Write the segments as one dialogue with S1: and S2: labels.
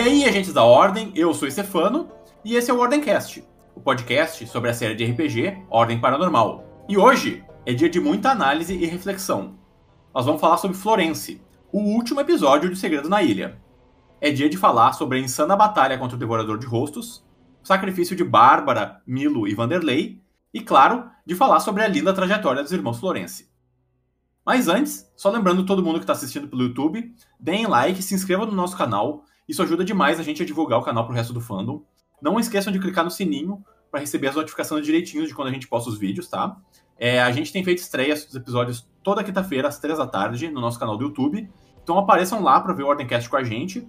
S1: E aí, agentes da Ordem, eu sou Stefano e esse é o Ordencast, o podcast sobre a série de RPG Ordem Paranormal. E hoje é dia de muita análise e reflexão. Nós vamos falar sobre Florence, o último episódio de Segredo na Ilha. É dia de falar sobre a insana batalha contra o Devorador de Rostos, o sacrifício de Bárbara, Milo e Vanderlei, e, claro, de falar sobre a linda trajetória dos irmãos Florence. Mas antes, só lembrando todo mundo que está assistindo pelo YouTube, deem like, se inscrevam no nosso canal isso ajuda demais a gente a divulgar o canal pro resto do fandom. Não esqueçam de clicar no sininho para receber as notificações direitinho de quando a gente posta os vídeos, tá? É, a gente tem feito estreias dos episódios toda quinta-feira, às três da tarde, no nosso canal do YouTube. Então apareçam lá para ver o Ordencast com a gente.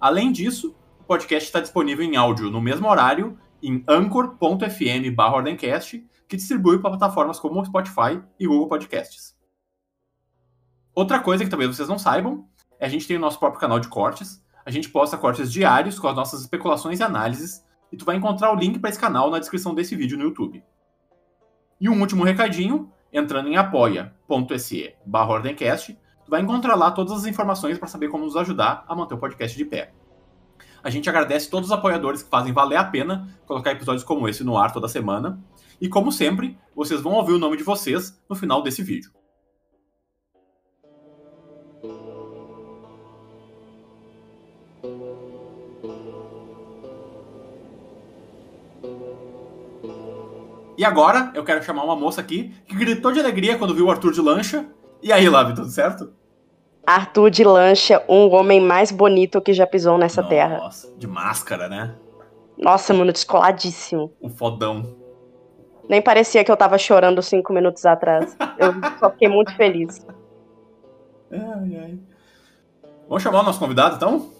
S1: Além disso, o podcast está disponível em áudio no mesmo horário em anchor.fm Ordencast, que distribui para plataformas como Spotify e Google Podcasts. Outra coisa que talvez vocês não saibam, é a gente tem o nosso próprio canal de cortes, a gente posta cortes diários com as nossas especulações e análises, e tu vai encontrar o link para esse canal na descrição desse vídeo no YouTube. E um último recadinho, entrando em apoia.se ordencast, tu vai encontrar lá todas as informações para saber como nos ajudar a manter o podcast de pé. A gente agradece todos os apoiadores que fazem valer a pena colocar episódios como esse no ar toda semana. E como sempre, vocês vão ouvir o nome de vocês no final desse vídeo. E agora eu quero chamar uma moça aqui que gritou de alegria quando viu o Arthur de lancha. E aí, Lave, tudo certo?
S2: Arthur de lancha, um homem mais bonito que já pisou nessa
S1: Nossa,
S2: terra.
S1: Nossa, de máscara, né?
S2: Nossa, mano, descoladíssimo.
S1: O fodão.
S2: Nem parecia que eu tava chorando cinco minutos atrás. Eu só fiquei muito feliz.
S1: Ai, ai. Vamos chamar o nosso convidado, então?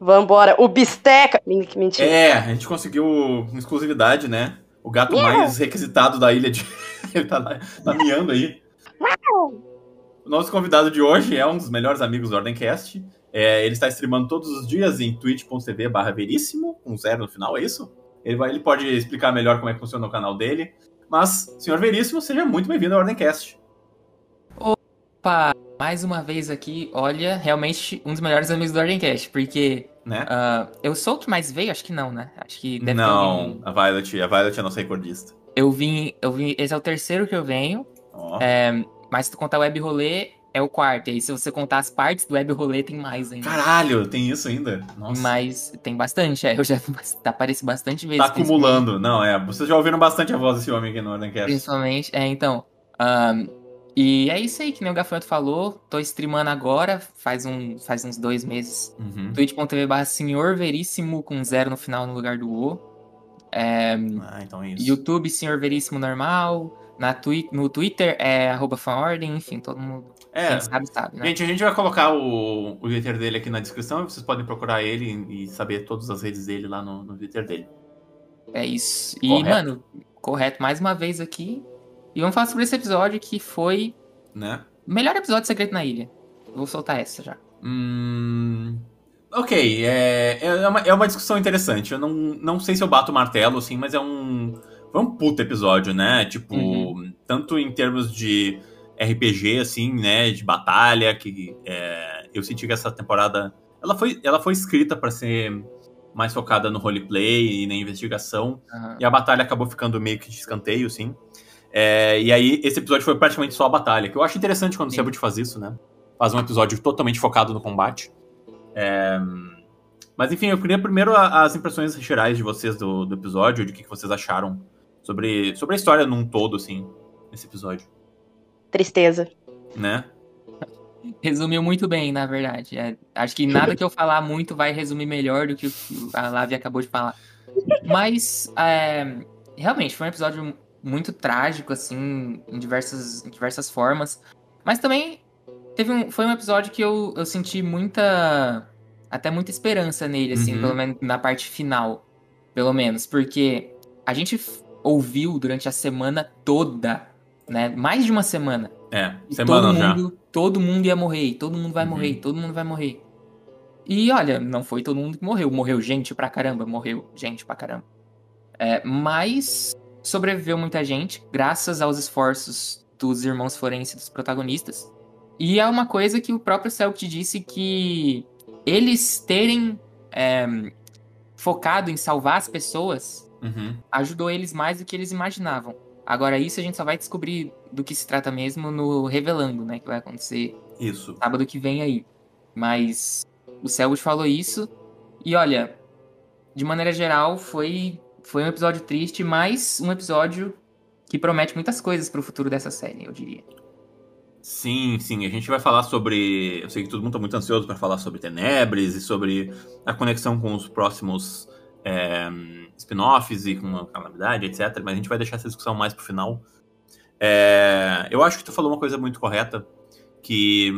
S2: Vambora. O Bisteca. Mentira.
S1: É, a gente conseguiu exclusividade, né? O gato mais requisitado da ilha de. Ele tá, lá, tá miando aí. O nosso convidado de hoje é um dos melhores amigos do Ordencast. É, ele está streamando todos os dias em twitch.tv barra veríssimo, com zero no final, é isso? Ele, vai, ele pode explicar melhor como é que funciona o canal dele. Mas, senhor Veríssimo, seja muito bem-vindo ao Ordencast.
S3: Opa! Mais uma vez aqui, olha, realmente um dos melhores amigos do Ordencast, porque
S1: Né?
S3: ah, eu sou o que mais veio? Acho que não, né? Acho que deve ter
S1: Não, a Violet, a Violet é nossa recordista.
S3: Eu vim, eu vim, esse é o terceiro que eu venho,
S1: Ó.
S3: é, mas se tu contar o web rolê, é o quarto. E aí se você contar as partes do web rolê, tem mais ainda.
S1: Caralho, tem isso ainda? Nossa.
S3: Mas tem bastante, é, eu já tá, apareci bastante vezes.
S1: Tá acumulando. Não, é. Vocês já ouviram bastante a voz desse homem aqui no Ordencast.
S3: Principalmente, é, então. ahn, e é isso aí, que nem o Gafanhoto falou. Tô streamando agora, faz, um, faz uns dois meses.
S1: Uhum.
S3: twitch.tv barra senhor veríssimo com zero no final no lugar do O. É,
S1: Ah, então é isso.
S3: YouTube, senhor veríssimo normal. Na twi no Twitter é arroba fanordem, enfim, todo mundo.
S1: É,
S3: sabe, sabe, né?
S1: gente, a gente vai colocar o, o Twitter dele aqui na descrição. Vocês podem procurar ele e saber todas as redes dele lá no, no Twitter dele.
S3: É isso. E,
S1: Correto.
S3: mano, correto, mais uma vez aqui. E vamos falar sobre esse episódio que foi
S1: Né?
S3: o melhor episódio de Segredo na Ilha. Vou soltar essa já.
S1: Hum. Ok, é, é, uma, é uma discussão interessante. Eu não, não sei se eu bato o martelo, assim, mas é um. Foi um puta episódio, né? Tipo,
S3: Uhum.
S1: tanto em termos de RPG, assim, né? De batalha, que é, eu senti que essa temporada. Ela foi, ela foi escrita pra ser mais focada no roleplay e na investigação.
S3: Aham.
S1: E a batalha acabou ficando meio que de escanteio, sim. É, e aí, esse episódio foi praticamente só a batalha, que eu acho interessante quando o
S3: Sim.
S1: Sebut faz isso, né? Faz um episódio totalmente focado no combate. É, Mas enfim, eu queria primeiro a- as impressões gerais de vocês do, do episódio, de o que, que vocês acharam sobre, sobre a história num todo, assim, nesse episódio,
S2: Tristeza.
S1: né?
S3: Resumiu muito bem, na verdade. É, acho que nada que eu falar muito vai resumir melhor do que o que a Lavi acabou de falar. Mas, é, realmente, foi um episódio muito trágico, assim, em diversas, em diversas formas. Mas também teve um, foi um episódio que eu, eu senti muita. Até muita esperança nele, assim,
S1: Uhum.
S3: pelo menos na parte final. Pelo menos. Porque a gente ouviu durante a semana toda, né? Mais de uma semana.
S1: É, semana
S3: todo
S1: já.
S3: mundo, todo mundo ia morrer, todo mundo vai
S1: Uhum.
S3: morrer, todo mundo vai morrer. E olha, não foi todo mundo que morreu. Morreu gente pra caramba, morreu gente pra caramba. É, mas sobreviveu muita gente, graças aos esforços dos irmãos forenses dos protagonistas. E é uma coisa que o próprio Celtic disse que eles terem é, focado em salvar as pessoas,
S1: Uhum.
S3: ajudou eles mais do que eles imaginavam. Agora, isso a gente só vai descobrir do que se trata mesmo no Revelando, né? Que vai acontecer
S1: Isso.
S3: sábado que vem aí. Mas o Selbit falou isso. E olha, de maneira geral, foi, foi um episódio triste, mas um episódio que promete muitas coisas pro futuro dessa série, eu diria.
S1: Sim, sim. A gente vai falar sobre. Eu sei que todo mundo tá muito ansioso para falar sobre Tenebres e sobre a conexão com os próximos é, spin-offs e com a calamidade, etc. Mas a gente vai deixar essa discussão mais pro final. É, eu acho que tu falou uma coisa muito correta, que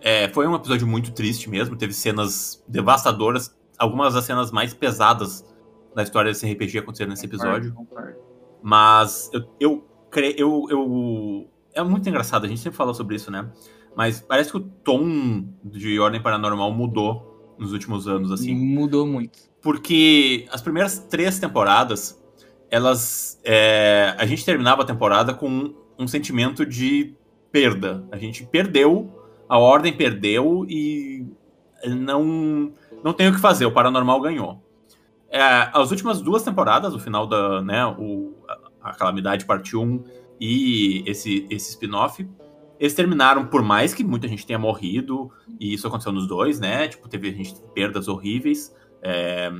S1: é, foi um episódio muito triste mesmo. Teve cenas devastadoras, algumas das cenas mais pesadas da história desse RPG aconteceram nesse episódio. Mas eu, eu, cre- eu, eu. É muito engraçado, a gente sempre fala sobre isso, né? Mas parece que o tom de Ordem Paranormal mudou nos últimos anos, assim.
S3: Mudou muito.
S1: Porque as primeiras três temporadas, elas. é, a gente terminava a temporada com um sentimento de perda. A gente perdeu, a Ordem perdeu e não, não tem o que fazer, o Paranormal ganhou. É, as últimas duas temporadas, o final da. Né, o, a, Calamidade Parte 1 e esse, esse spin-off, eles terminaram, por mais que muita gente tenha morrido, e isso aconteceu nos dois, né? Tipo, teve gente perdas horríveis. É,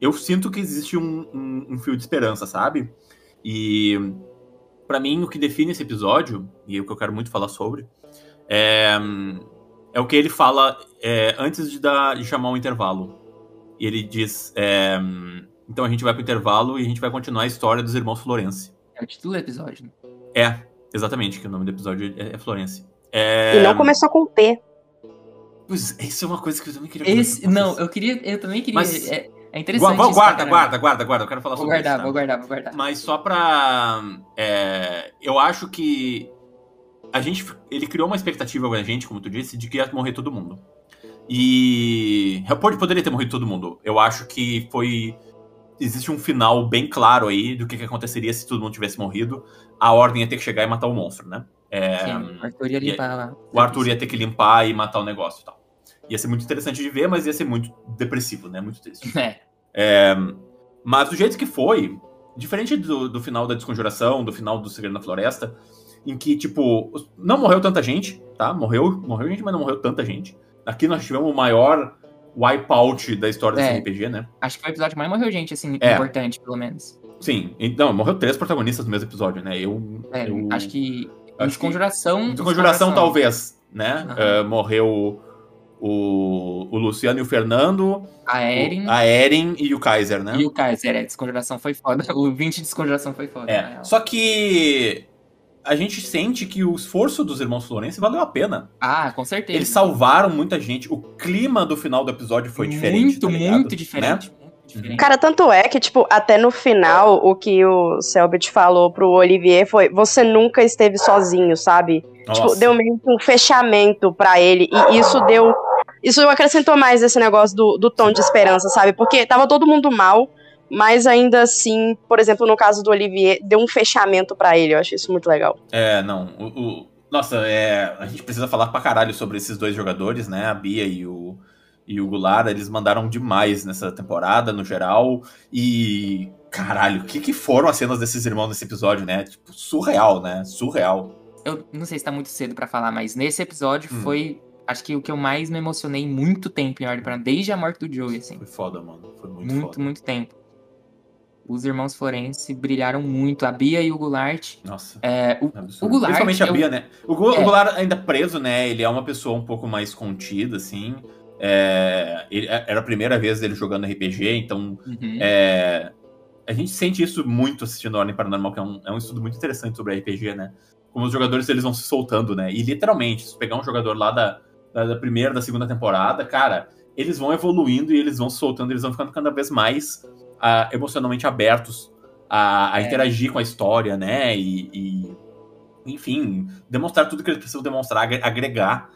S1: eu sinto que existe um, um, um fio de esperança, sabe? E pra mim o que define esse episódio, e é o que eu quero muito falar sobre, é, é o que ele fala é, antes de, dar, de chamar um intervalo. E ele diz: é, então a gente vai pro intervalo e a gente vai continuar a história dos irmãos Florence.
S3: É o título do episódio. né?
S1: É, exatamente, que o nome do episódio é, é Florence. É,
S2: E não começou com P.
S1: Pois, isso é uma coisa que eu também queria
S3: Esse, não, eu queria. Eu também queria.
S1: Mas-
S3: é, é interessante.
S1: Guarda, guarda, guarda, guarda, guarda, eu quero falar
S3: Vou
S1: sobre
S3: guardar,
S1: isso. tá?
S3: vou guardar, vou guardar.
S1: Mas só pra. é, eu acho que. A gente. Ele criou uma expectativa com a gente, como tu disse, de que ia morrer todo mundo. E. Pode, poderia ter morrido todo mundo. Eu acho que foi. Existe um final bem claro aí do que, que aconteceria se todo mundo tivesse morrido. A ordem ia ter que chegar e matar o monstro, né? É,
S3: Sim, o Arthur ia limpar lá.
S1: o Arthur ia ter que limpar e matar o negócio e tal. Ia ser muito interessante de ver, mas ia ser muito depressivo, né? Muito triste.
S3: É,
S1: É, mas do jeito que foi, diferente do, do final da Desconjuração, do final do Segredo na Floresta, em que, tipo, não morreu tanta gente, tá? Morreu, morreu gente, mas não morreu tanta gente. Aqui nós tivemos o maior wipeout da história desse
S3: É.
S1: RPG, né?
S3: acho que foi o episódio que mais morreu gente, assim,
S1: É.
S3: importante, pelo menos.
S1: Sim, então, morreu três protagonistas no mesmo episódio, né? Eu.
S3: É,
S1: eu
S3: acho que.
S1: acho
S3: Desconjuração.
S1: Desconjuração, talvez, né? É, morreu o, o Luciano e o Fernando,
S3: A Eren
S1: o- a Eren e o Kaiser, né?
S3: e o Kaiser. É, Desconjuração foi foda. O 20 de Desconjuração foi foda.
S1: É, só que a gente sente que o esforço dos irmãos Florence valeu a pena.
S3: Ah, com certeza.
S1: Eles salvaram muita gente. O clima do final do episódio foi diferente.
S3: Muito,
S1: tá
S3: muito diferente.
S1: Né?
S3: Muito diferente.
S2: Cara, tanto é que, tipo, até no final, o que o Selbit falou pro Olivier foi: você nunca esteve sozinho, sabe?
S1: Nossa.
S2: Tipo, deu meio que um fechamento pra ele. E isso deu. Isso acrescentou mais esse negócio do, do tom de esperança, sabe? Porque tava todo mundo mal, mas ainda assim, por exemplo, no caso do Olivier, deu um fechamento pra ele. Eu acho isso muito legal.
S1: É, não. O, o- nossa, é, a gente precisa falar pra caralho sobre esses dois jogadores, né? A Bia e o, e o Goulart. Eles mandaram demais nessa temporada, no geral. E. Caralho, o que, que foram as cenas desses irmãos nesse episódio, né? Tipo, surreal, né? Surreal.
S3: Eu não sei se tá muito cedo pra falar, mas nesse episódio
S1: Hum.
S3: foi. Acho que o que eu mais me emocionei em muito tempo em Ordem para desde a morte do Joey, assim.
S1: Foi foda, mano. Foi muito,
S3: Muito,
S1: foda.
S3: muito tempo. Os irmãos Florence brilharam muito. A Bia e o Goulart.
S1: Nossa.
S3: É, o,
S1: Absurdo.
S3: O Goulart,
S1: Principalmente a
S3: eu-
S1: Bia, né? O, o
S3: É.
S1: Goulart ainda preso, né? Ele é uma pessoa um pouco mais contida, assim. É, ele- era a primeira vez dele jogando RPG, então
S3: Uhum.
S1: é, a gente sente isso muito assistindo Ordem Paranormal, que é um, é um estudo muito interessante sobre RPG, né? Como os jogadores eles vão se soltando, né? E literalmente, se pegar um jogador lá da, da, da primeira, da segunda temporada, cara, eles vão evoluindo e eles vão se soltando, eles vão ficando cada vez mais ah, emocionalmente abertos a, a
S3: É.
S1: interagir com a história, né? E, e, enfim, demonstrar tudo que eles precisam demonstrar, agre- agregar,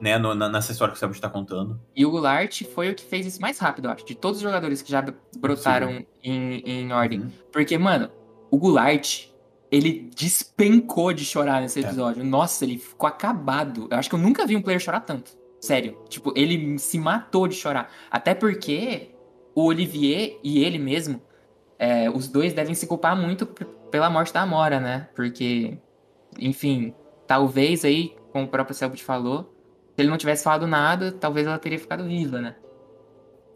S1: né, no- na- nessa história que o Selbit está contando.
S3: E o Goulart foi o que fez isso mais rápido, eu acho, de todos os jogadores que já brotaram em, em ordem.
S1: Uhum.
S3: Porque, mano, o Goulart, ele despencou de chorar nesse
S1: É.
S3: episódio. Nossa, ele ficou acabado. Eu acho que eu nunca vi um player chorar tanto. Sério. Tipo, ele se matou de chorar. Até porque o Olivier e ele mesmo, é, os dois devem se culpar muito pela morte da Amora, né? Porque, enfim, talvez aí, como o próprio Selbit falou, se ele não tivesse falado nada, talvez ela teria ficado viva, né?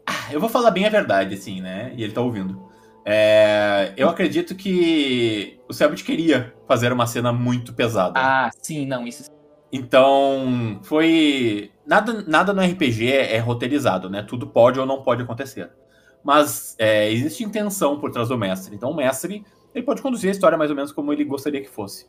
S1: Ah, eu vou falar bem a verdade, assim, né? E ele tá ouvindo. É, eu acredito que o Selbit queria fazer uma cena muito pesada.
S3: Ah, sim, não, isso.
S1: Então, foi. Nada, nada no RPG é, é roteirizado, né? Tudo pode ou não pode acontecer. Mas é, existe intenção por trás do mestre. Então, o mestre ele pode conduzir a história mais ou menos como ele gostaria que fosse.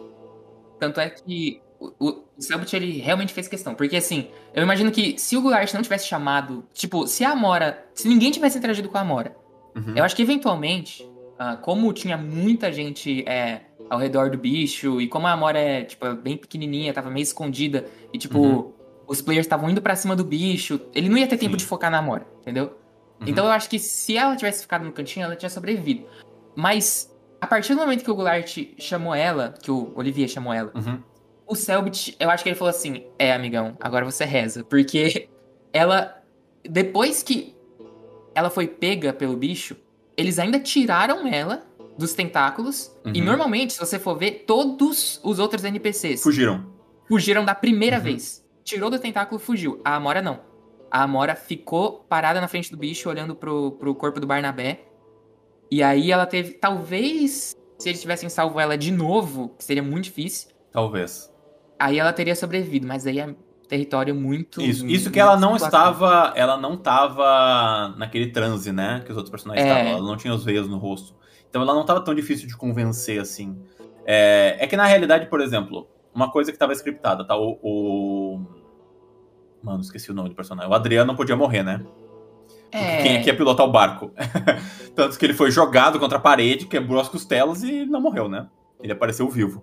S3: Tanto é que o, o Selbit, ele realmente fez questão. Porque, assim, eu imagino que se o Goulart não tivesse chamado... Tipo, se a Amora... Se ninguém tivesse interagido com a Amora, uhum. eu acho que, eventualmente, uh, como tinha muita gente é, ao redor do bicho, e como a Amora é, tipo, bem pequenininha, tava meio escondida, e, tipo, uhum. os players estavam indo para cima do bicho, ele não ia ter tempo Sim. de focar na Amora, entendeu? Uhum. Então eu acho que se ela tivesse ficado no cantinho, ela tinha sobrevivido. Mas, a partir do momento que o Goulart chamou ela, que o Olivier chamou ela, uhum o Selbit, eu acho que ele falou assim: É, amigão, agora você reza. Porque ela. Depois que ela foi pega pelo bicho, eles ainda tiraram ela dos tentáculos. Uhum. E normalmente, se você for ver, todos os outros NPCs.
S1: Fugiram.
S3: Fugiram da primeira uhum. vez. Tirou do tentáculo fugiu. A Amora não. A Amora ficou parada na frente do bicho, olhando pro, pro corpo do Barnabé. E aí ela teve. Talvez, se eles tivessem salvo ela de novo, que seria muito difícil.
S1: Talvez
S3: aí ela teria sobrevivido, mas aí é território muito.
S1: Isso, isso que ela não estava. Ela não estava naquele transe, né? Que os outros personagens é. estavam. Ela não tinha os veios no rosto. Então ela não estava tão difícil de convencer assim. É, é, que na realidade, por exemplo, uma coisa que estava scriptada, tá? O, o, Mano, esqueci o nome do personagem. O Adriano não podia morrer, né? É... Quem aqui é pilotar o barco? Tanto que ele foi jogado contra a parede, quebrou as costelas e não morreu, né? Ele apareceu vivo.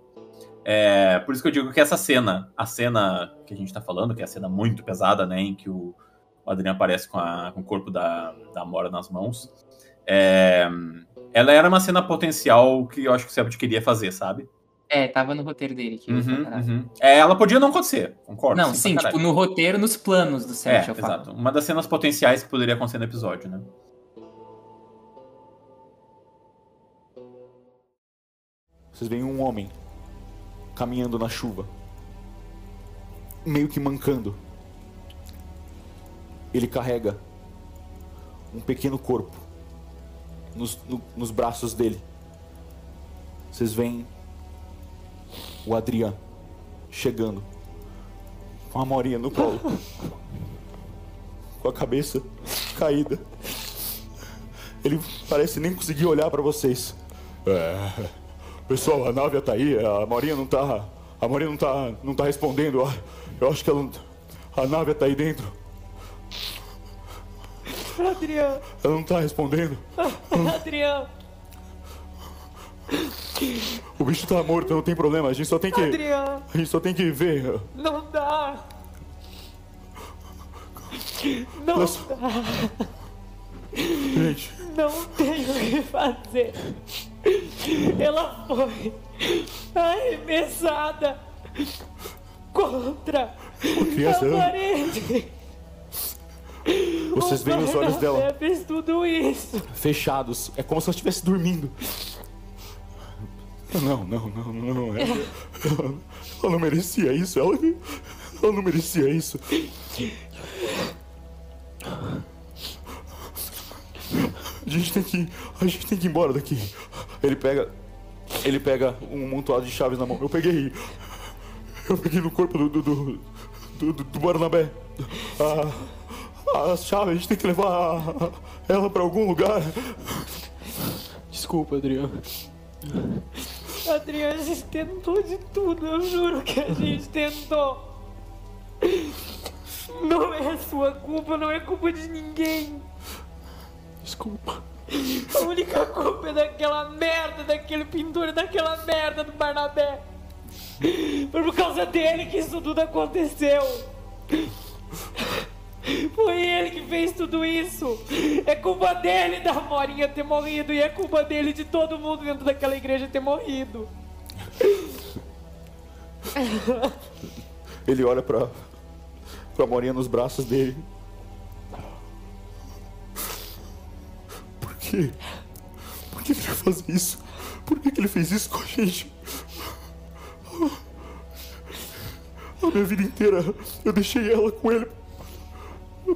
S1: É, por isso que eu digo que essa cena, a cena que a gente tá falando, que é a cena muito pesada, né, em que o, o Adriano aparece com, a, com o corpo da, da Mora nas mãos, é, ela era uma cena potencial que eu acho que o Sebut queria fazer, sabe?
S3: É, tava no roteiro dele.
S1: Que uhum, uhum. É, ela podia não acontecer, concordo.
S3: Não, sim, tipo, no roteiro, nos planos do Sebut,
S1: é, eu exato. Uma das cenas potenciais que poderia acontecer no episódio, né?
S4: Vocês veem um homem caminhando na chuva, meio que mancando. Ele carrega um pequeno corpo nos, no, nos braços dele. Vocês veem o Adriano chegando com a Morinha no colo, com a cabeça caída. Ele parece nem conseguir olhar para vocês. É. Pessoal, a nave tá aí, a Marinha não tá. A Marinha não tá, não tá respondendo. Eu acho que ela, a nave tá aí dentro.
S5: Adriano.
S4: Ela não tá respondendo.
S5: Adriano.
S4: O bicho tá morto, não tem problema. A gente só tem que.
S5: Adriano.
S4: A gente só tem que ver.
S5: Não dá. Não Nossa. dá.
S4: Gente.
S5: Não tenho o que fazer. Ela foi arremessada contra a parede.
S4: Vocês veem os olhos dela.
S5: fez tudo isso.
S4: Fechados. É como se ela estivesse dormindo. Não, não, não, não. Ela, ela, não merecia isso. Ela, ela não merecia isso. A gente tem que. A gente tem que ir embora daqui. Ele pega. Ele pega um montoado de chaves na mão. Eu peguei. Eu peguei no corpo do. do. do, do, do Barnabé. as chaves, a gente tem que levar ela pra algum lugar.
S5: Desculpa, Adriano. Adriano, a gente tentou de tudo, eu juro que a gente tentou. Não é sua culpa, não é culpa de ninguém.
S4: Desculpa.
S5: A única culpa é daquela merda, daquele pintor, daquela merda do Barnabé. Foi por causa dele que isso tudo aconteceu. Foi ele que fez tudo isso. É culpa dele da Morinha ter morrido e é culpa dele de todo mundo dentro daquela igreja ter morrido.
S4: Ele olha pra, com a Morinha nos braços dele. Por quê? Por que ele vai fazer isso? Por que ele fez isso com a gente? A minha vida inteira eu deixei ela com ele.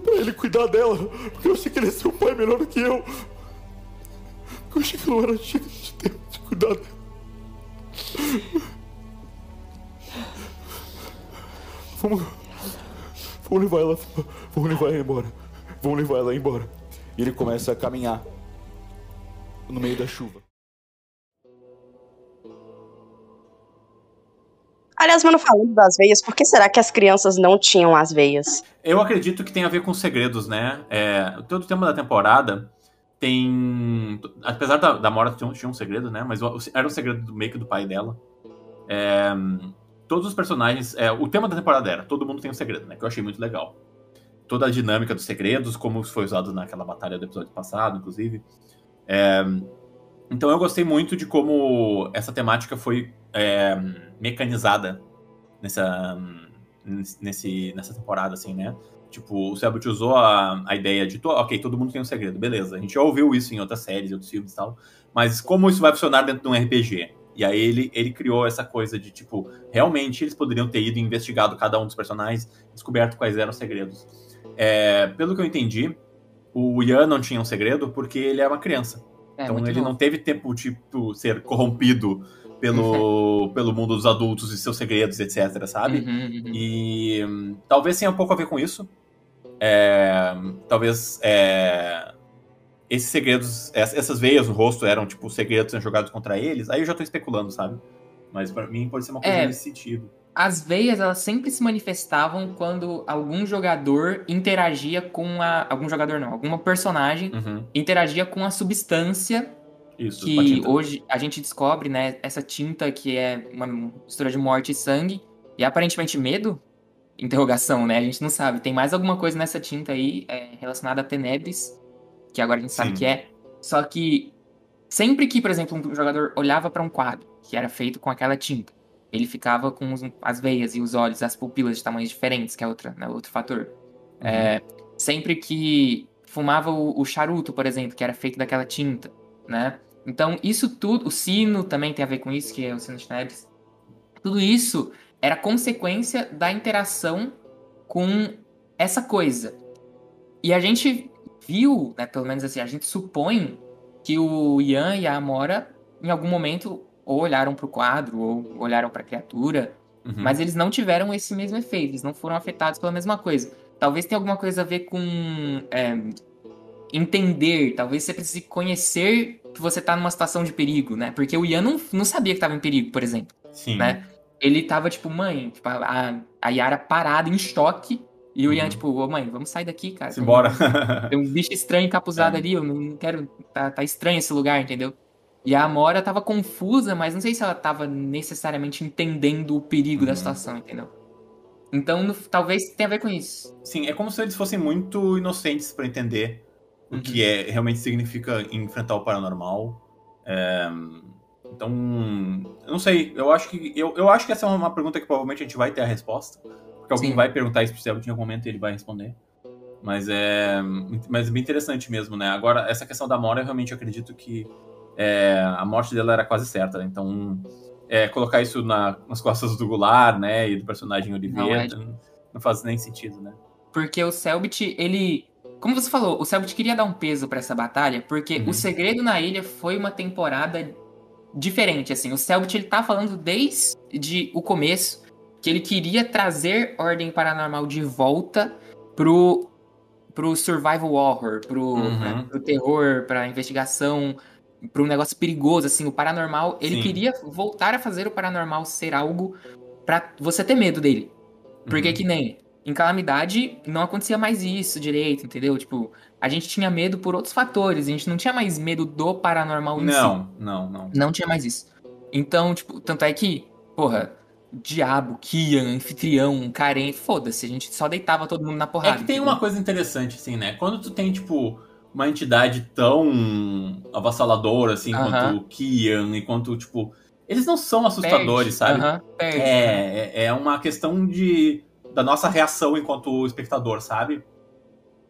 S4: Pra ele cuidar dela. Porque eu achei que ele ia ser um pai melhor do que eu. Eu achei que não era digno de, ter, de cuidar dela. Vamos. Vamos levar ela. Vamos levar ela embora. Vamos levar ela embora. E ele começa a caminhar no meio da chuva.
S2: Aliás, mano, falando das veias, por que será que as crianças não tinham as veias?
S1: Eu acredito que tem a ver com segredos, né? É, todo o tema da temporada tem. Apesar da, da Mora tinha, tinha um segredo, né? Mas era um segredo do meio que do pai dela. É, todos os personagens. É, o tema da temporada era todo mundo tem um segredo, né? Que eu achei muito legal. Toda a dinâmica dos segredos, como foi usado naquela batalha do episódio passado, inclusive. É, então eu gostei muito de como essa temática foi é, mecanizada nessa, nesse, nessa temporada, assim, né? Tipo, o Selbit usou a, a ideia de, ok, todo mundo tem um segredo, beleza. A gente já ouviu isso em outras séries, outros filmes e tal. Mas como isso vai funcionar dentro de um RPG? E aí ele, ele criou essa coisa de, tipo, realmente eles poderiam ter ido e investigado cada um dos personagens, descoberto quais eram os segredos. É, pelo que eu entendi, o Ian não tinha um segredo porque ele é uma criança. É, então ele não teve tempo de tipo, ser corrompido pelo, pelo mundo dos adultos e seus segredos, etc, sabe? Uhum, uhum. E hum, talvez tenha um pouco a ver com isso. É, talvez é, esses segredos, essas veias no rosto eram, tipo, segredos jogados contra eles. Aí eu já tô especulando, sabe? Mas para mim pode ser uma coisa é, nesse sentido.
S3: As veias, elas sempre se manifestavam quando algum jogador interagia com a... Algum jogador não, alguma personagem uhum. interagia com a substância isso, que hoje a gente descobre, né, essa tinta que é uma mistura de morte e sangue e aparentemente medo? Interrogação, né? A gente não sabe. Tem mais alguma coisa nessa tinta aí é, relacionada a Tenebris, que agora a gente sabe Sim. que é. Só que sempre que, por exemplo, um jogador olhava para um quadro que era feito com aquela tinta, ele ficava com os, as veias e os olhos, as pupilas de tamanhos diferentes, que é outra, né, outro fator. Uhum. É, sempre que fumava o, o, charuto, por exemplo, que era feito daquela tinta, né? Então, isso tudo, o sino também tem a ver com isso, que é o sino de Neves. Tudo isso era consequência da interação com essa coisa. E a gente viu, né, pelo menos assim, a gente supõe que o Ian e a Amora, em algum momento, ou olharam para o quadro, ou olharam para a criatura, uhum. mas eles não tiveram esse mesmo efeito, eles não foram afetados pela mesma coisa. Talvez tenha alguma coisa a ver com é, entender, talvez você precise conhecer que você tá numa situação de perigo, né? Porque o Ian não, não sabia que tava em perigo, por exemplo. Sim. Né? Ele tava, tipo, mãe, tipo, a, a Yara parada em choque. E o Ian, uhum. tipo, ô mãe, vamos sair daqui, cara.
S1: Simbora.
S3: Tem, um bicho estranho encapuzado é. ali, eu não quero. Tá, tá estranho esse lugar, entendeu? E a Amora tava confusa, mas não sei se ela tava necessariamente entendendo o perigo uhum. da situação, entendeu? Então, no, talvez tenha a ver com isso.
S1: Sim, é como se eles fossem muito inocentes para entender uhum. o que é, realmente significa enfrentar o paranormal. É, então, eu não sei, eu acho que eu, eu acho que essa é uma pergunta que provavelmente a gente vai ter a resposta, porque alguém Sim. vai perguntar isso pro Celso em algum momento e ele vai responder. Mas é, mas é bem interessante mesmo, né? Agora, essa questão da Mora, eu realmente acredito que é, a morte dela era quase certa, né? Então, é, colocar isso na, nas costas do Goulart, né, e do personagem Oliveira, não, é... não faz nem sentido, né?
S3: Porque o Selbit, ele como você falou, o Selbit queria dar um peso para essa batalha, porque uhum. o Segredo na Ilha foi uma temporada diferente, assim. O Selbit, ele tá falando desde o começo que ele queria trazer Ordem Paranormal de volta pro, pro survival horror, pro, uhum. né, pro terror, pra investigação, pro um negócio perigoso, assim. O paranormal, ele Sim. queria voltar a fazer o paranormal ser algo para você ter medo dele. Porque uhum. que nem em Calamidade não acontecia mais isso direito, entendeu? Tipo, a gente tinha medo por outros fatores, a gente não tinha mais medo do paranormal em
S1: não, si. Não, não, não.
S3: Não tinha mais isso. Então, tipo, tanto é que, porra, diabo, Kian, anfitrião, Karen, foda-se, a gente só deitava todo mundo na porrada.
S1: É que tem entendeu? uma coisa interessante, assim, né? Quando tu tem, tipo, uma entidade tão avassaladora, assim, uh -huh. quanto o Kian, e quanto, tipo. Eles não são assustadores, perde. sabe? Uh -huh. perde, é, é uma questão de da nossa reação enquanto espectador, sabe?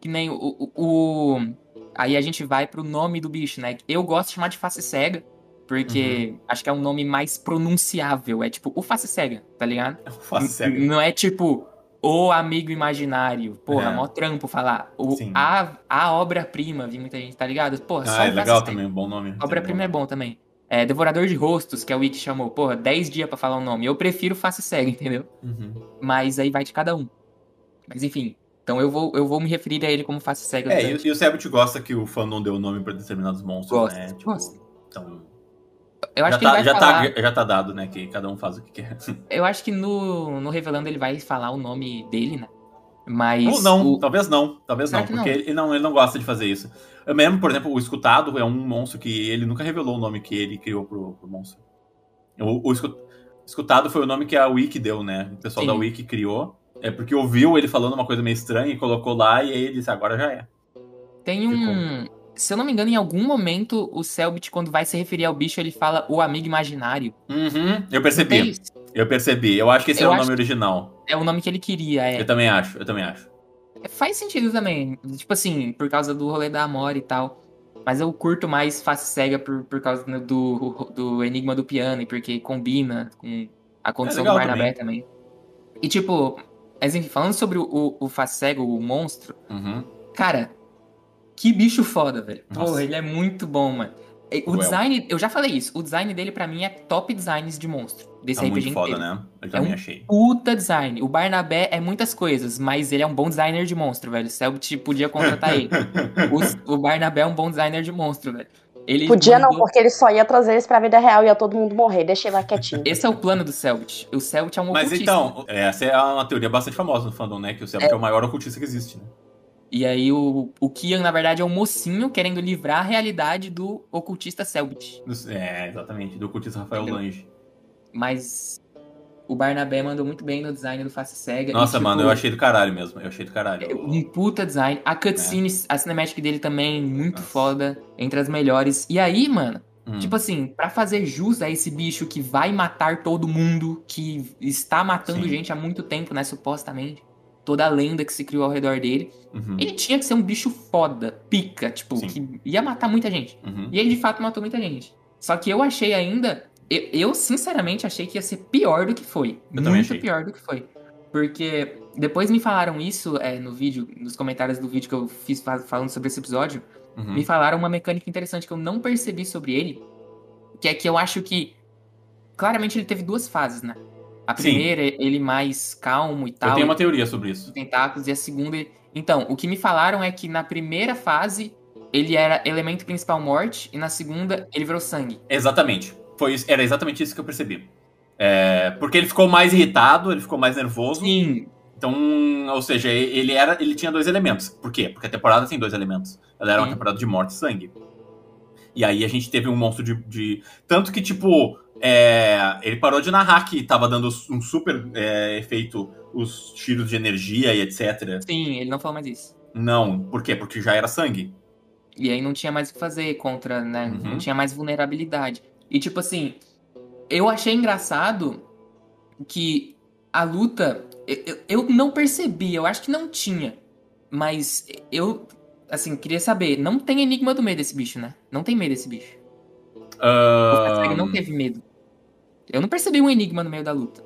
S3: Que nem o, o, o- Aí a gente vai pro nome do bicho, né? Eu gosto de chamar de face cega, porque acho que é um nome mais pronunciável. É tipo, o face cega, tá ligado?
S1: Face cega.
S3: Não é tipo o amigo imaginário. Porra,
S1: É.
S3: mó trampo falar. O,
S1: Sim.
S3: a a obra-prima, vi muita gente, tá ligado? Porra, só
S1: Ah, é
S3: o
S1: legal também, um bom nome.
S3: Obra-prima é bom também. É, Devorador de Rostos, que é o Wiki chamou. Porra, 10 dias pra falar o nome. Eu prefiro face cega, entendeu?
S1: Uhum.
S3: Mas aí vai de cada um. Mas enfim. Então eu vou, eu vou me referir a ele como face cega.
S1: É, e, e o Sebit gosta que o fã não deu nome pra determinados monstros, né? Tipo,
S3: gosto.
S1: Então,
S3: eu acho
S1: já,
S3: que ele
S1: tá,
S3: vai
S1: já,
S3: falar.
S1: tá, já tá dado, né? Que cada um faz o que quer.
S3: Eu acho que no, no Revelando ele vai falar o nome dele, né? Mas.
S1: Ou não,
S3: o-
S1: talvez não, talvez
S3: Será
S1: não,
S3: que
S1: porque
S3: não?
S1: Ele, não, ele não gosta de fazer isso. Eu mesmo, por exemplo, o Escutado é um monstro que ele nunca revelou o nome que ele criou pro, pro monstro. O, o Escu- Escutado foi o nome que a Wiki deu, né? O pessoal
S3: Sim.
S1: da Wiki criou. É porque ouviu ele falando uma coisa meio estranha e colocou lá, e aí ele disse, agora já é.
S3: Tem um. Se eu não me engano, em algum momento o Selbit, quando vai se referir ao bicho, ele fala o amigo imaginário.
S1: Uhum, eu percebi, eu percebi. Eu acho que esse
S3: Eu
S1: é o nome original.
S3: É o nome que ele queria, é.
S1: Eu também acho, eu também acho.
S3: Faz sentido também. Tipo assim, por causa do rolê da Amora e tal. Mas eu curto mais face cega por, por causa do, do Enigma do Piano e porque combina com a condição
S1: É
S3: do Barnabé também. E tipo, mas enfim, falando sobre o, o, face cego, o monstro,
S1: Uhum.
S3: cara, que bicho foda, velho.
S1: Nossa.
S3: Porra, ele é muito bom, mano. O
S1: Well.
S3: design, eu já falei isso, o design dele pra mim é top designs de monstro. Desse
S1: Tá
S3: RPG
S1: muito foda,
S3: inteiro.
S1: né? Eu também
S3: um
S1: achei.
S3: Puta design. O Barnabé é muitas coisas, mas ele é um bom designer de monstro, velho. O Selbit podia contratar ele. O, o Barnabé é um bom designer de monstro, velho. Ele
S2: Podia não,
S3: mandou-
S2: porque ele só ia trazer eles pra vida real e ia todo mundo morrer. Deixa ele lá quietinho.
S3: Esse é o plano do Selbit. O Selbit é um
S1: Mas
S3: ocultista.
S1: então, essa é uma teoria bastante famosa no fandom, né? Que o Sebit é, o maior ocultista que existe, né?
S3: E aí o, o Kian, na verdade, é um mocinho querendo livrar a realidade do ocultista Selbit.
S1: É, exatamente, do ocultista Rafael
S3: Entendeu?
S1: Lange.
S3: Mas o Barnabé mandou muito bem no design do Face Cega.
S1: Nossa,
S3: e, tipo,
S1: mano, eu achei do caralho mesmo. Eu achei do caralho.
S3: Um puta design. A cutscene, a cinematic dele também, muito
S1: Nossa.
S3: foda. Entre as melhores. E aí, mano,
S1: Hum.
S3: Tipo assim, pra fazer jus a esse bicho que vai matar todo mundo, que está matando
S1: Sim.
S3: gente há muito tempo, né, supostamente. Toda a lenda que se criou ao redor dele.
S1: Uhum,
S3: Ele tinha que ser um bicho foda, pica, tipo,
S1: Sim.
S3: que ia matar muita gente.
S1: uhum.
S3: E ele de fato matou muita gente. Só que eu achei ainda. Eu, eu, sinceramente achei que ia ser pior do que foi.
S1: Eu também
S3: muito
S1: achei.
S3: pior do que foi. Porque depois me falaram isso é, no vídeo, nos comentários do vídeo que eu fiz fa- falando sobre esse episódio.
S1: uhum.
S3: Me falaram uma mecânica interessante que eu não percebi sobre ele. Que é que eu acho que. Claramente ele teve duas fases, né? A
S1: Sim.
S3: primeira, ele mais calmo e tal.
S1: Eu tenho uma teoria sobre isso.
S3: tentáculos, e a segunda. Então, o que me falaram é que na primeira fase ele era elemento principal morte, e na segunda ele virou sangue.
S1: Exatamente. Foi era exatamente isso que eu percebi. É, porque ele ficou mais irritado, ele ficou mais nervoso.
S3: Sim,
S1: Então, ou seja, ele era, ele tinha dois elementos. Por quê? Porque a temporada tem dois elementos. Ela era uma
S3: Sim.
S1: temporada de morte e sangue. E aí a gente teve um monstro de. de- tanto que, tipo, é, ele parou de narrar que tava dando um super é, efeito os tiros de energia e etc.
S3: sim, ele não falou mais isso.
S1: Não, por quê? Porque já era sangue.
S3: E aí não tinha mais o que fazer contra, né?
S1: Uhum.
S3: Não tinha mais vulnerabilidade. E tipo assim, eu achei engraçado que a luta. Eu, eu- não percebi, eu acho que não tinha. Mas eu, assim, queria saber, não tem enigma do meio desse bicho, né? Não tem medo desse bicho. O Katsug não teve medo. Eu não percebi um enigma no meio da luta.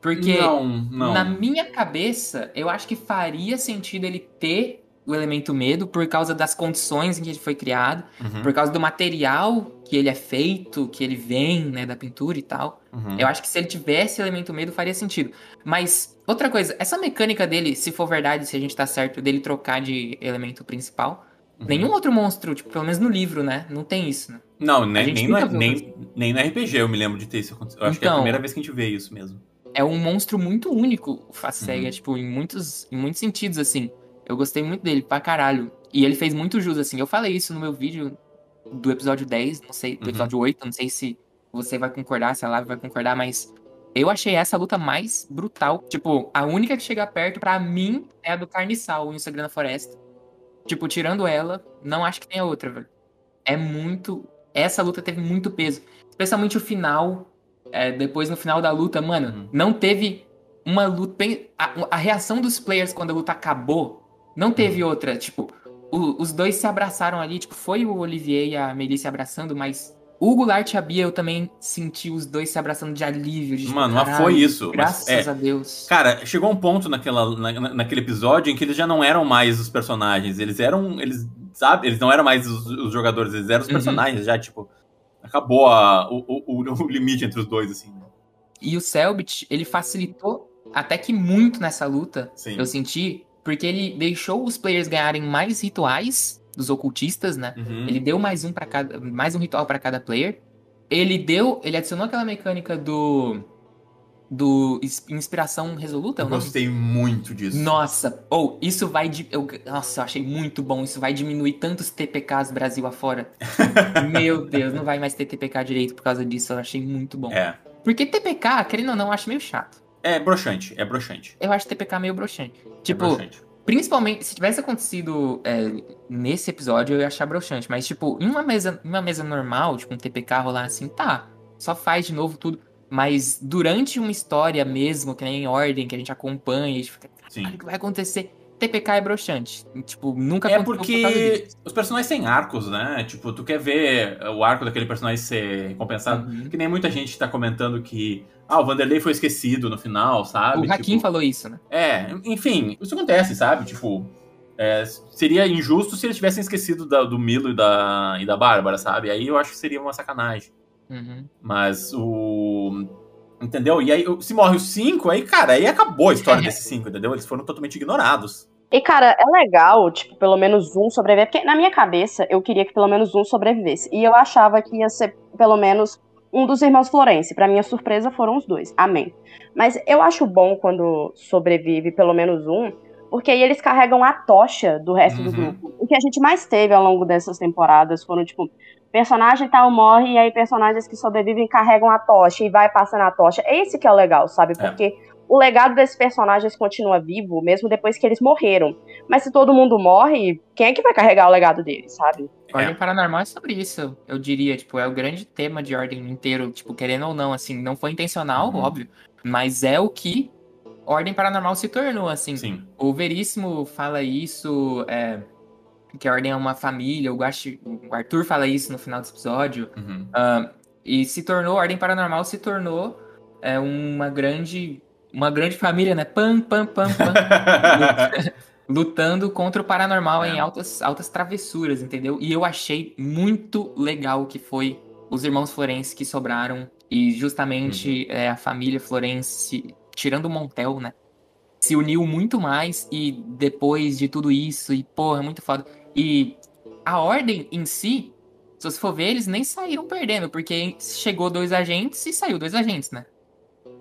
S3: Porque
S1: Não, não.
S3: na minha cabeça, eu acho que faria sentido ele ter o elemento medo por causa das condições em que ele foi criado,
S1: Uhum,
S3: por causa do material que ele é feito, que ele vem, né, da pintura e tal.
S1: uhum.
S3: Eu acho que se ele tivesse elemento medo, faria sentido. Mas, outra coisa, essa mecânica dele, se for verdade, se a gente tá certo, dele trocar de elemento principal,
S1: Uhum.
S3: nenhum outro monstro, tipo, pelo menos no livro, né, não tem isso, né?
S1: Não, nem,
S3: gente
S1: nem, no, nem, nem no RPG eu me lembro de ter isso acontecido. Eu acho que é a
S3: Então-
S1: primeira vez que a gente vê isso mesmo.
S3: é um monstro muito único, o Facega,
S1: Uhum.
S3: tipo, em muitos, em muitos sentidos, assim. Eu gostei muito dele, pra caralho. E ele fez muito jus, assim. Eu falei isso no meu vídeo do episódio 10, não sei, do
S1: Uhum.
S3: episódio 8, não sei se você vai concordar, se a Lava vai concordar, mas eu achei essa luta mais brutal. Tipo, a única que chega perto, pra mim, é a do Carniçal, o Instagram da Floresta. Tipo, tirando ela, não acho que tenha outra, velho. É muito. Essa luta teve muito peso. Especialmente o final. é, depois no final da luta, mano,
S1: Uhum.
S3: não teve uma luta. bem- A, a reação dos players quando a luta acabou não teve outra. Tipo, o- os dois se abraçaram ali. Tipo, foi o Olivier e a Melissa abraçando, mas o Goulart e a Bia eu também senti os dois se abraçando de alívio. De, tipo,
S1: Mano, mas
S3: "Caralho,
S1: foi isso. Mas,
S3: Graças
S1: é,
S3: a Deus.
S1: Cara, chegou um ponto naquela, na- na- naquele episódio em que eles já não eram mais os personagens. Eles eram. Eles, sabe? Eles não eram mais os, os jogadores, eles eram os
S3: Uhum.
S1: personagens já, tipo. Acabou a- o, o- o- o limite entre os dois, assim. né?
S3: E o Selbit, ele facilitou até que muito nessa luta.
S1: Sim.
S3: Eu senti, porque ele deixou os players ganharem mais rituais dos ocultistas, né?
S1: Uhum.
S3: Ele deu mais um para cada, mais um ritual pra cada player. Ele deu, ele adicionou aquela mecânica do do ins- inspiração resoluta, é
S1: gostei muito disso.
S3: Nossa, ou isso vai di- eu, nossa, eu achei muito bom. Isso vai diminuir tantos TPKs Brasil afora. Meu Deus, não vai mais ter TPK direito por causa disso. Eu achei muito bom.
S1: É.
S3: Porque TPK, querendo ou não, eu acho meio chato.
S1: É broxante, é broxante.
S3: Eu acho TPK meio broxante.
S1: É
S3: Tipo,
S1: broxante.
S3: Principalmente, se tivesse acontecido é, nesse episódio, eu ia achar broxante. Mas, tipo, em uma mesa, em uma mesa normal, tipo, um TPK rolar assim, tá. Só faz de novo tudo. Mas durante uma história mesmo, que nem em ordem, que a gente acompanha, e fica,
S1: Sim.
S3: caralho, o que vai acontecer? TPK é broxante. Tipo, nunca
S1: É
S3: por
S1: porque os personagens têm arcos, né? Tipo, tu quer ver o arco daquele personagem ser recompensado.
S3: Uhum.
S1: Que nem muita gente tá comentando que. Ah, o Vanderlei foi esquecido no final, sabe?
S3: O Hakim
S1: Tipo,
S3: falou isso, né?
S1: É, enfim, isso acontece, sabe? Tipo, é, seria injusto se eles tivessem esquecido da- do Milo e da, e da Bárbara, sabe? Aí eu acho que seria uma sacanagem.
S3: Uhum.
S1: Mas o. Entendeu? E aí, se morre os cinco, aí, cara, aí acabou a história desses cinco, entendeu? Eles foram totalmente ignorados.
S2: E, cara, é legal, tipo, pelo menos um sobreviver, porque na minha cabeça eu queria que pelo menos um sobrevivesse. E eu achava que ia ser pelo menos um dos irmãos Florence. Pra minha surpresa foram os dois. Amém. Mas eu acho bom quando sobrevive pelo menos um, porque aí eles carregam a tocha do resto do
S1: Uhum.
S2: grupo. O que a gente mais teve ao longo dessas temporadas foram, tipo, personagem tal morre e aí personagens que sobrevivem carregam a tocha e vai passando a tocha. Esse que é o legal, sabe?
S1: É.
S2: O legado desses personagens continua vivo mesmo depois que eles morreram. Mas se todo mundo morre, quem é que vai carregar o legado deles, sabe?
S3: Ordem Paranormal é sobre isso, eu diria. Tipo, é o grande tema de Ordem inteiro. Tipo, querendo ou não, assim, não foi intencional,
S1: Uhum.
S3: óbvio. Mas é o que Ordem Paranormal se tornou, assim.
S1: Sim.
S3: O Veríssimo fala isso, é, que a Ordem é uma família. O, Guaxi- o Arthur fala isso no final desse episódio.
S1: Uhum.
S3: Ah, e se tornou, a Ordem Paranormal se tornou é, uma grande. Uma grande família, né? Pam, pam, pam, pam. lutando contra o paranormal
S1: É.
S3: em altas, altas travessuras, entendeu? E eu achei muito legal que foi os irmãos Florence que sobraram e justamente
S1: Uhum.
S3: é, a família Florence, tirando o Montel, né? Se uniu muito mais e depois de tudo isso, e porra, é muito foda. E a ordem em si, se você for ver, eles nem saíram perdendo, porque chegou dois agentes e saiu dois agentes, né?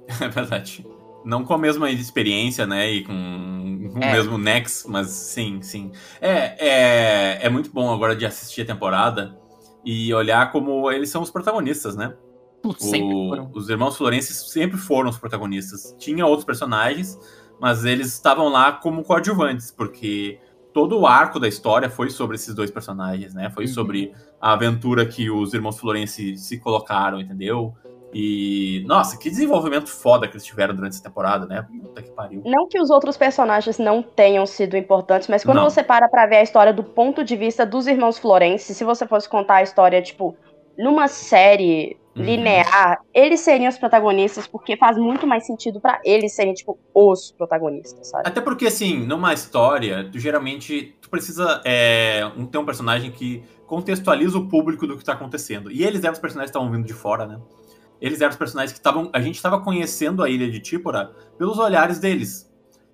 S1: É verdade. Não com a mesma experiência, né? E com o
S3: É.
S1: mesmo Nex, mas sim, sim. É, é, é muito bom agora de assistir a temporada e olhar como eles são os protagonistas, né?
S3: Putz, sempre
S1: O-
S3: foram.
S1: Os irmãos Florences sempre foram os protagonistas. Tinha outros personagens, mas eles estavam lá como coadjuvantes, porque todo o arco da história foi sobre esses dois personagens, né? Foi
S3: Uhum.
S1: sobre a aventura que os irmãos Florence se colocaram, entendeu? E, nossa, que desenvolvimento foda que eles tiveram durante essa temporada, né? Puta que pariu.
S2: Não que os outros personagens não tenham sido importantes, mas quando
S1: Não.
S2: você para pra ver a história do ponto de vista dos irmãos Florence, se você fosse contar a história, tipo, numa série
S1: Uhum.
S2: linear, eles seriam os protagonistas, porque faz muito mais sentido pra eles serem, tipo, os protagonistas, sabe?
S1: Até porque, assim, numa história, tu geralmente tu precisa é, um- ter um personagem que contextualiza o público do que tá acontecendo. E eles eram os personagens que estavam vindo de fora, né? Eles eram os personagens que estavam. A gente estava conhecendo a ilha de Típora pelos olhares deles.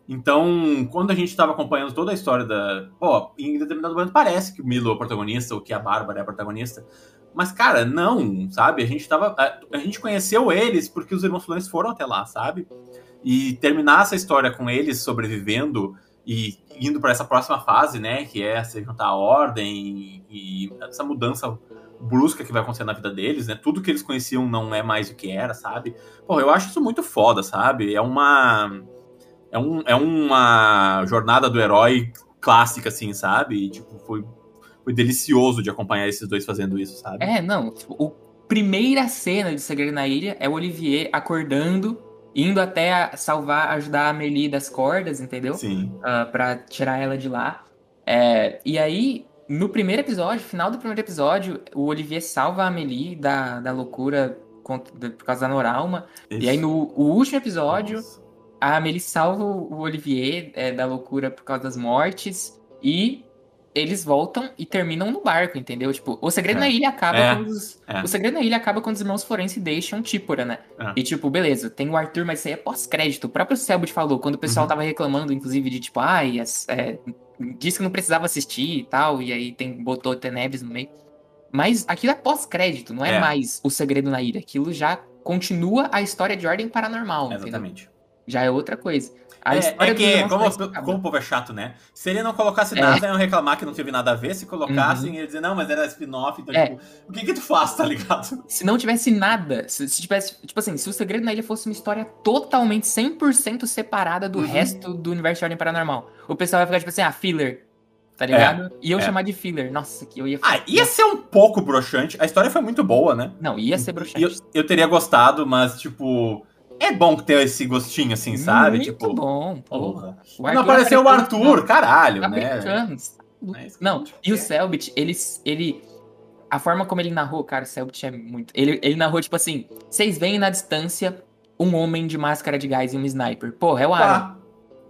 S1: Então, quando a gente estava acompanhando toda a história da. Pô, em determinado momento parece que o Milo é o protagonista, ou que a Bárbara é a protagonista. Mas, cara, não, sabe? A gente tava. A, a gente conheceu eles porque os irmãos Florence foram até lá, sabe? E terminar essa história com eles sobrevivendo e indo para essa próxima fase, né? Que é se juntar à ordem e essa mudança brusca que vai acontecer na vida deles, né? Tudo que eles conheciam não é mais o que era, sabe? Pô, eu acho isso muito foda, sabe? É uma. É, um, é uma jornada do herói clássica, assim, sabe? E, tipo, foi, foi delicioso de acompanhar esses dois fazendo isso, sabe?
S3: É, não. Tipo, o primeira cena de Segredo na Ilha é o Olivier acordando indo até a- salvar, ajudar a Amelie das cordas, entendeu?
S1: Sim.
S3: ah, pra tirar ela de lá. É, e aí, no primeiro episódio, final do primeiro episódio, o Olivier salva a Amelie da, da loucura por causa da Noralma. E aí, no último episódio,
S1: Nossa.
S3: a Amelie salva o Olivier é, da loucura por causa das mortes. E eles voltam e terminam no barco, entendeu? Tipo, o segredo
S1: É.
S3: na ilha acaba
S1: É.
S3: quando os.
S1: É.
S3: O segredo na ilha acaba quando os irmãos Forense deixam Típora, né?
S1: É.
S3: E tipo, beleza, tem o Arthur, mas isso aí é pós-crédito. O próprio Selbit falou, quando o pessoal
S1: Uhum.
S3: tava reclamando, inclusive, de tipo, ai, as- é, disse que não precisava assistir e tal, e aí tem, botou Tenebres no meio. Mas aquilo é pós-crédito, não é,
S1: É.
S3: mais o segredo na ilha. Aquilo já continua a história de ordem paranormal, entendeu? Já é outra coisa. A
S1: É, é que, como, como o povo é chato, né? Se ele não colocasse
S3: É.
S1: nada, iam reclamar que não teve nada a ver. Se colocassem,
S3: Uhum.
S1: ia dizer, não, mas era spin-off. Então,
S3: É.
S1: tipo, o que que tu faz, tá ligado?
S3: Se não tivesse nada, se, se tivesse, tipo assim, se o Segredo na Ilha fosse uma história totalmente 100% separada do
S1: Uhum.
S3: resto do universo de Ordem Paranormal, o pessoal vai ficar tipo assim, ah, filler, tá ligado? e eu
S1: é.
S3: chamar de filler, nossa, que eu ia
S1: Ah, ia ser um pouco broxante. A história foi muito boa, né?
S3: Não, ia ser
S1: E
S3: bruxante.
S1: Eu, eu teria gostado, mas, tipo, é bom ter esse gostinho, assim, sabe?
S3: Muito
S1: tipo,
S3: bom, porra.
S1: porra. Não apareceu o Arthur, caralho,
S3: Tá
S1: né? É que
S3: Não,
S1: gente
S3: e o. Selbit, ele, ele. A forma como ele narrou, cara, o Selbit é muito. Ele, ele narrou, tipo assim: vocês veem na distância um homem de máscara de gás e um sniper. Porra, é o Aaron.
S1: Tá.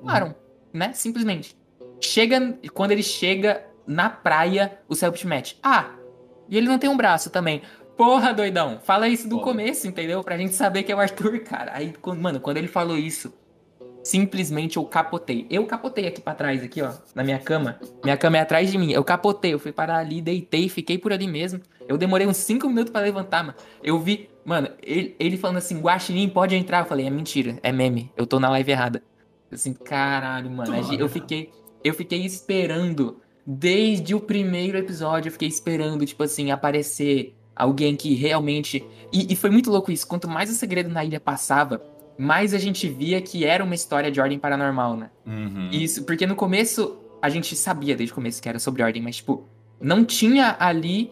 S3: O Aaron, né? Simplesmente. Chega. Quando ele chega na praia, o Selbit mete. Ah, e ele não tem um braço também. Porra, doidão. Fala isso do
S1: Porra.
S3: começo, entendeu? Pra gente saber que é o Arthur, cara. Aí, quando- mano, quando ele falou isso, simplesmente eu capotei. Eu capotei aqui pra trás, aqui, ó, na minha cama. Minha cama é atrás de mim. Eu capotei, eu fui parar ali, deitei, fiquei por ali mesmo. Eu demorei uns 5 minutos pra levantar, mano. Eu vi, mano, ele, ele falando assim, Guaxinim, pode entrar. Eu falei, é mentira, é meme. Eu tô na live errada. Assim, caralho, mano. Eu fiquei, eu fiquei esperando. Desde o primeiro episódio, eu fiquei esperando, tipo assim, aparecer alguém que realmente. E, e foi muito louco isso. Quanto mais o segredo na ilha passava, mais a gente via que era uma história de ordem paranormal, né?
S1: Uhum.
S3: Isso, porque no começo a gente sabia desde o começo que era sobre ordem, mas tipo, não tinha ali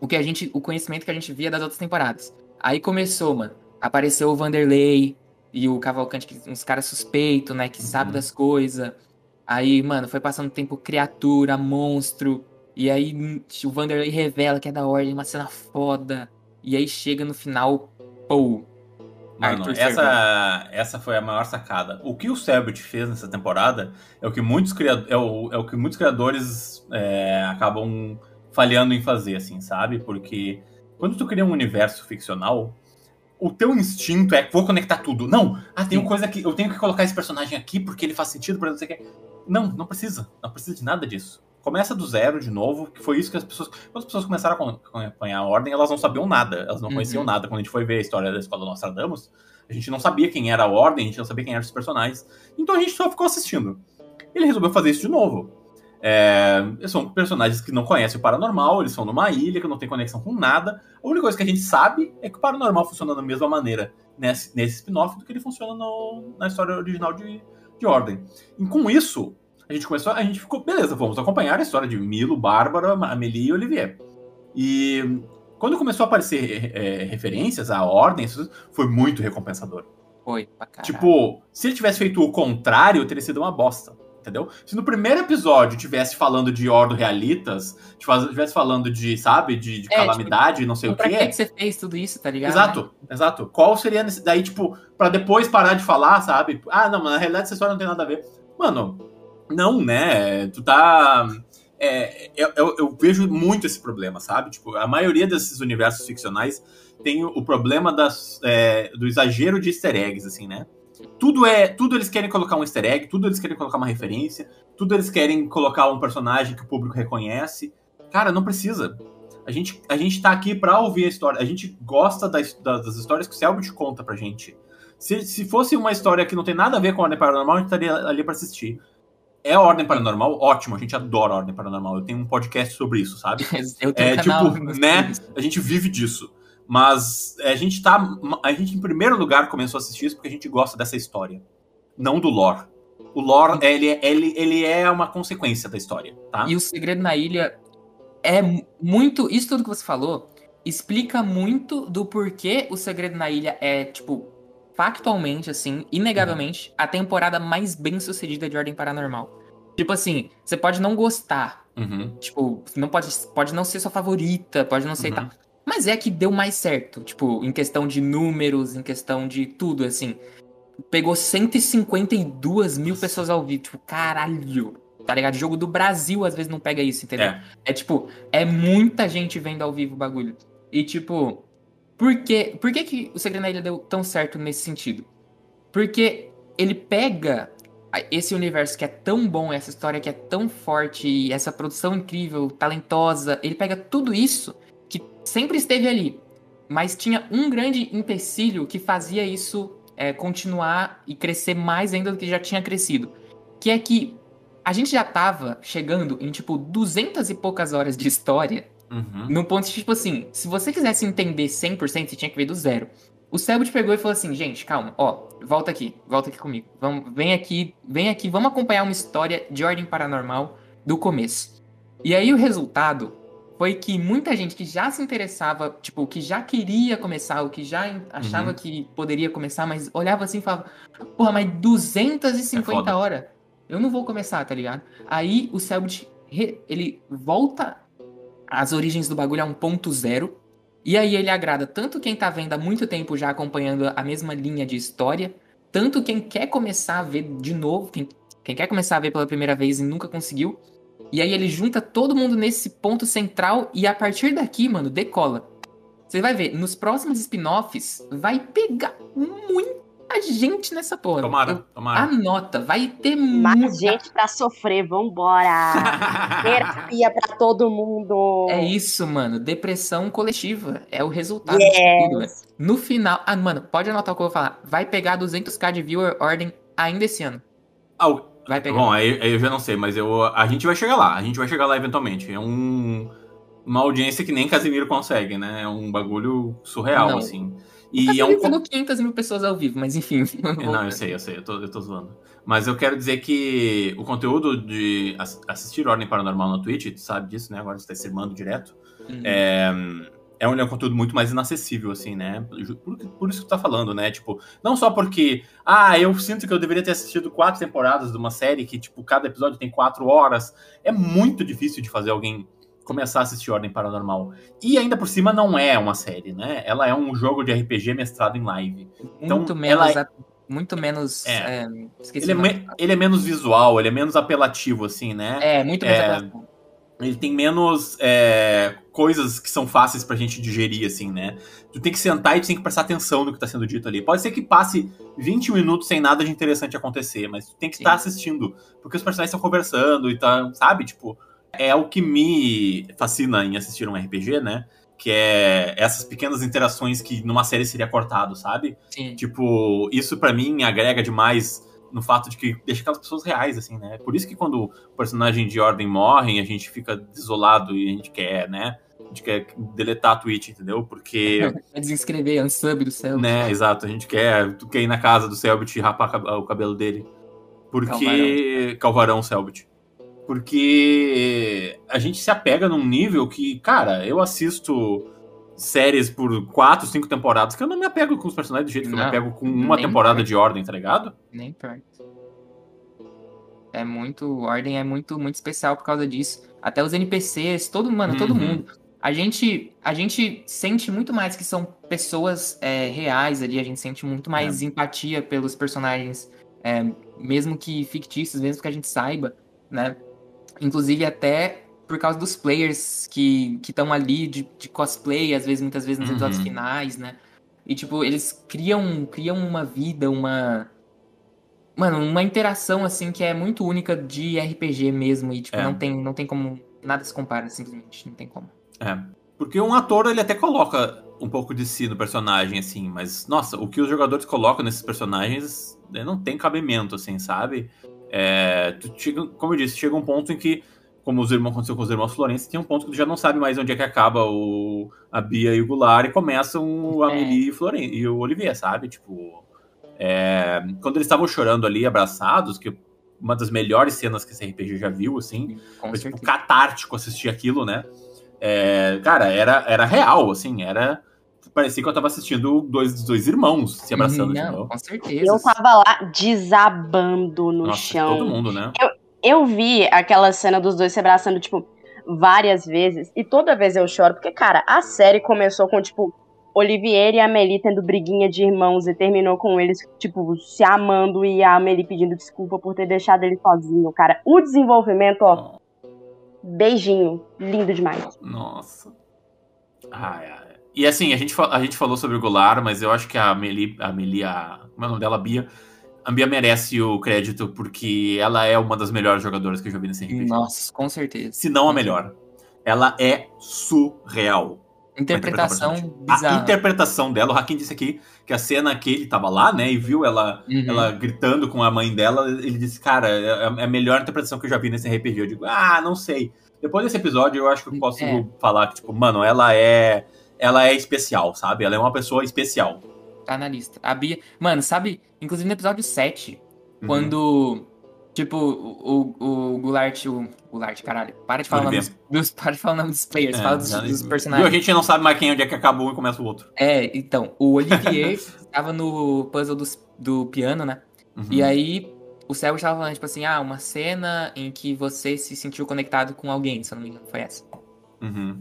S3: o que a gente, o conhecimento que a gente via das outras temporadas. Aí começou, mano. Apareceu o Vanderlei e o Cavalcante, que- uns caras suspeitos, né, que sabe
S1: Uhum.
S3: das coisas. Aí, mano, foi passando tempo criatura, monstro. E aí hum, o Vanderlei revela que é da ordem, uma cena foda. E aí chega no final, pô.
S1: Mano,
S3: Arthur
S1: essa, essa foi a maior sacada. O que o Selbit fez nessa temporada é o que muitos, criado, é o, é o que muitos criadores é, acabam falhando em fazer, assim, sabe? Porque quando tu cria um universo ficcional, o teu instinto é vou conectar tudo. Não, ah, tem uma coisa que eu tenho que colocar esse personagem aqui porque ele faz sentido para não sei o que. Não, não precisa. Não precisa de nada disso. Começa do zero de novo, que foi isso que as pessoas. Quando as pessoas começaram a acom- acompanhar a ordem, elas não sabiam nada, elas não
S3: Uhum.
S1: conheciam nada. Quando a gente foi ver a história da escola Nostradamus, a gente não sabia quem era a ordem, a gente não sabia quem eram os personagens. Então a gente só ficou assistindo. Ele resolveu fazer isso de novo. É, são personagens que não conhecem o paranormal, eles são numa ilha que não tem conexão com nada. A única coisa que a gente sabe é que o paranormal funciona da mesma maneira nesse, nesse spin-off do que ele funciona no- na história original de, de Ordem. E com isso, a gente começou, a gente ficou, beleza, vamos acompanhar a história de Milo, Bárbara, Amelie e Olivier. E quando começou a aparecer é, referências à Ordem, isso foi muito recompensador.
S3: Foi pra caralho.
S1: Tipo, se ele tivesse feito o contrário, teria sido uma bosta. Entendeu? Se no primeiro episódio tivesse falando de Ordo Realitas, tivesse falando de, sabe, de, de
S3: É,
S1: calamidade, não sei o
S3: pra
S1: quê.
S3: que, que você fez tudo isso, tá ligado?
S1: Exato, exato. Qual seria. Daí, tipo, pra depois parar de falar, sabe? Ah, não, mas na realidade essa história não tem nada a ver. Mano, não, né? Tu tá. É, eu, eu- eu vejo muito esse problema, sabe? Tipo, a maioria desses universos ficcionais tem o problema das, é, do exagero de easter eggs, assim, né? Tudo é. Tudo eles querem colocar um easter egg, tudo eles querem colocar uma referência, tudo eles querem colocar um personagem que o público reconhece. Cara, não precisa. A gente, a gente tá aqui pra ouvir a história. A gente gosta das, das histórias que o Selbit conta pra gente. Se, se fosse uma história que não tem nada a ver com a Paranormal, a gente estaria ali pra assistir. É a Ordem Paranormal? Ótimo, a gente adora a Ordem Paranormal. Eu tenho um podcast sobre isso, sabe?
S3: Eu tenho
S1: É,
S3: um canal
S1: tipo, né? A gente vive disso. Mas a gente tá. A gente, em primeiro lugar, começou a assistir isso porque a gente gosta dessa história. Não do lore. O lore, ele, é- ele, ele é uma consequência da história, tá?
S3: E o Segredo na Ilha é mu- muito. Isso tudo que você falou explica muito do porquê o Segredo na Ilha é, tipo, factualmente, assim, inegavelmente, a temporada mais bem sucedida de Ordem Paranormal. Tipo assim, você pode não gostar,
S1: Uhum.
S3: tipo, não pode, pode não ser sua favorita, pode não ser
S1: Uhum.
S3: tal. Mas é que deu mais certo, tipo, em questão de números, em questão de tudo, assim. Pegou 152 mil pessoas ao vivo, tipo, caralho. Tá ligado? Jogo do Brasil às vezes não pega isso, entendeu?
S1: É.
S3: É tipo, é muita gente vendo ao vivo o bagulho. E tipo, por por que, que o Segredo na Ilha deu tão certo nesse sentido? Porque ele pega esse universo que é tão bom, essa história que é tão forte, essa produção incrível, talentosa, ele pega tudo isso que sempre esteve ali, mas tinha um grande empecilho que fazia isso é, continuar e crescer mais ainda do que já tinha crescido. Que é que a gente já tava chegando em, tipo, duzentas e poucas horas de história
S1: Uhum.
S3: no ponto de, tipo assim, se você quisesse entender 100%, você tinha que ver do zero. O Selbit pegou e falou assim, gente, calma, ó, volta aqui, volta aqui comigo. Vamos, vem aqui, vem aqui, vamos acompanhar uma história de ordem paranormal do começo. E aí o resultado foi que muita gente que já se interessava, tipo, que já queria começar, ou que já achava
S1: Uhum.
S3: que poderia começar, mas olhava assim e falava, porra, mas 250
S1: É
S3: horas, eu não vou começar, tá ligado? Aí o Selbit, ele volta as origens do bagulho a um ponto zero. E aí ele agrada tanto quem tá vendo há muito tempo já acompanhando a mesma linha de história, tanto quem quer começar a ver de novo, quem, quem quer começar a ver pela primeira vez e nunca conseguiu. E aí ele junta todo mundo nesse ponto central e a partir daqui, mano, decola. Você vai ver, nos próximos spin-offs vai pegar muita gente nessa porra.
S1: Tomara,
S3: Eu-
S1: tomara.
S3: Anota, vai ter
S2: Mais
S3: muita
S2: gente pra sofrer, vambora. Terapia pra todo mundo.
S3: É isso, mano. Depressão coletiva. É o resultado disso tudo, velho.
S2: Yes.
S3: No final. Ah, mano, pode anotar o que eu vou falar. Vai pegar 200k de viewer ordem ainda esse ano.
S1: Ah, o-
S3: Vai pegar.
S1: Bom, aí, aí eu já não sei, mas eu, a gente vai chegar lá. A gente vai chegar lá eventualmente. É um, uma audiência que nem Casimiro consegue, né? É um bagulho surreal,
S3: Não.
S1: assim.
S3: E
S1: E é um.
S3: pegou 500 mil pessoas ao vivo, mas enfim.
S1: Não, eu sei, eu sei, eu tô, eu tô zoando. Mas eu quero dizer que o conteúdo de ass- assistir Ordem Paranormal no Twitch, tu sabe disso, né? Agora você tá streamando direto.
S3: Uhum.
S1: É, é um, é um conteúdo muito mais inacessível, assim, né? Por, por isso que tu tá falando, né? Tipo, não só porque, ah, eu sinto que eu deveria ter assistido quatro temporadas de uma série que, tipo, cada episódio tem quatro horas. É muito difícil de fazer alguém começar a assistir Ordem Paranormal. E ainda por cima não é uma série, né? Ela é um jogo de RPG mestrado em live. então,
S3: muito menos.
S1: ela
S3: a- Muito menos.
S1: É.
S3: é, esqueci
S1: Ele é, me- ele é menos visual, ele é menos apelativo, assim, né?
S3: É, muito menos.
S1: É,
S3: apelativo.
S1: ele tem menos é, coisas que são fáceis pra gente digerir, assim, né? Tu tem que sentar e tu tem que prestar atenção no que tá sendo dito ali. Pode ser que passe 20 minutos sem nada de interessante acontecer, mas tu tem que estar assistindo, porque os personagens estão conversando e tá, sabe? Tipo, é o que me fascina em assistir um RPG, né? Que é essas pequenas interações que numa série seria cortado, sabe?
S3: Sim.
S1: Tipo, isso pra mim agrega demais no fato de que deixa aquelas pessoas reais, assim, né? Por isso que quando o personagem de ordem morre, a gente fica desolado e a gente quer, né? A gente quer deletar a Twitch, entendeu? Porque,
S3: Vai desinscrever, unsub do céu.
S1: né, exato, a gente quer, tu quer ir na casa do Selbit e rapar o cabelo dele. Porque. Calvarão, Selbit. Porque a gente se apega num nível que, cara, eu assisto séries por quatro, cinco temporadas que eu não me apego com os personagens do jeito que eu me
S3: Não,
S1: apego com uma temporada
S3: perto.
S1: de ordem, tá ligado?
S3: Nem perto. É muito. Ordem é muito, muito especial por causa disso. Até os NPCs, todo, mano, todo
S1: Uhum.
S3: mundo. A gente, a gente sente muito mais que são pessoas é, reais ali, a gente sente muito mais empatia pelos personagens, é, mesmo que fictícios, mesmo que a gente saiba, né? Inclusive até por causa dos players que estão ali de, de cosplay, às vezes, muitas vezes nos
S1: Uhum.
S3: episódios finais, né? E, tipo, eles criam, criam uma vida, uma. Mano, uma interação, assim, que é muito única de RPG mesmo. E, tipo,
S1: É.
S3: não, tem, não tem como. Nada se compara, simplesmente. Não tem como.
S1: É. Porque um ator, ele até coloca um pouco de si no personagem, assim, mas, nossa, o que os jogadores colocam nesses personagens né, não tem cabimento, assim, sabe? É, chega, como eu disse, chega um ponto em que, como os irmãos aconteceu com os irmãos Florença, tem um ponto que tu já não sabe mais onde é que acaba o, a Bia e o Goulart e começam o
S3: É.
S1: Amelie e, Floren e o Olivier, sabe? Tipo, é, quando eles estavam chorando ali, abraçados, que uma das melhores cenas que esse RPG já viu, assim,
S3: Com
S1: foi tipo catártico assistir aquilo, né? É, cara, era, era real, assim, era. Parecia que eu tava assistindo dois, dois irmãos se abraçando de
S3: Não,
S1: novo.
S3: com certeza.
S2: Eu tava lá desabando no
S1: Nossa,
S2: chão.
S1: todo mundo, né?
S2: Eu vi aquela cena dos dois se abraçando, tipo, várias vezes. E toda vez eu choro, porque, cara, a série começou com, tipo, Olivier e a Amelie tendo briguinha de irmãos e terminou com eles, tipo, se amando e a Amelie pedindo desculpa por ter deixado ele sozinho, cara. O desenvolvimento, ó, beijinho. Lindo demais.
S1: Nossa. Ai, ai. E assim, a gente, a gente falou sobre o Goulart, mas eu acho que a Amelie, a Amelie, a, como é o nome dela? A Bia. A Bia merece o crédito porque ela é uma das melhores jogadoras que eu já vi nesse RPG.
S3: Nossa, com certeza.
S1: Se não a melhor. Ela é surreal.
S3: Interpretação
S1: A
S3: bizarra.
S1: interpretação dela, o Hakim disse aqui que a cena que ele tava lá, né, e viu ela,
S3: Uhum.
S1: ela gritando com a mãe dela, ele disse, cara, é é a melhor interpretação que eu já vi nesse RPG. Eu digo, ah, não sei. Depois desse episódio, eu acho que eu posso
S3: É.
S1: falar que, tipo, mano, ela é. Ela é especial, sabe? Ela é uma pessoa especial.
S3: Tá na lista. A Bia. Mano, sabe? Inclusive no episódio 7,
S1: Uhum.
S3: quando. Tipo, o, o, o Goulart. O Goulart, caralho. Para de falar dos, dos- Para de falar o nome dos players.
S1: É,
S3: fala dos, dos personagens.
S1: A gente não sabe mais quem onde é que acaba um e começa o outro.
S3: É, então. O Olivier estava no puzzle dos- do piano, né?
S1: Uhum.
S3: E aí, o Céu estava falando, tipo assim, ah, uma cena em que você se sentiu conectado com alguém, se eu não me engano, foi essa.
S1: Uhum.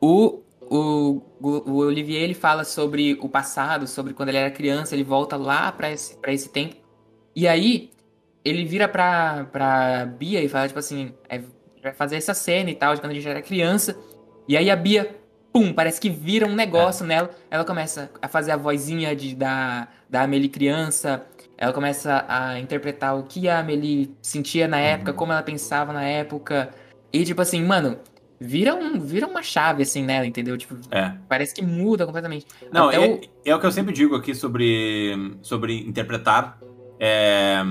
S3: O, o, o Olivier, ele fala sobre o passado, sobre quando ele era criança, ele volta lá pra esse, pra esse tempo. E aí, ele vira pra, pra Bia e fala, tipo assim, é, vai fazer essa cena e tal, de quando a gente era criança. E aí a Bia, pum, parece que vira um negócio nela. Ela começa a fazer a vozinha de, da, da Amelie criança. Ela começa a interpretar o que a Amelie sentia na época,
S1: Uhum.
S3: como ela pensava na época. E tipo assim, mano, vira, um, vira uma chave assim nela, entendeu? Tipo,
S1: É.
S3: parece que muda completamente.
S1: Não,
S3: Até
S1: é,
S3: o-
S1: é o que eu sempre digo aqui sobre, sobre interpretar. É,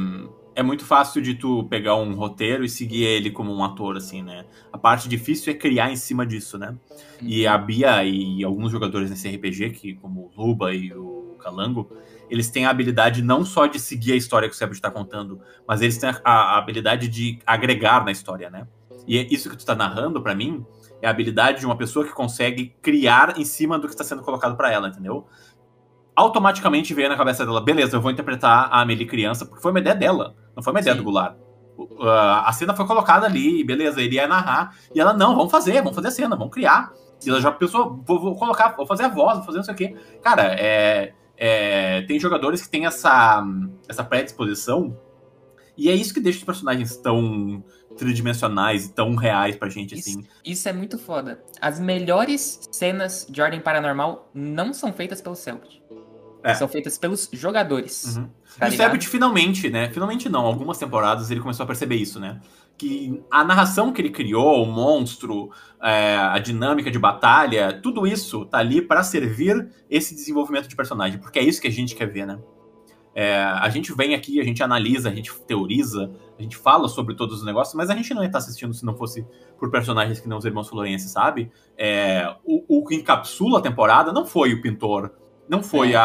S1: é muito fácil de tu pegar um roteiro e seguir ele como um ator, assim, né? A parte difícil é criar em cima disso, né? E a Bia e alguns jogadores nesse RPG, que, como o Luba e o Calango, eles têm a habilidade não só de seguir a história que o Seb está contando, mas eles têm a, a habilidade de agregar na história, né? E é isso que tu tá narrando pra mim é a habilidade de uma pessoa que consegue criar em cima do que está sendo colocado pra ela, entendeu? Automaticamente veio na cabeça dela, beleza, eu vou interpretar a Amelie criança, porque foi uma ideia dela, não foi uma ideia
S3: Sim.
S1: do Goulart. A a cena foi colocada ali, beleza, ele ia narrar, e ela, não, vamos fazer, vamos fazer a cena, vamos criar. E ela já pensou, vou, vou colocar, vou fazer a voz, vou fazer não sei o quê. Cara, é, é, tem jogadores que têm essa, essa predisposição, e é isso que deixa os personagens tão tridimensionais e tão reais pra gente,
S3: Isso,
S1: assim.
S3: isso é muito foda. As melhores cenas de ordem paranormal não são feitas pelo Selbit.
S1: É.
S3: São feitas pelos jogadores.
S1: Uhum.
S3: tá
S1: e o? Sebit finalmente, né? Finalmente não, algumas temporadas ele começou a perceber isso, né? Que a narração que ele criou, o monstro, é, a dinâmica de batalha, tudo isso tá ali para servir esse desenvolvimento de personagem, porque é isso que a gente quer ver, né? É, a gente vem aqui, a gente analisa, a gente teoriza, a gente fala sobre todos os negócios, mas a gente não ia estar assistindo se não fosse por personagens que não os irmãos florenses, sabe? É, o, o que encapsula a temporada não foi o pintor, não foi
S3: É.
S1: a,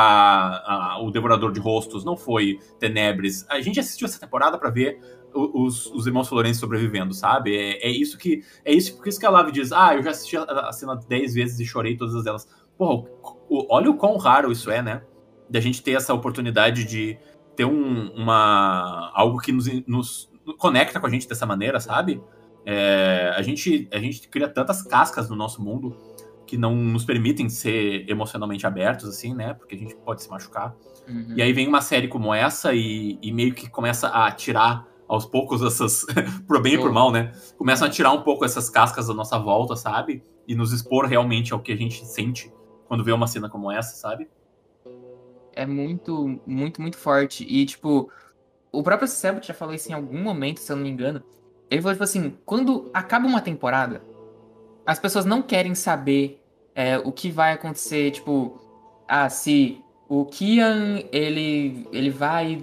S1: a- o Devorador de Rostos, não foi Tenebres. A gente assistiu essa temporada pra ver os, os irmãos Florenses sobrevivendo, sabe? É, é isso que é isso por isso que a Lave diz: "Ah, eu já assisti a, a cena 10 vezes e chorei todas elas". Porra, o- o- olha o quão raro isso é, né? Da gente ter essa oportunidade de ter um, uma algo que nos, nos conecta com a gente dessa maneira, sabe? É, a gente a gente cria tantas cascas no nosso mundo que não nos permitem ser emocionalmente abertos, assim, né? Porque a gente pode se machucar.
S3: Uhum.
S1: E aí vem uma série como essa e, e meio que começa a tirar aos poucos essas. pro bem e por mal, né? Começam a tirar um pouco essas cascas da nossa volta, sabe? E nos expor realmente ao que a gente sente quando vê uma cena como essa, sabe?
S3: É muito, muito, muito forte. E, tipo, o próprio Selbit já falou isso em algum momento, se eu não me engano. Ele falou, tipo assim, quando acaba uma temporada, as pessoas não querem saber é, o que vai acontecer, tipo, ah, se o Kian, ele, ele vai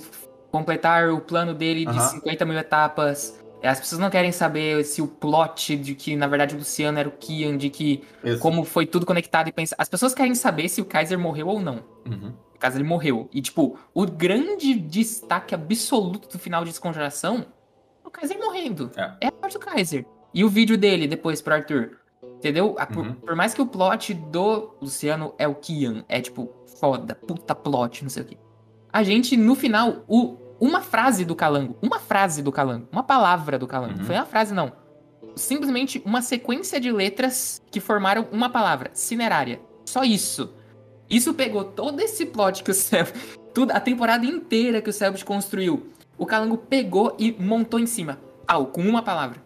S3: completar o plano dele de
S1: Aham.
S3: 50 mil etapas. É, As pessoas não querem saber se o plot de que, na verdade, o Luciano era o Kian, de que como foi tudo conectado e pensa. As pessoas querem saber se o Kaiser morreu ou não.
S1: Uhum.
S3: Caso, ele morreu. E, tipo, o grande destaque absoluto do final de Desconjuração é o Kaiser morrendo.
S1: É.
S3: É a morte do Kaiser. E o vídeo dele depois pro Arthur. Entendeu? Por,
S1: Uhum.
S3: por mais que o plot do Luciano é o Kian, é tipo, foda, puta plot, não sei o quê. A gente, no final, o, uma frase do Calango, uma frase do Calango, uma palavra do Calango,
S1: Uhum.
S3: não foi uma frase não. Simplesmente uma sequência de letras que formaram uma palavra, cinerária. Só isso. Isso pegou todo esse plot que o Cel... tudo, a temporada inteira que o Selbit construiu. O Calango pegou e montou em cima. Pau, com uma palavra.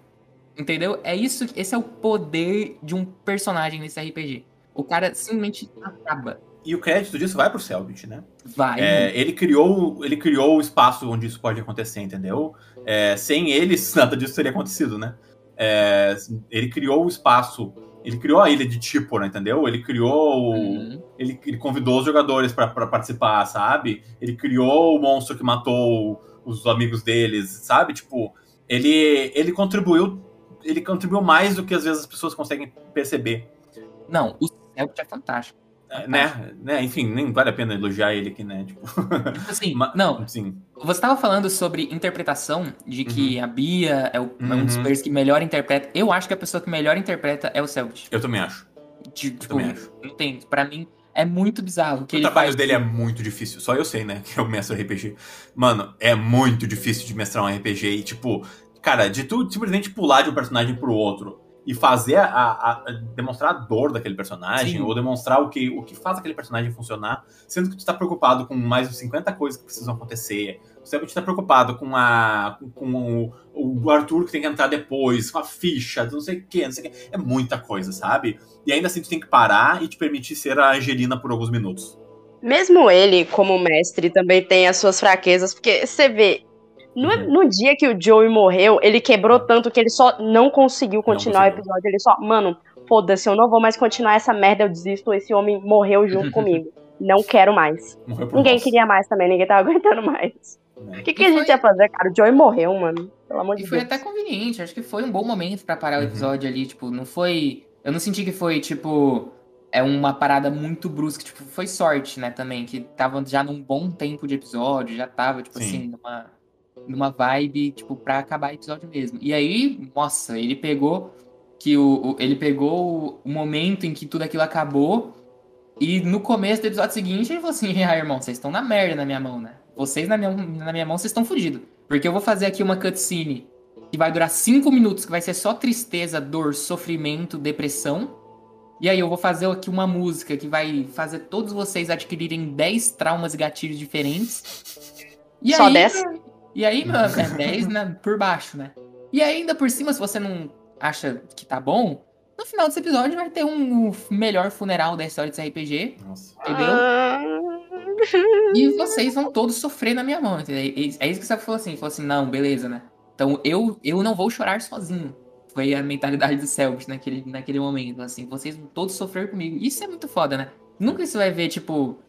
S3: Entendeu? É isso, esse é o poder de um personagem nesse RPG. O cara simplesmente acaba.
S1: E o crédito disso vai pro Selbit, né?
S3: Vai.
S1: É, ele criou ele criou o espaço onde isso pode acontecer, entendeu? É, sem eles, nada disso teria acontecido, né? É, ele criou o espaço, ele criou a ilha de Tipor, entendeu? Ele criou.
S3: Uhum.
S1: Ele, ele convidou os jogadores pra pra participar, sabe? Ele criou o monstro que matou os amigos deles, sabe? Tipo, ele, ele contribuiu. Ele contribuiu mais do que às vezes as pessoas conseguem perceber.
S3: Não, o Selbit é fantástico.
S1: É, Né? né? Enfim, nem vale a pena elogiar ele aqui, né? Tipo,
S3: Tipo assim,
S1: ma-
S3: não,
S1: Sim.
S3: Você tava falando sobre interpretação, de que a Bia é, o- é um dos
S1: Uhum.
S3: players que melhor interpreta. Eu acho que a pessoa que melhor interpreta é o Selbit.
S1: Eu também acho.
S3: De-
S1: Eu
S3: tipo,
S1: também acho.
S3: não tem. Pra mim, é muito bizarro. o Que
S1: O trabalho
S3: faz.
S1: dele é muito difícil. Só eu sei, né? Que eu mestro RPG. Mano, é muito difícil de mestrar um RPG. E, tipo, cara, de tu simplesmente pular de um personagem pro outro e fazer a, a- a- demonstrar a dor daquele personagem,
S3: Sim.
S1: ou demonstrar o que, o que faz aquele personagem funcionar, sendo que tu tá preocupado com mais de 50 coisas que precisam acontecer. Você tá preocupado com a. com, com o, o Arthur que tem que entrar depois, com a ficha, não sei o que, não sei o que. É muita coisa, sabe? E ainda assim tu tem que parar e te permitir ser a Angelina por alguns minutos.
S2: Mesmo ele, como mestre, também tem as suas fraquezas, porque você vê, no,
S1: Uhum.
S2: no dia que o Joey morreu, ele quebrou tanto que ele só não conseguiu continuar
S1: conseguiu.
S2: o episódio. Ele só, mano, foda-se, eu não vou mais continuar essa merda, eu desisto, esse homem morreu junto comigo. Não quero mais. Ninguém
S1: nós,
S2: queria mais também, ninguém tava aguentando mais.
S1: né?
S2: O que, que a
S3: foi-
S2: gente ia fazer, cara? O Joey morreu, mano. Pelo amor de
S3: E foi
S2: Deus.
S3: até conveniente, acho que foi um bom momento pra parar o
S1: Uhum.
S3: episódio ali, tipo, não foi. Eu não senti que foi, tipo, é uma parada muito brusca, tipo, foi sorte, né, também, que tava já num bom tempo de episódio, já tava, tipo
S1: Sim.
S3: assim, numa, numa vibe, tipo, pra acabar o episódio mesmo. E aí, nossa, ele pegou que o, o- ele pegou o, momento em que tudo aquilo acabou e no começo do episódio seguinte ele falou assim, ah, irmão, vocês estão na merda na minha mão, né? Vocês na minha, na minha mão, vocês estão fodidos. Porque eu vou fazer aqui uma cutscene que vai durar 5 minutos, que vai ser só tristeza, dor, sofrimento, depressão. E aí eu vou fazer aqui uma música que vai fazer todos vocês adquirirem 10 traumas e gatilhos diferentes. E
S2: Só
S3: aí,
S2: 10?
S3: E aí, mano, é 10 né, por baixo, né? E ainda por cima, se você não acha que tá bom, no final desse episódio vai ter um melhor funeral da história desse RPG,
S1: Nossa.
S3: entendeu?
S2: Ah,
S3: E vocês vão todos sofrer na minha mão, entendeu? É é isso que você falou assim, falou assim, não, beleza, né? Então eu, eu não vou chorar sozinho. Foi a mentalidade do Selbit naquele, naquele momento, assim, vocês vão todos sofrer comigo. Isso é muito foda, né? Nunca você vai ver, tipo.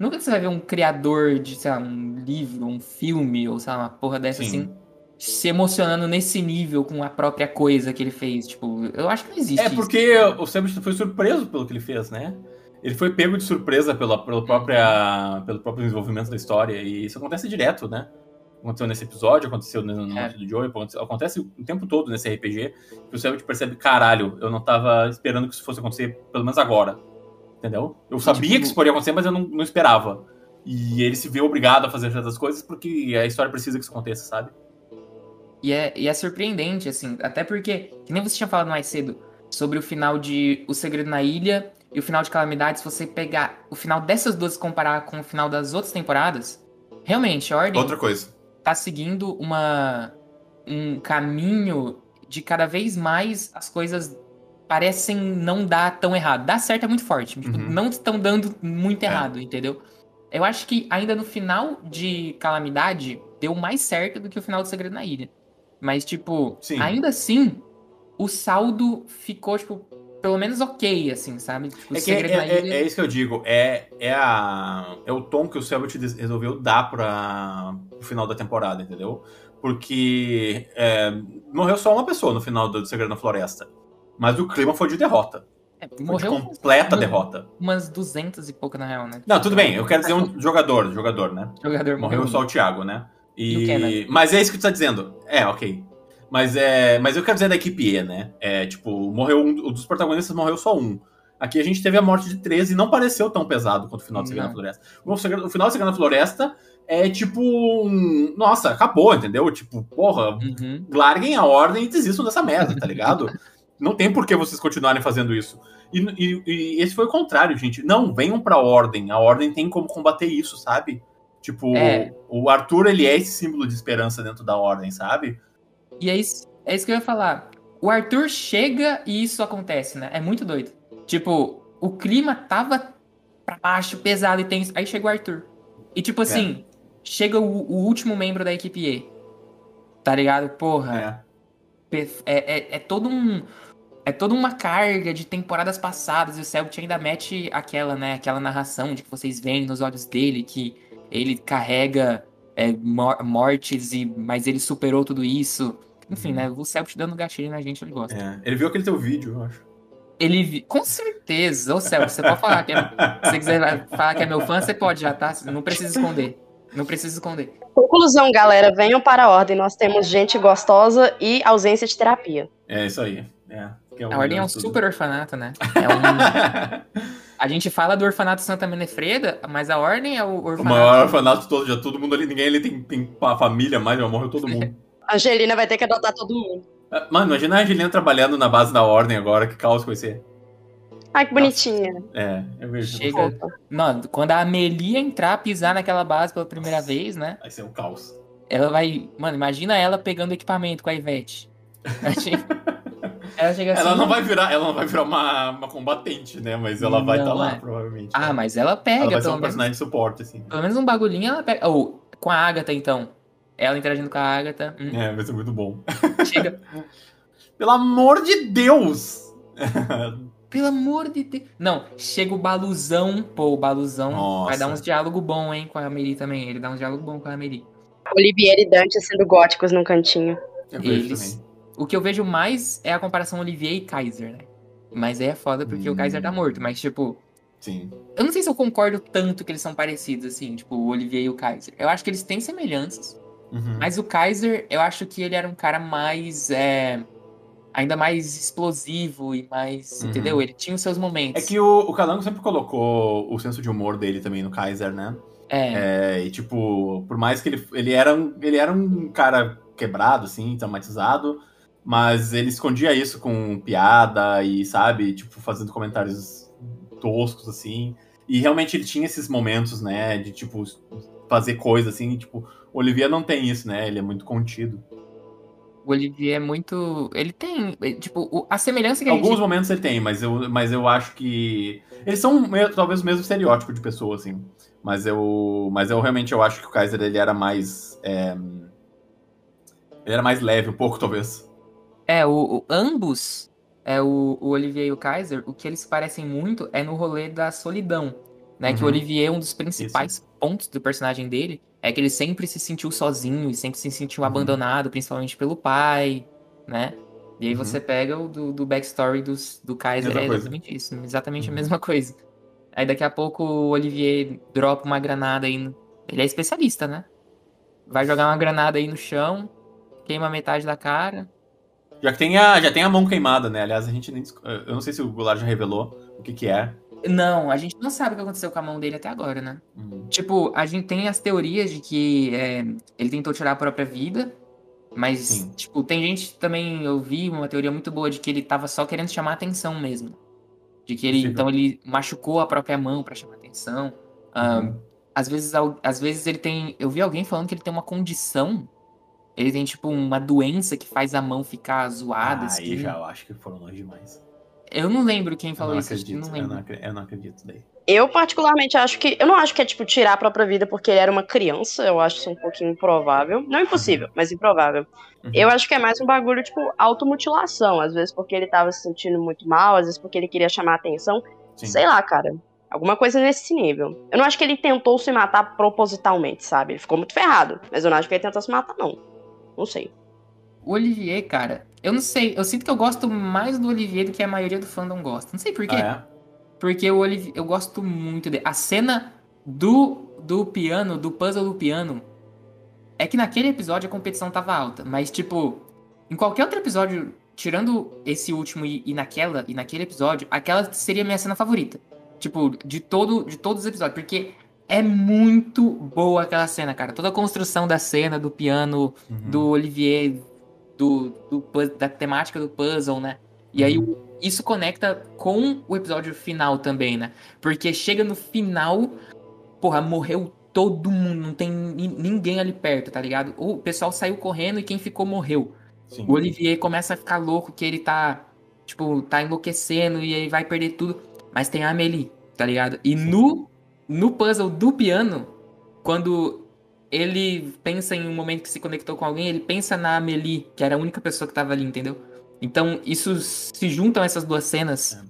S3: Nunca você vai ver um criador de, sei lá, um livro, um filme, ou sei lá, uma porra dessa
S1: Sim.
S3: assim, se emocionando nesse nível com a própria coisa que ele fez. Tipo, eu acho que não existe
S1: É
S3: isso.
S1: porque o Selbit foi surpreso pelo que ele fez, né? Ele foi pego de surpresa pela, pela própria, pelo próprio desenvolvimento da história. E isso acontece direto, né? Aconteceu nesse episódio, aconteceu no no
S3: É.
S1: Morte do Joey, acontece- o tempo todo nesse RPG. Que o Selbit percebe, caralho, eu não tava esperando que isso fosse acontecer, pelo menos agora. Entendeu? Eu sabia
S3: tipo-
S1: que isso poderia acontecer, mas eu não, não esperava. E ele se vê obrigado a fazer certas coisas porque a história precisa que isso aconteça, sabe?
S3: E é, e é surpreendente, assim, até porque, que nem você tinha falado mais cedo, sobre o final de O Segredo na Ilha e o final de Calamidade, se você pegar o final dessas duas e comparar com o final das outras temporadas, realmente, a Ordem
S1: Outra coisa.
S3: tá seguindo uma, um caminho de cada vez mais as coisas parecem não dar tão errado. Dá certo é muito forte, tipo,
S1: Uhum.
S3: não estão dando muito
S1: É.
S3: errado, entendeu? Eu acho que ainda no final de Calamidade deu mais certo do que o final do Segredo na Ilha. Mas, tipo,
S1: Sim.
S3: ainda assim, o saldo ficou, tipo, pelo menos ok, assim, sabe? Tipo,
S1: É, que
S3: Segredo
S1: é,
S3: na
S1: é-
S3: Ilha.
S1: é isso que eu digo. É, é, a, é o tom que o Selbit resolveu dar para o final da temporada, entendeu? Porque é, morreu só uma pessoa no final do Segredo na Floresta. Mas o clima foi de derrota.
S3: É,
S1: Foi
S3: morreu
S1: de completa derrota.
S3: umas 200 e pouco, na real, né?
S1: Não, tudo bem. Eu quero dizer um jogador, jogador, né?
S3: Jogador
S1: Morreu só o Thiago, né?
S3: E Kenan.
S1: Mas é isso que tu tá dizendo. É, ok. Mas é. Mas eu quero dizer da equipe E, né? É, tipo, morreu um, um dos protagonistas morreu só um. Aqui a gente teve a morte de 13 e não pareceu tão pesado quanto o final de Segredo. Floresta. O final de Segredo Floresta é tipo. um- Nossa, acabou, entendeu? Tipo, porra,
S3: Uhum.
S1: larguem a ordem e desistam dessa merda, tá ligado? não tem por que vocês continuarem fazendo isso. E, e- e esse foi o contrário, gente. Não, venham pra ordem. A ordem tem como combater isso, sabe? Tipo,
S3: É.
S1: o Arthur, ele é esse símbolo de esperança dentro da ordem, sabe?
S3: E é isso, é isso que eu ia falar. O Arthur chega e isso acontece, né? É muito doido. Tipo, o clima tava pra baixo, pesado e tenso. Aí chega o Arthur. E tipo assim, chega o, o último membro da equipe E. Tá ligado? Porra,
S1: É.
S3: é, é, é todo um. É toda uma carga de temporadas passadas. E o Selbit ainda mete aquela, né? Aquela narração de que vocês veem nos olhos dele que ele carrega é, mor- mortes, e mas ele superou tudo isso. Enfim, né? O Selbit dando gatilho na gente, ele gosta.
S1: É. Ele viu aquele teu vídeo, eu acho.
S3: Ele. vi- Com certeza, ô Selbit, você pode falar que é, se você quiser falar que é meu fã, você pode já, tá? Não precisa esconder. Não precisa esconder.
S2: Conclusão, galera, venham para a ordem. Nós temos gente gostosa e ausência de terapia.
S1: É isso aí. É. Que é o
S3: A Ordem é um
S1: tudo.
S3: super orfanato, né? É um. A gente fala do orfanato Santa Menefreda, mas a Ordem é o
S1: o
S3: orfanato.
S1: maior orfanato de todos, já todo mundo ali, ninguém ali tem, tem a família mais, já morreu todo mundo.
S2: A Angelina vai ter que adotar todo mundo.
S1: Ah, Mano, imagina a Angelina trabalhando na base da ordem agora, que caos que vai ser.
S2: Ai, que bonitinha.
S1: É, eu vejo.
S3: Chega. Não, quando a Amelie entrar, pisar naquela base pela primeira vez, né?
S1: Vai ser um caos.
S3: Ela vai. Mano, imagina ela pegando equipamento com a Ivete. ela chega assim.
S1: Ela não vai virar, ela não vai virar uma, uma combatente, né? Mas ela vai estar lá,
S3: é.
S1: provavelmente.
S3: Ah, mas ela pega,
S1: ela vai ser
S3: pelo
S1: um
S3: menos.
S1: personagem de suporte, assim.
S3: Pelo menos um bagulhinho ela pega. Ou com a Agatha, então. Ela interagindo com a Agatha. hum,
S1: É, vai ser muito bom.
S3: Chega.
S1: Pelo amor de Deus!
S3: Pelo amor de Deus. Não, chega o Baluzão. Pô, o Baluzão
S1: Nossa.
S3: vai dar uns diálogo bom, hein, com a Amelie também. Ele dá uns diálogo bom com a Amelie.
S2: Olivier e Dante sendo góticos num cantinho.
S1: Eu vejo
S3: Eles-
S1: também.
S3: O que eu vejo mais é a comparação Olivier e Kaiser, né? Mas aí é foda porque
S1: Hum.
S3: o Kaiser tá morto. Mas, tipo,
S1: Sim.
S3: eu não sei se eu concordo tanto que eles são parecidos, assim, tipo, o Olivier e o Kaiser. Eu acho que eles têm semelhanças.
S1: Uhum.
S3: Mas o Kaiser, eu acho que ele era um cara mais. é, ainda mais explosivo e mais.
S1: Uhum.
S3: Entendeu? Ele tinha os seus momentos.
S1: É que o, o Calango sempre colocou o senso de humor dele também no Kaiser, né?
S3: É,
S1: É, e tipo, por mais que ele, ele, era um, ele era um cara quebrado, assim, traumatizado, mas ele escondia isso com piada e, sabe, tipo, fazendo comentários toscos, assim. E realmente ele tinha esses momentos, né, de, tipo, fazer coisa, assim, e, tipo, o Olivia não tem isso, né, ele é muito contido.
S3: o Olivier é muito. Ele tem. é, Tipo, a semelhança que a
S1: Alguns
S3: gente.
S1: momentos ele tem, mas eu, mas eu acho que. Eles são talvez o mesmo estereótipo de pessoa, assim. Mas eu. Mas eu realmente eu acho que o Kaiser ele era mais. é, ele era mais leve, um pouco, talvez.
S3: É, o, o- ambos, é, o, o Olivier e o Kaiser, o que eles parecem muito é no rolê da solidão. Né? Que o
S1: Uhum.
S3: Olivier, um dos principais pontos do personagem dele, é que ele sempre se sentiu sozinho e sempre se sentiu
S1: Uhum.
S3: abandonado, principalmente pelo pai, né? E aí
S1: Uhum.
S3: você pega o do, do backstory dos, do Kaiser, é exatamente isso, exatamente
S1: Uhum.
S3: a mesma coisa. Aí daqui a pouco o Olivier dropa uma granada aí. no- Ele é especialista, né? Vai jogar uma granada aí no chão, queima metade da cara.
S1: Já que tem a, já tem a mão queimada, né? Aliás, a gente nem. Eu não sei se o Goulart já revelou o que, que é.
S3: Não, a gente não sabe o que aconteceu com a mão dele até agora, né?
S1: Uhum.
S3: Tipo, a gente tem as teorias de que é, ele tentou tirar a própria vida, mas,
S1: Sim.
S3: tipo, tem gente também, eu vi uma teoria muito boa de que ele tava só querendo chamar atenção mesmo. De que ele,
S1: Possível.
S3: então, ele machucou a própria mão pra chamar atenção. Ah,
S1: Uhum.
S3: às, vezes, às vezes ele tem. Eu vi alguém falando que ele tem uma condição. Ele tem, tipo, uma doença que faz a mão ficar zoada.
S1: Aí
S3: assim.
S1: já eu acho que foram longe demais.
S3: Eu não lembro quem
S1: Eu
S3: falou
S1: não
S3: isso.
S1: acredito.
S3: Não
S1: eu,
S3: lembro.
S1: não, acre- eu não acredito daí.
S2: Eu, particularmente, acho que. Eu não acho que é, tipo, tirar a própria vida porque ele era uma criança. Eu acho isso um pouquinho improvável. Não impossível, mas improvável.
S1: Uhum.
S2: Eu acho que é mais um bagulho, tipo, automutilação. Às vezes porque ele tava se sentindo muito mal, às vezes porque ele queria chamar atenção.
S1: Sim.
S2: Sei lá, cara. Alguma coisa nesse nível. Eu não acho que ele tentou se matar propositalmente, sabe? Ele ficou muito ferrado. Mas eu não acho que ele tentou se matar, não. Não sei.
S3: O Olivier, cara, eu não sei. Eu sinto que eu gosto mais do Olivier do que a maioria do fandom gosta. Não sei por quê.
S1: Ah,
S3: Porque o Olivier, eu gosto muito dele. A cena do, do piano, do puzzle do piano, é que naquele episódio a competição tava alta. Mas, tipo, em qualquer outro episódio, tirando esse último e, e naquela e naquele episódio, aquela seria a minha cena favorita. Tipo, de todo de todos os episódios, porque é muito boa aquela cena, cara. Toda a construção da cena, do piano,
S1: Uhum.
S3: do Olivier, do, do da temática do puzzle, né? E aí isso conecta com o episódio final também, né? Porque chega no final, porra, morreu todo mundo, não tem ni- ninguém ali perto, tá ligado? O pessoal saiu correndo e quem ficou morreu.
S1: Sim.
S3: O Olivier começa a ficar louco que ele tá, tipo, tá enlouquecendo e aí vai perder tudo. Mas tem a Amelie, tá ligado? E no, no puzzle do piano, quando ele pensa em um momento que se conectou com alguém, ele pensa na Amelie, que era a única pessoa que tava ali, entendeu? Então, isso se juntam essas duas cenas
S1: É.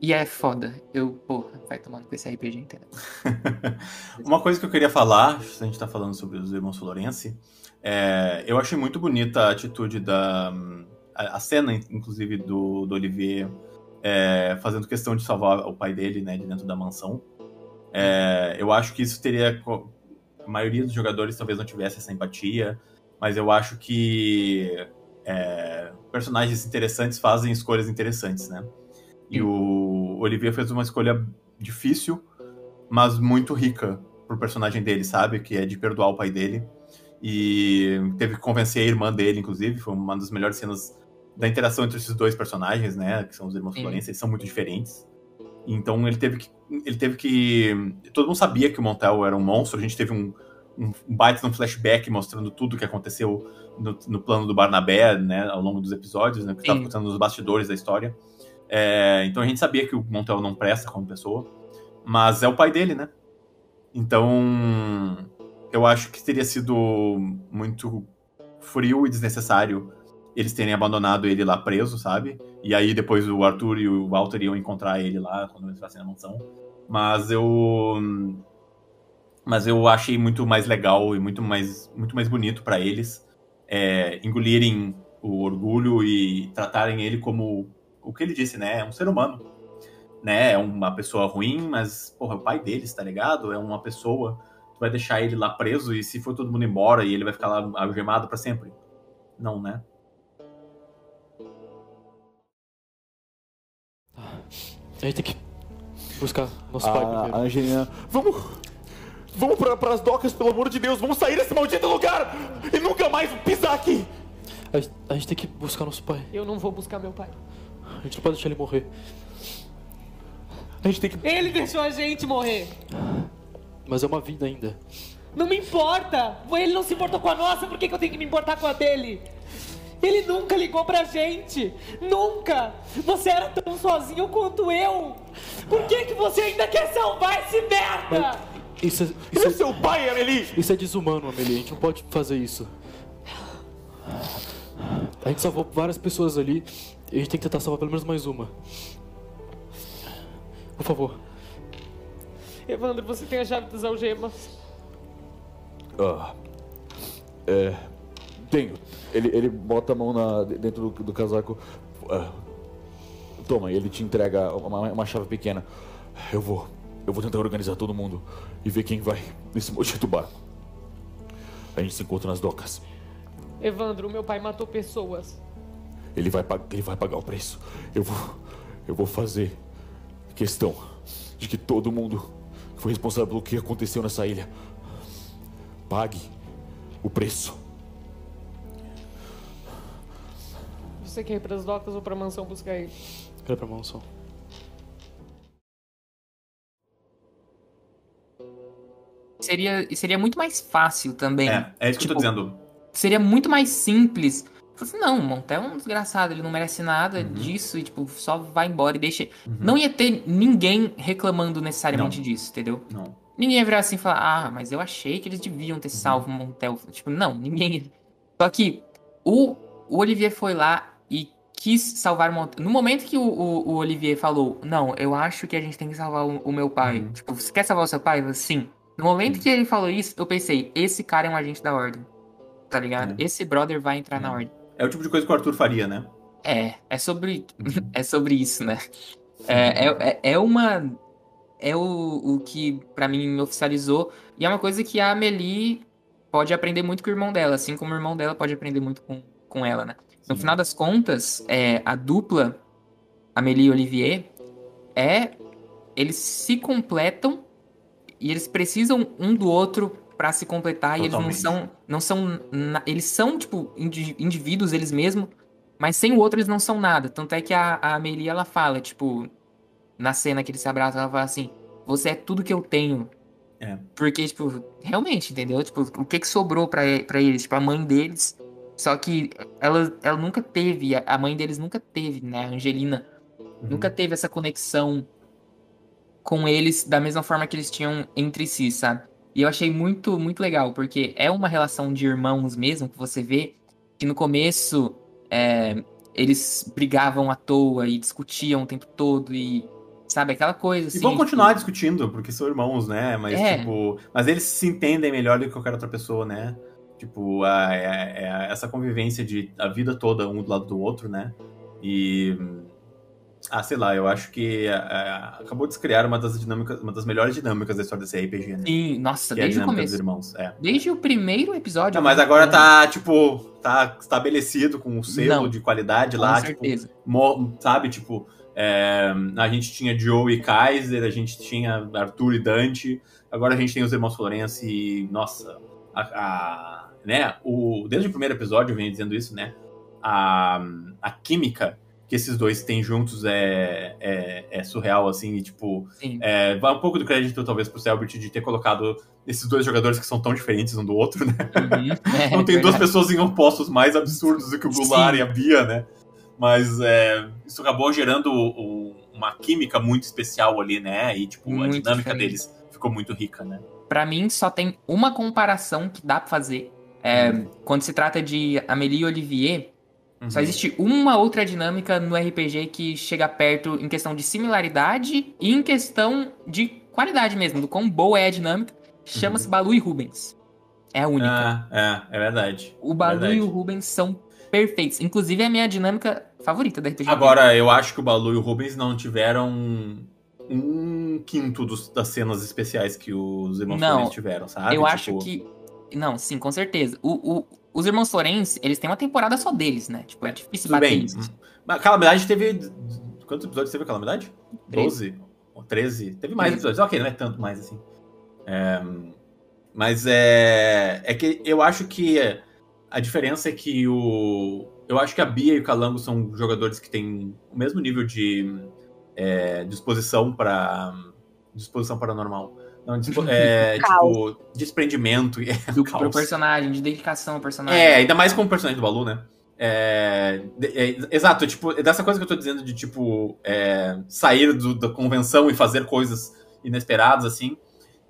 S3: e é foda. Eu, porra, vai tomando com esse RPG, entendeu?
S1: Uma coisa que eu queria falar, se a gente tá falando sobre os irmãos Florence, é, eu achei muito bonita a atitude da. A, a cena, inclusive, do, do Olivier é, fazendo questão de salvar o pai dele, né, de dentro da mansão. É, eu acho que isso teria. A maioria dos jogadores talvez não tivesse essa empatia, mas eu acho que é, personagens interessantes fazem escolhas interessantes, né? E o Olivier fez uma escolha difícil, mas muito rica pro personagem dele, sabe? Que é de perdoar o pai dele. E teve que convencer a irmã dele, inclusive. Foi uma das melhores cenas da interação entre esses dois personagens, né? Que são os irmãos
S3: Sim.
S1: Florence, eles são muito diferentes. Então ele teve que. Ele teve que. Todo mundo sabia que o Montel era um monstro. A gente teve um, um, um baita um flashback mostrando tudo o que aconteceu no, no plano do Barnabé, né? Ao longo dos episódios, né? Que estava acontecendo nos bastidores da história. É, então a gente sabia que o Montel não presta como pessoa. Mas é o pai dele, né? Então. Eu acho que teria sido muito frio e desnecessário eles terem abandonado ele lá preso, sabe? E aí depois o Arthur e o Walter iam encontrar ele lá quando eles entrassem na mansão. Mas eu. Mas eu achei muito mais legal e muito mais, muito mais bonito pra eles é, engolirem o orgulho e tratarem ele como o que ele disse, né? É um ser humano. Né? É uma pessoa ruim, mas, porra, é o pai deles, tá ligado? É uma pessoa. Tu vai deixar ele lá preso e se for todo mundo embora e ele vai ficar lá algemado pra sempre? Não, né?
S6: A gente tem que buscar nosso pai
S4: A, a
S6: primeiro.
S4: Angelina. Vamos. Vamos pra, pras docas, pelo amor de Deus. Vamos sair desse maldito lugar e nunca mais pisar aqui.
S6: A gente, a gente tem que buscar nosso pai.
S5: Eu não vou buscar meu pai.
S6: A gente não pode deixar ele morrer.
S4: A gente tem que.
S5: Ele deixou a gente morrer.
S6: Mas é uma vida ainda.
S5: Não me importa. Ele não se importou com a nossa, por que, que eu tenho que me importar com a dele? Ele nunca ligou pra gente. Nunca. Você era tão sozinho quanto eu. Por que, que você ainda quer salvar esse merda?
S6: Isso é,
S4: Isso
S6: isso
S4: é
S6: é,
S4: seu pai, Amelie!
S6: isso é desumano, Amelie. A gente não pode fazer isso. A gente salvou várias pessoas ali. E a gente tem que tentar salvar pelo menos mais uma. Por favor.
S5: Evandro, você tem a chave das algemas.
S4: Ah, é. Tenho. Ele, ele bota a mão na, dentro do, do casaco. Ah, toma, ele te entrega uma, uma chave pequena. Eu vou. Eu vou tentar organizar todo mundo e ver quem vai nesse maldito barco. A gente se encontra nas docas.
S5: Evandro, meu pai matou pessoas.
S4: Ele vai, ele vai pagar o preço. Eu vou. Eu vou fazer questão de que todo mundo que foi responsável pelo que aconteceu nessa ilha pague o preço.
S5: Você quer ir pras docas ou pra mansão buscar ele?
S6: Olha pra mão só.
S3: Seria, seria muito mais fácil também.
S1: É, é isso que eu tô
S3: Tipo,
S1: dizendo.
S3: Seria muito mais simples. Assim, não, o Montel é um desgraçado, ele não merece nada
S1: Uhum.
S3: disso, e tipo, só vai embora e deixa. Não ia ter ninguém reclamando necessariamente
S1: Não.
S3: disso, entendeu?
S1: Não.
S3: Ninguém ia virar assim e falar, ah, mas eu achei que eles deviam ter salvo o Montel. Tipo, não, ninguém. Só que o, o Olivier foi lá e quis salvar Montel. No momento que o, o, o Olivier falou, não, eu acho que a gente tem que salvar o, o meu pai.
S1: Uhum.
S3: Tipo, você quer salvar o seu pai? Eu Sim. No momento que ele falou isso, eu pensei, esse cara é um agente da ordem. Tá ligado?
S1: É.
S3: Esse brother vai entrar na
S1: É.
S3: ordem.
S1: É o tipo de coisa que o Arthur faria, né?
S3: É, é sobre. é sobre isso, né? É, é, é- é uma. É o, o que pra mim me oficializou. E é uma coisa que a Amelie pode aprender muito com o irmão dela, assim como o irmão dela pode aprender muito com, com ela, né? No final das contas, é, a dupla Amélie e Olivier é. Eles se completam e eles precisam um do outro pra se completar e eles não
S1: Totalmente.
S3: são. Não são. Eles são, tipo, indi- indivíduos eles mesmos, mas sem o outro eles não são nada. Tanto é que a, a Amélie ela fala, tipo, na cena que eles se abraçam, ela fala assim: Você é tudo que eu tenho.
S1: É.
S3: Porque, tipo, realmente, entendeu? Tipo, o que que sobrou pra, pra eles? Tipo, a mãe deles. Só que ela, ela nunca teve, a- mãe deles nunca teve, né? A Angelina
S1: Uhum.
S3: nunca teve essa conexão com eles da mesma forma que eles tinham entre si, sabe? E eu achei muito, muito legal, porque é uma relação de irmãos mesmo, que você vê que no começo é, eles brigavam à toa e discutiam o tempo todo e, sabe, aquela coisa assim.
S1: E vão
S3: tipo,
S1: continuar discutindo, porque são irmãos, né? Mas,
S3: É.
S1: tipo. Mas eles se entendem melhor do que qualquer outra pessoa, né? Tipo, a- é- é essa convivência de a vida toda um do lado do outro, né? E. Ah, sei lá, eu acho que é, é, acabou de se criar uma das dinâmicas, uma das melhores dinâmicas da história desse RPG, né?
S3: Sim, nossa,
S1: que é a
S3: desde o
S1: dinâmica dos
S3: começo.
S1: irmãos. É.
S3: Desde o primeiro episódio.
S1: Não, mas
S3: né?
S1: agora tá, tipo, tá estabelecido com um selo
S3: Não,
S1: de qualidade
S3: Com
S1: lá, tipo,
S3: certeza.
S1: mo- sabe, tipo, é, a gente tinha Joe e Kaiser, a gente tinha Arthur e Dante, agora a gente tem os irmãos Florence e, nossa, a, a- né, o, desde o primeiro episódio eu venho dizendo isso, né, a, a química que esses dois têm juntos é, é, é surreal, assim, e, tipo,
S3: Sim.
S1: é, vai um pouco do crédito, talvez, pro Selbert de ter colocado esses dois jogadores que são tão diferentes um do outro, né,
S3: Uhum. É,
S1: não tem duas
S3: verdade.
S1: pessoas em opostos mais absurdos do que o Goulart
S3: Sim.
S1: e a Bia, né? Mas é, isso acabou gerando o- uma química muito especial ali, né? E, tipo, a
S3: Muito
S1: dinâmica
S3: diferente.
S1: deles ficou muito rica, né?
S3: Pra mim, só tem uma comparação que dá pra fazer. É, Quando se trata de Amélie e Olivier,
S1: Uhum.
S3: só existe uma outra dinâmica no RPG que chega perto em questão de similaridade e em questão de qualidade mesmo, do quão boa é a dinâmica. Chama-se Balu e Rubens. É a única.
S1: Ah, é, é verdade.
S3: o Balu
S1: verdade.
S3: e o Rubens são perfeitos. Inclusive, é a minha dinâmica favorita da RPG.
S1: Agora, eu acho que o Balu e o Rubens não tiveram um quinto dos- das cenas especiais que os irmãos
S3: Não,
S1: tiveram, sabe?
S3: Eu
S1: Tipo,
S3: acho que. Não, sim, com certeza. O, o- os irmãos Florence, eles têm uma temporada só deles, né? Tipo, é difícil
S1: Tudo
S3: bater
S1: bem.
S3: isso.
S1: Mas Calamidade teve. Quantos episódios teve a Calamidade?
S3: Treze.
S1: 12? Ou 13? Teve mais
S3: Treze.
S1: episódios. Ok, não é tanto mais assim. É, mas é. É que eu acho que a diferença é que o. Eu acho que a Bia e o Calango são jogadores que têm o mesmo nível de é, disposição para disposição paranormal. Não, é, tipo, desprendimento. É,
S3: Do,
S1: caos.
S3: pro personagem, de dedicação ao personagem.
S1: É, ainda mais com o personagem do Balu, né? É, é, exato, tipo, é dessa coisa que eu tô dizendo de, tipo, é, sair do- da convenção e fazer coisas inesperadas, assim.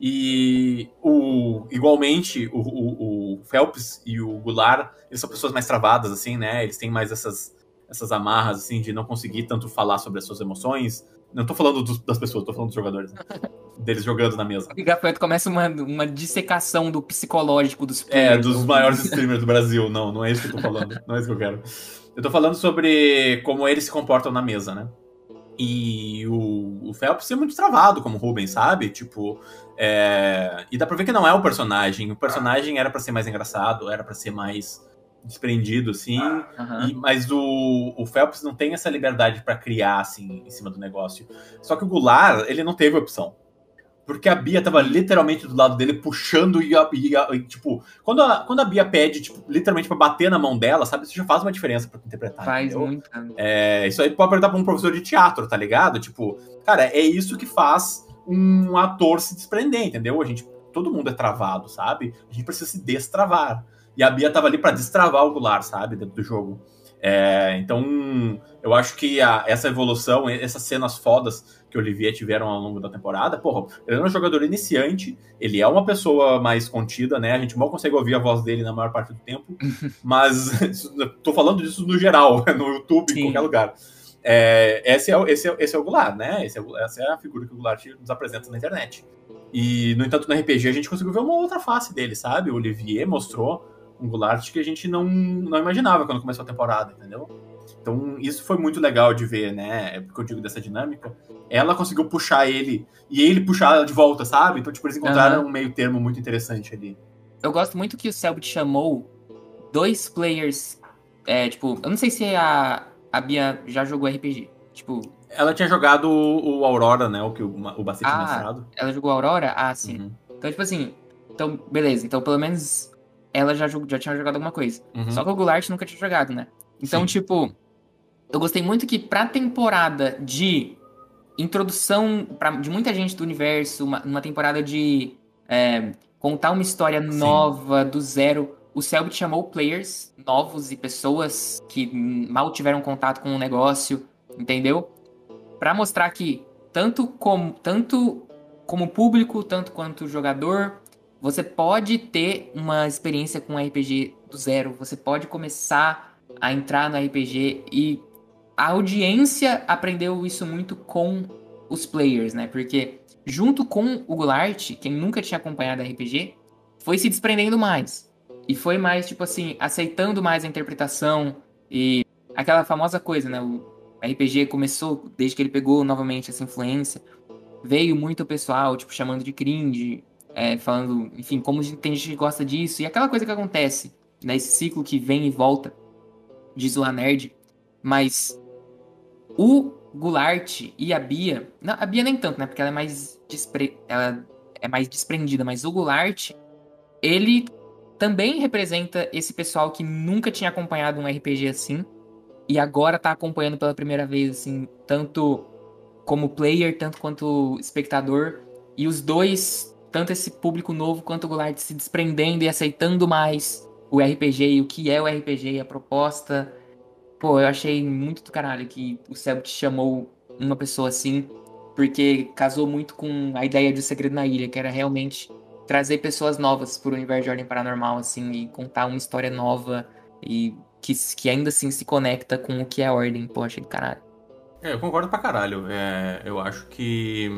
S1: E o, igualmente, o, o, o Phelps e o Goulart, eles são pessoas mais travadas, assim, né? Eles têm mais essas, essas amarras, assim, de não conseguir tanto falar sobre as suas emoções. Não tô falando dos- das pessoas, tô falando dos jogadores, né? Deles jogando na mesa.
S3: E Gafanhoto começa uma, uma dissecação do psicológico dos
S1: É, dos maiores streamers do Brasil. Não, não é isso que eu tô falando. Não é isso que eu quero. Eu tô falando sobre como eles se comportam na mesa, né? E o, o Phelps é muito travado como Rubens, sabe? Tipo, é... e dá pra ver que não é o personagem. O personagem era pra ser mais engraçado, era pra ser mais desprendido, assim.
S3: Aham.
S1: E- mas o, o Phelps não tem essa liberdade pra criar, assim, em cima do negócio. Só que o Goulart, ele não teve opção. Porque a Bia tava literalmente do lado dele, puxando e, a- e a- e, tipo... Quando a, quando a Bia pede, tipo, literalmente pra bater na mão dela, sabe? Isso já faz uma diferença pra interpretar,
S3: Faz
S1: entendeu?
S3: muita.
S1: É, isso aí pode perguntar pra um professor de teatro, tá ligado? Tipo, cara, é isso que faz um ator se desprender, entendeu? A gente, todo mundo é travado, sabe? A gente precisa se destravar. E a Bia tava ali pra destravar o Goulart, sabe? Dentro do jogo. É, então, eu acho que a- essa evolução, essas cenas fodas que o Olivier tiveram ao longo da temporada, porra, ele é um jogador iniciante, ele é uma pessoa mais contida, né? A gente mal consegue ouvir a voz dele na maior parte do tempo, mas tô falando disso no geral, no YouTube,
S3: Sim.
S1: em qualquer lugar. É, esse, é, o- esse, é, esse é o Goulart, né? Esse é essa é a figura que o Goulart nos apresenta na internet. E, no entanto, no RPG a gente conseguiu ver uma outra face dele, sabe? O Olivier mostrou um Goulart que a gente não, não imaginava quando começou a temporada, entendeu? Então, isso foi muito legal de ver, né? É porque eu digo dessa dinâmica. Ela conseguiu puxar ele e ele puxar ela de volta, sabe? Então, tipo, eles encontraram um meio termo muito interessante ali.
S3: Eu gosto muito que o Selbit chamou dois players É, tipo, eu não sei se a, a Bia já jogou RPG. Tipo,
S1: Ela tinha jogado o o Aurora, né? O que o, o Bacete tinha
S3: Ah. ela jogou Aurora? Ah, sim.
S1: Uhum.
S3: Então, tipo assim, então, beleza. Então, pelo menos ela já, já tinha jogado alguma coisa.
S1: Uhum.
S3: Só que o Goulart nunca tinha jogado, né? Então,
S1: Sim.
S3: tipo, eu gostei muito que pra temporada de introdução pra, de muita gente do universo, uma, uma temporada de é, contar uma história nova, do zero, o Selbit chamou players novos e pessoas que mal tiveram contato com o negócio, entendeu? Pra mostrar que tanto como, tanto como público, tanto quanto jogador, você pode ter uma experiência com RPG do zero. Você pode começar a entrar no RPG e a audiência aprendeu isso muito com os players, né? Porque junto com o Goulart, quem nunca tinha acompanhado RPG, foi se desprendendo mais. E foi mais, tipo assim, aceitando mais a interpretação e aquela famosa coisa, né? O RPG começou, desde que ele pegou novamente essa influência, veio muito pessoal, tipo, chamando de cringe, é, falando, enfim, como tem gente que gosta disso, e aquela coisa que acontece, né? Esse ciclo que vem e volta de zoar nerd. Mas o Goulart e a Bia. Não, a Bia nem tanto, né? Porque ela é mais despre... ela é mais desprendida, mas o Goulart, ele também representa esse pessoal que nunca tinha acompanhado um RPG assim. E agora tá acompanhando pela primeira vez, assim, tanto como player, tanto quanto espectador. E os dois, tanto esse público novo quanto o Goulart, se desprendendo e aceitando mais o RPG e o que é o RPG e a proposta. Pô, eu achei muito do caralho que o Selbit chamou uma pessoa assim, porque casou muito com a ideia de O Segredo na Ilha, que era realmente trazer pessoas novas pro universo de Ordem Paranormal, assim, e contar uma história nova e que, que ainda assim se conecta com o que é Ordem. Pô, achei do caralho.
S1: É, eu concordo pra caralho. É, eu acho que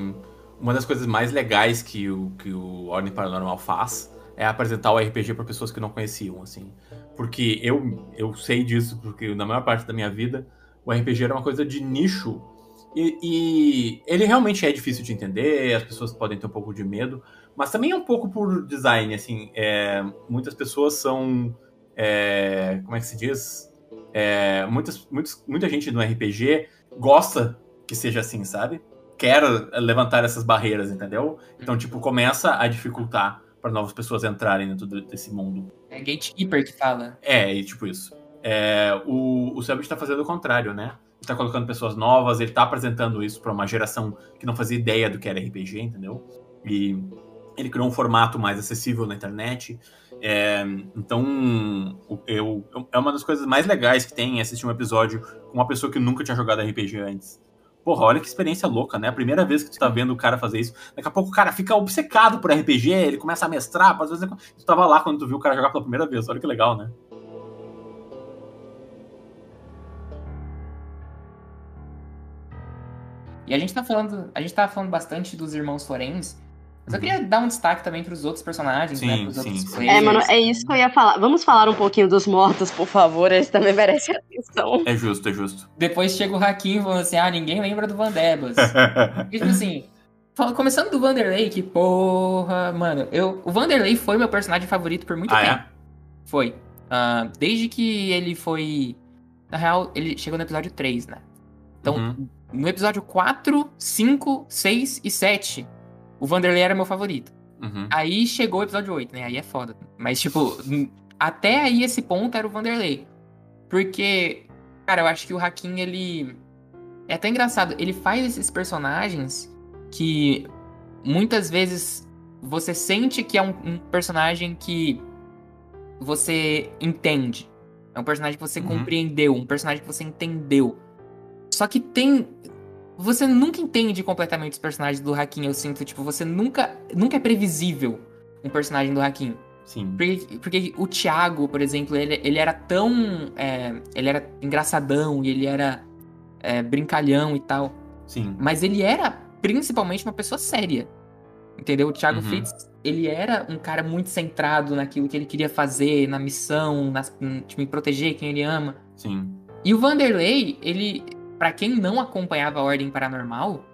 S1: uma das coisas mais legais que o, que o Ordem Paranormal faz é apresentar o RPG pra pessoas que não conheciam, assim. Porque eu, eu sei disso, porque na maior parte da minha vida o RPG era uma coisa de nicho. E, e ele realmente é difícil de entender, as pessoas podem ter um pouco de medo, mas também é um pouco por design, assim. é, muitas pessoas são. é, como é que se diz? É, muitas, muitos, muita gente no RPG gosta que seja assim, sabe? Quer levantar essas barreiras, entendeu? Então, tipo, começa a dificultar para novas pessoas entrarem dentro desse mundo.
S3: É Gatekeeper que fala.
S1: É, e tipo isso. É, o o Selbit tá fazendo o contrário, né? Ele tá colocando pessoas novas, ele tá apresentando isso para uma geração que não fazia ideia do que era RPG, entendeu? E ele criou um formato mais acessível na internet. É, então, o- eu, é uma das coisas mais legais que tem é assistir um episódio com uma pessoa que nunca tinha jogado RPG antes. Porra, olha que experiência louca, né? A primeira vez que tu tá vendo o cara fazer isso, daqui a pouco o cara fica obcecado por RPG, ele começa a mestrar, às vezes tu tava lá quando tu viu o cara jogar pela primeira vez, olha que legal, né?
S3: E a gente tá falando. A gente tá falando bastante dos irmãos Forens. Mas eu queria dar um destaque também pros outros personagens, né?
S1: Sim,
S3: Pros
S1: sim,
S3: outros
S1: sim.
S3: players.
S2: É, mano, é isso que eu ia falar. Vamos falar um pouquinho dos mortos, por favor. Eles também merecem atenção.
S1: É justo, é justo.
S3: Depois chega o Hakim falando assim: ah, ninguém lembra do Van Debas. E, tipo assim, começando do Vanderlei, que porra, mano, eu, o Vanderlei foi meu personagem favorito por muito
S1: ah,
S3: tempo.
S1: é?
S3: Foi. Ah, desde que ele foi. Na real, ele chegou no episódio 3, né? Então,
S1: Uhum.
S3: no episódio 4, 5, 6 e 7, o Vanderlei era meu favorito.
S1: Uhum.
S3: Aí chegou o episódio 8, né? Aí é foda. Mas, tipo, até aí esse ponto era o Vanderlei. Porque, cara, eu acho que o Hakim, ele. É até engraçado. Ele faz esses personagens que muitas vezes você sente que é um, um personagem que você entende. É um personagem que você
S1: Uhum.
S3: compreendeu, um personagem que você entendeu. Só que tem. Você nunca entende completamente os personagens do Hakim, eu sinto. Tipo, você nunca. Nunca é previsível um personagem do Hakim.
S1: Sim.
S3: Porque, porque o Thiago, por exemplo, ele, ele era tão. é, ele era engraçadão e ele era é, brincalhão e tal.
S1: Sim.
S3: Mas ele era principalmente uma pessoa séria. Entendeu? O Thiago
S1: Uhum.
S3: Fritz, ele era um cara muito centrado naquilo que ele queria fazer, na missão, em, tipo, em proteger quem ele ama.
S1: Sim.
S3: E o Vanderlei, ele, Pra quem não acompanhava a Ordem Paranormal,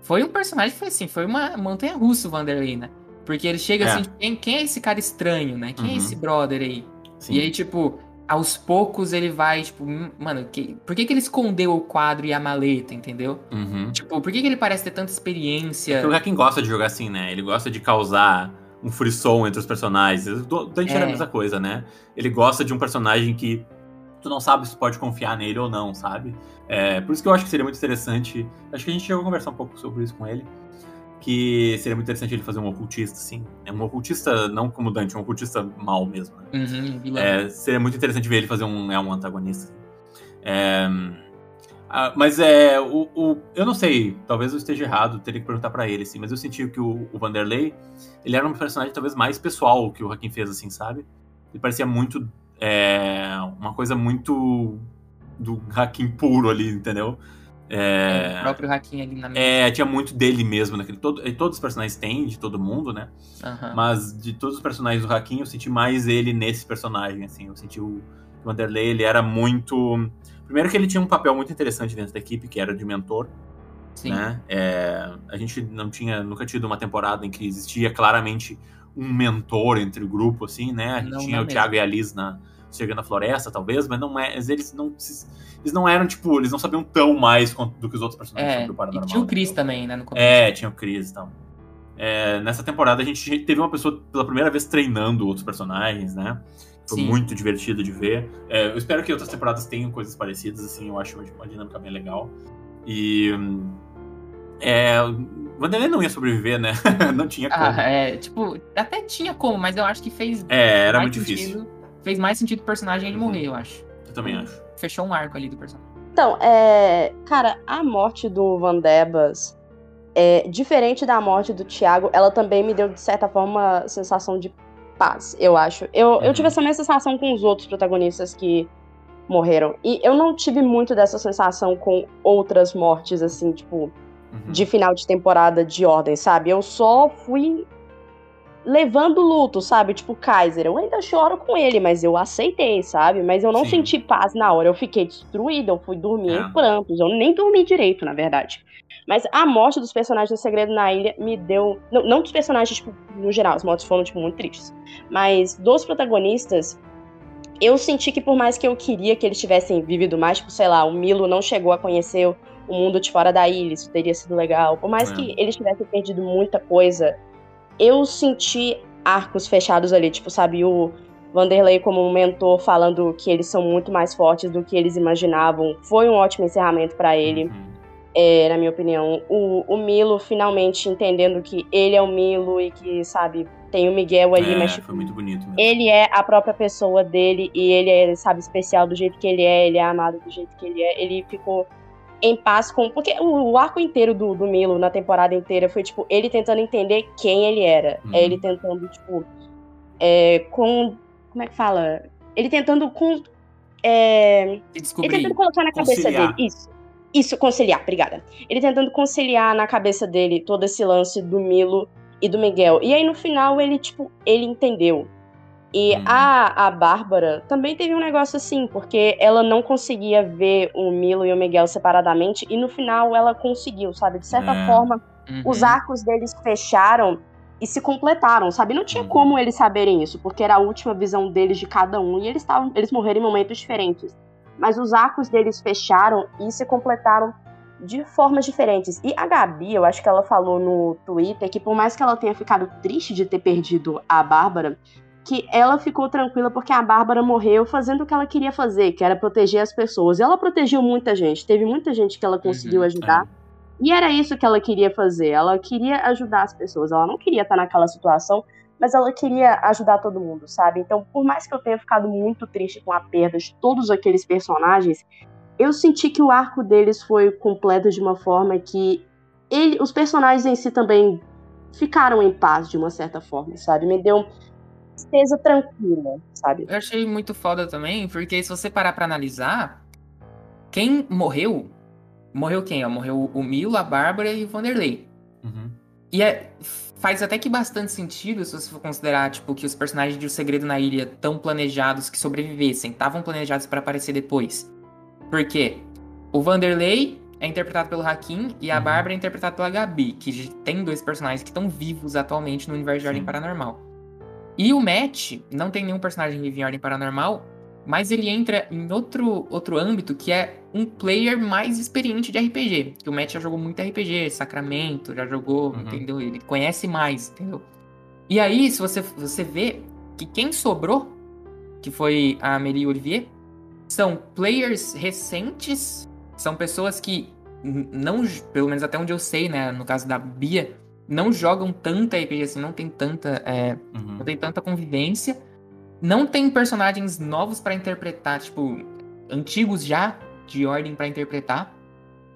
S3: foi um personagem que foi assim, foi uma montanha russa o Vanderlei, né? Porque ele chega
S1: É.
S3: assim, quem, quem é esse cara estranho, né? Quem é
S1: Uhum.
S3: esse brother aí?
S1: Sim.
S3: E aí, tipo, aos poucos ele vai, tipo, hum, mano, que, por que, que ele escondeu o quadro e a maleta, entendeu?
S1: Uhum.
S3: Tipo, por que, que ele parece ter tanta experiência?
S1: Porque o Hakim gosta de jogar assim, né? Ele gosta de causar um frisson entre os personagens. O Dante era a
S3: É.
S1: mesma coisa, né? Ele gosta de um personagem que tu não sabe se tu pode confiar nele ou não, sabe? É, por isso que eu acho que seria muito interessante. Acho que a gente chegou a conversar um pouco sobre isso com ele. Que seria muito interessante ele fazer um ocultista. É um ocultista, não como Dante, um ocultista mal mesmo, né?
S3: Uhum.
S1: É, seria muito interessante ver ele fazer um, é, um antagonista. É, ah, mas é. O, o- eu não sei, talvez eu esteja errado, teria que perguntar pra ele, assim, mas eu senti que o, o Vanderlei ele era um personagem talvez mais pessoal que o Hakim fez, assim, sabe? Ele parecia muito. É, uma coisa muito do Hakim puro ali, entendeu? É,
S3: O próprio Hakim ali na mesa.
S1: é, tinha muito dele mesmo naquele. Todo, e todos os personagens têm, de todo mundo, né?
S3: Aham.
S1: Mas de todos os personagens do Hakim, eu senti mais ele nesse personagem, assim. Eu senti o Vanderlei, ele era muito... Primeiro que ele tinha um papel muito interessante dentro da equipe, que era de mentor,
S3: Sim.
S1: né? É, a gente não tinha nunca tido uma temporada em que existia claramente um mentor entre o grupo, assim, né? A gente
S3: Não,
S1: tinha
S3: não
S1: o Thiago e a Liz na Chegando na Floresta, talvez, mas não é, mas eles não eles não eram, tipo, eles não sabiam tão mais quanto- do que os outros personagens
S3: É,
S1: sobre o
S3: e
S1: Paranormal.
S3: tinha o Chris
S1: entendeu?
S3: também, né, no começo.
S1: É, tinha o Chris e tal. É, nessa temporada a gente teve uma pessoa pela primeira vez treinando outros personagens, né? Foi
S3: Sim.
S1: muito divertido de ver. É, eu espero que outras temporadas tenham coisas parecidas, assim, eu acho uma, dinâmica bem legal. E. hum, É, o Vanderlei não ia sobreviver, né? não tinha como.
S3: Ah, é, tipo, até tinha como, mas eu acho que fez
S1: é, era muito difícil.
S3: Fez mais sentido o personagem ele
S1: Uhum.
S3: morrer, eu acho.
S1: Eu também acho.
S3: Fechou um arco ali do personagem.
S2: Então, é. Cara, a morte do Van Debas, é, diferente da morte do Thiago, ela também me deu, de certa forma, uma sensação de paz, eu acho. Eu, eu
S1: Uhum.
S2: tive essa mesma sensação com os outros protagonistas que morreram. E eu não tive muito dessa sensação com outras mortes, assim, tipo,
S1: Uhum.
S2: de final de temporada de ordem, sabe? Eu só fui levando luto, sabe? Tipo, Kaiser, eu ainda choro com ele, mas eu aceitei, sabe? Mas eu não
S1: Sim.
S2: senti paz na hora. Eu fiquei destruída, eu fui dormir
S1: É.
S2: em prantos. Eu nem dormi direito, na verdade. Mas a morte dos personagens do Segredo na Ilha me deu. Não, não dos personagens, tipo, no geral, as mortes foram, tipo, muito tristes. Mas dos protagonistas, eu senti que por mais que eu queria que eles tivessem vivido mais, tipo, sei lá, o Milo não chegou a conhecer o mundo de fora da ilha, isso teria sido legal. Por mais
S1: É.
S2: que eles tivessem perdido muita coisa, eu senti arcos fechados ali, tipo, sabe, o Vanderlei como um mentor falando que eles são muito mais fortes do que eles imaginavam. Foi um ótimo encerramento pra ele,
S1: Uhum.
S2: é, na minha opinião. O, o Milo finalmente entendendo que ele é o Milo e que, sabe, tem o Miguel ali,
S1: É,
S2: mas tipo,
S1: foi muito bonito mesmo.
S2: ele é a própria pessoa dele e ele é, sabe, especial do jeito que ele é, ele é amado do jeito que ele é. Ele ficou em paz com. Porque o, o arco inteiro do, do Milo na temporada inteira foi, tipo, ele tentando entender quem ele era.
S1: Uhum.
S2: É ele tentando, tipo. É, com. Como é que fala? Ele tentando com. É, ele tentando colocar na cabeça
S1: Conciliar.
S2: dele. Isso. Isso, conciliar, obrigada. Ele tentando conciliar na cabeça dele todo esse lance do Milo e do Miguel. E aí no final ele, tipo, ele entendeu. E
S1: Uhum.
S2: a, a Bárbara também teve um negócio assim, porque ela não conseguia ver o Milo e o Miguel separadamente, e no final ela conseguiu, sabe? De certa
S1: É.
S2: forma,
S3: Uhum.
S2: os arcos deles fecharam e se completaram, sabe? Não tinha
S1: Uhum.
S2: como eles saberem isso, porque era a última visão deles de cada um e eles estavam, eles morreram em momentos diferentes. Mas os arcos deles fecharam e se completaram de formas diferentes. E a Gabi, eu acho que ela falou no Twitter que por mais que ela tenha ficado triste de ter perdido a Bárbara, que ela ficou tranquila porque a Bárbara morreu fazendo o que ela queria fazer, que era proteger as pessoas. E ela protegeu muita gente, teve muita gente que ela conseguiu
S3: Uhum,
S2: ajudar. E era isso que ela queria fazer. Ela queria ajudar as pessoas. Ela não queria estar naquela situação, mas ela queria ajudar todo mundo, sabe? Então, por mais que eu tenha ficado muito triste com a perda de todos aqueles personagens, eu senti que o arco deles foi completo de uma forma que ele, os personagens em si também ficaram em paz de uma certa forma, sabe? Me deu tristeza tranquila, sabe?
S3: Eu achei muito foda também, porque se você parar pra analisar, quem morreu, morreu quem? Ó? Morreu o Milo, a Bárbara e o Vanderlei.
S1: Uhum.
S3: E é- faz até que bastante sentido se você for considerar, tipo, que os personagens de O Segredo na Ilha tão planejados que sobrevivessem, estavam planejados pra aparecer depois. Por quê? O Vanderlei é interpretado pelo Hakim e a
S1: Uhum.
S3: Bárbara é interpretada pela Gabi, que tem dois personagens que estão vivos atualmente no universo de Ordem. Paranormal. E o Matt, não tem nenhum personagem vivo em Ordem Paranormal, mas ele entra em outro, outro âmbito que é um player mais experiente de RPG. Que o Matt já jogou muito RPG, Sacramento, já jogou,
S1: Uhum.
S3: entendeu? Ele conhece mais, entendeu? E aí, se você, você vê que quem sobrou, que foi a Amélie Olivier, são players recentes, são pessoas que não, pelo menos até onde eu sei, né, no caso da Bia, não jogam tanta RPG assim, não tem tanta, é,
S1: Uhum.
S3: não tem tanta convivência, não tem personagens novos pra interpretar, tipo, antigos já de ordem pra interpretar.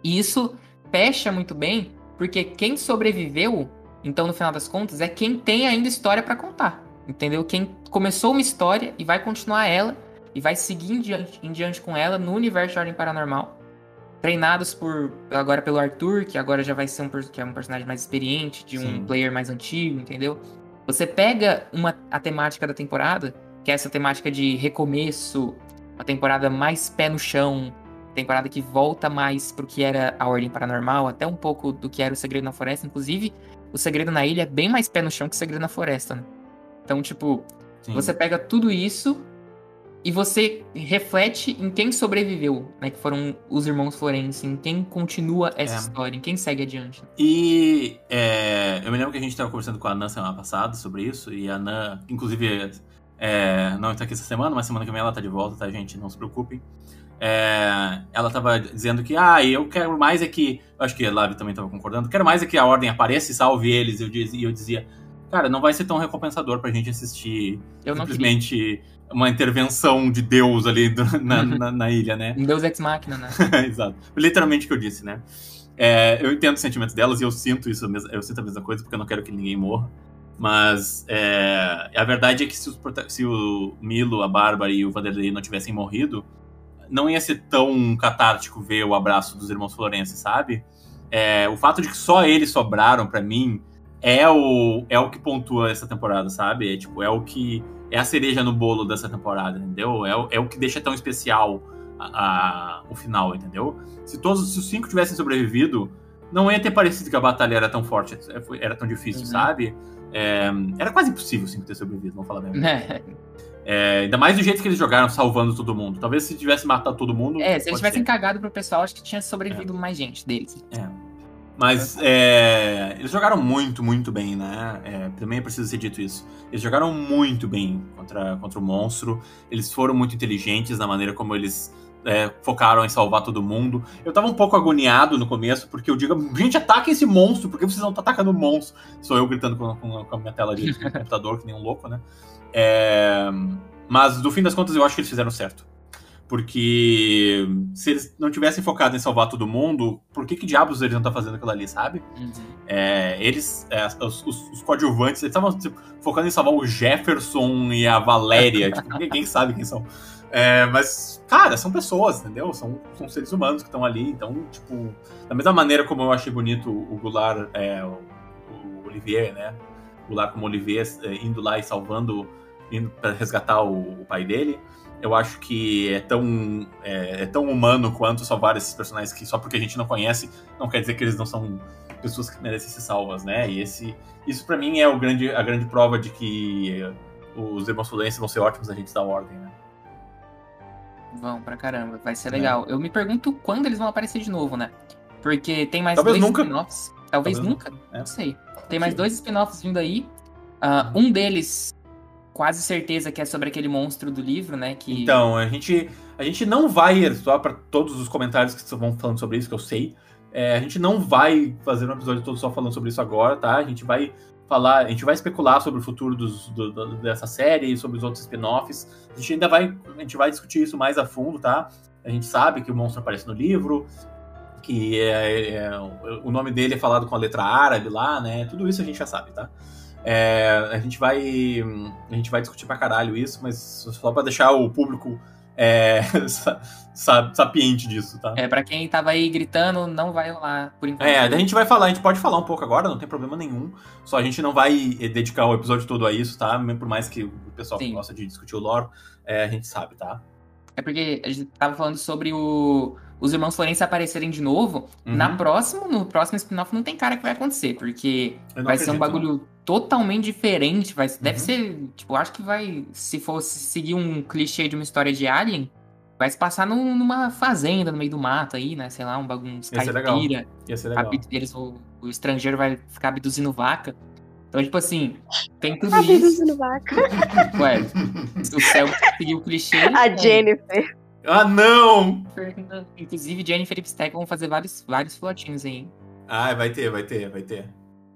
S3: E isso fecha muito bem, porque quem sobreviveu, então no final das contas, é quem tem ainda história pra contar. Entendeu? Quem começou uma história e vai continuar ela e vai seguir em diante, em diante com ela no universo de Ordem Paranormal. Treinados por agora pelo Arthur, que agora já vai ser um, que é um personagem mais experiente, de um
S1: Sim.
S3: player mais antigo, entendeu? Você pega uma, a temática da temporada, que é essa temática de recomeço, uma temporada mais pé no chão, temporada que volta mais pro que era a Ordem Paranormal, até um pouco do que era o Segredo na Floresta. Inclusive, o Segredo na Ilha é bem mais pé no chão que o Segredo na Floresta, né? Então, tipo,
S1: Sim.
S3: você pega tudo isso e você reflete em quem sobreviveu, né? Que foram os irmãos Florence, em quem continua essa
S1: É.
S3: história, em quem segue adiante.
S1: E é, eu me lembro que a gente estava conversando com a Nan semana passada sobre isso, e a Nan, inclusive, é, não está aqui essa semana, mas semana que vem ela tá de volta, tá, gente? Não se preocupem. É, ela tava dizendo que, ah, eu quero mais é que. eu Acho que a Lavi também tava concordando, quero mais é que a ordem apareça e salve eles. Eu diz- E eu dizia, cara, não vai ser tão recompensador pra gente assistir
S3: Eu não queria.
S1: Uma intervenção de Deus ali do- na, na- na ilha, né?
S3: Um Deus Ex Machina, né?
S1: Exato. Literalmente o que eu disse, né? É, eu entendo os sentimentos delas e eu sinto isso, eu sinto a mesma coisa porque eu não quero que ninguém morra. Mas é, a verdade é que se, os se o Milo, a Bárbara e o Vanderlei não tivessem morrido, não ia ser tão catártico ver o abraço dos irmãos Florense, sabe? É, o fato de que só eles sobraram pra mim é o, é o que pontua essa temporada, sabe? É, tipo, é o que é a cereja no bolo dessa temporada, entendeu? É, o- é o que deixa tão especial a- a- o final, entendeu? Se todos se os cinco tivessem sobrevivido, não ia ter parecido que a batalha era tão forte, é, era tão difícil,
S3: Uhum.
S1: sabe? É, era quase impossível os cinco ter sobrevivido, vamos falar bem.
S3: É,
S1: É, ainda mais do jeito que eles jogaram, salvando todo mundo. Talvez se tivesse matado todo mundo.
S3: É, se eles tivessem
S1: ser.
S3: cagado pro pessoal, acho que tinha sobrevivido mais gente deles.
S1: Mas é, eles jogaram muito, muito bem, né? É, também precisa ser dito isso. Eles jogaram muito bem contra, contra o monstro. Eles foram muito inteligentes na maneira como eles é, focaram em salvar todo mundo. Eu tava um pouco agoniado no começo, porque eu digo, gente, ataquem esse monstro, por que vocês não estão atacando o monstro? Sou eu gritando com, com- com a minha tela de computador, que nem um louco, né? É, mas, no fim das contas, eu acho que eles fizeram certo. Porque se eles não tivessem focado em salvar todo mundo, por que que diabos eles não estão fazendo aquilo ali, sabe? É, eles, é, os, os- os coadjuvantes, eles estavam tipo, focando em salvar o Jefferson e a Valéria. tipo, ninguém sabe quem são. É, mas, cara, são pessoas, entendeu? São, são seres humanos que estão ali. Então, tipo, da mesma maneira como eu achei bonito o Goulart, é, o, o Olivier, né? O Goulart como Olivier é, indo lá e salvando, indo para resgatar o, o pai dele. Eu acho que é tão, é, é tão humano quanto salvar esses personagens que só porque a gente não conhece, não quer dizer que eles não são pessoas que merecem ser salvas, né? E esse, isso pra mim é o grande, a grande prova de que os irmãos Fluences vão ser ótimos agentes da ordem, né?
S3: Vão pra caramba, vai
S1: É.
S3: ser legal. Eu me pergunto quando eles vão aparecer de novo, né? Porque tem mais
S1: Talvez
S3: dois
S1: nunca.
S3: spin-offs. Talvez,
S1: Talvez
S3: nunca,
S1: É.
S3: não sei. Tem mais
S1: Sim.
S3: dois spin-offs vindo aí. Ah, um deles, quase certeza que é sobre aquele monstro do livro, né? Que...
S1: Então, a gente, a gente não vai, só pra todos os comentários que vão falando sobre isso, que eu sei, é, a gente não vai fazer um episódio todo só falando sobre isso agora, tá? A gente vai falar, a gente vai especular sobre o futuro dos, do- do- dessa série sobre os outros spin-offs. A gente ainda vai, a gente vai discutir isso mais a fundo, tá? A gente sabe que o monstro aparece no livro, que é, é- o nome dele é falado com a letra árabe lá, né? Tudo isso a gente já sabe, tá? É, a gente vai a gente vai discutir pra caralho isso, mas só pra deixar o público é, sa- sa- sapiente disso, tá?
S3: É, pra quem tava aí gritando, não vai rolar por enquanto.
S1: É, a gente vai falar, a gente pode falar um pouco agora, não tem problema nenhum. Só a gente não vai eh, dedicar o episódio todo a isso, tá? Mesmo Por mais que o pessoal que
S3: Sim.
S1: gosta de discutir o lore, é, a gente sabe, tá?
S3: É porque a gente tava falando sobre o- os irmãos Florence aparecerem de novo.
S1: Uhum.
S3: Na próxima, no próximo spin-off não tem cara que vai acontecer, porque vai ser um
S1: acredito,
S3: bagulho totalmente diferente. Vai, Deve
S1: Uhum.
S3: ser. Tipo, acho que vai. Se fosse seguir um clichê de uma história de Alien, vai se passar num- numa fazenda no meio do mato aí, né? Sei lá, um bagulho,
S1: ser legal.
S3: caipira.
S1: Ia ser legal.
S3: abdu- Eles, o, o estrangeiro vai ficar abduzindo vaca. Então, tipo assim, tem tudo
S2: Tá
S3: isso.
S2: abduzindo vaca.
S3: Ué, o céu seguiu o clichê.
S2: A
S3: então,
S2: Jennifer.
S1: Ah, não!
S3: Inclusive, Jennifer e Stack vão fazer vários, vários flotinhos aí.
S1: Ah, vai ter, vai ter, vai ter.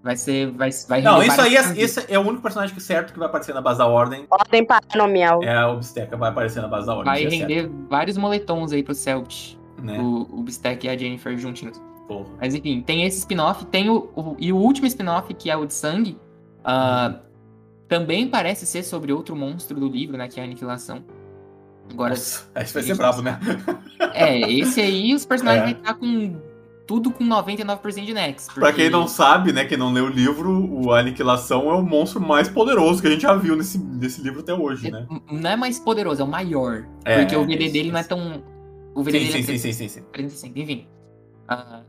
S3: Vai ser. Vai, vai
S1: Não,
S3: render
S1: isso aí
S3: vários
S1: é, esse é o único personagem que certo que vai aparecer na base da Ordem.
S2: Ordem paranomial.
S1: É a Obsteca, vai aparecer na base da Ordem.
S3: Vai
S1: é certo,
S3: render vários moletons aí pro Celt.
S1: né?
S3: O, o Bistec e a Jennifer juntinhos.
S1: Porra.
S3: Mas enfim, tem esse spin-off, tem o, o- E o último spin-off, que é o de sangue. ah, também parece ser sobre outro monstro do livro, né? Que é a aniquilação. Agora,
S1: Nossa, esse vai ser brabo, né?
S3: é, esse aí os personagens
S1: É.
S3: vão estar com. Tudo com 99% de Nex.
S1: Pra quem não sabe, né, quem não leu o livro, o Aniquilação é o monstro mais poderoso que a gente já viu nesse, nesse livro até hoje, né?
S3: Não é mais poderoso, é o maior.
S1: É,
S3: porque o VD
S1: isso,
S3: dele não é tão. O VD
S1: Sim,
S3: dele
S1: sim,
S3: é
S1: sim, sim, sim, sim.
S3: 45, enfim. Ah,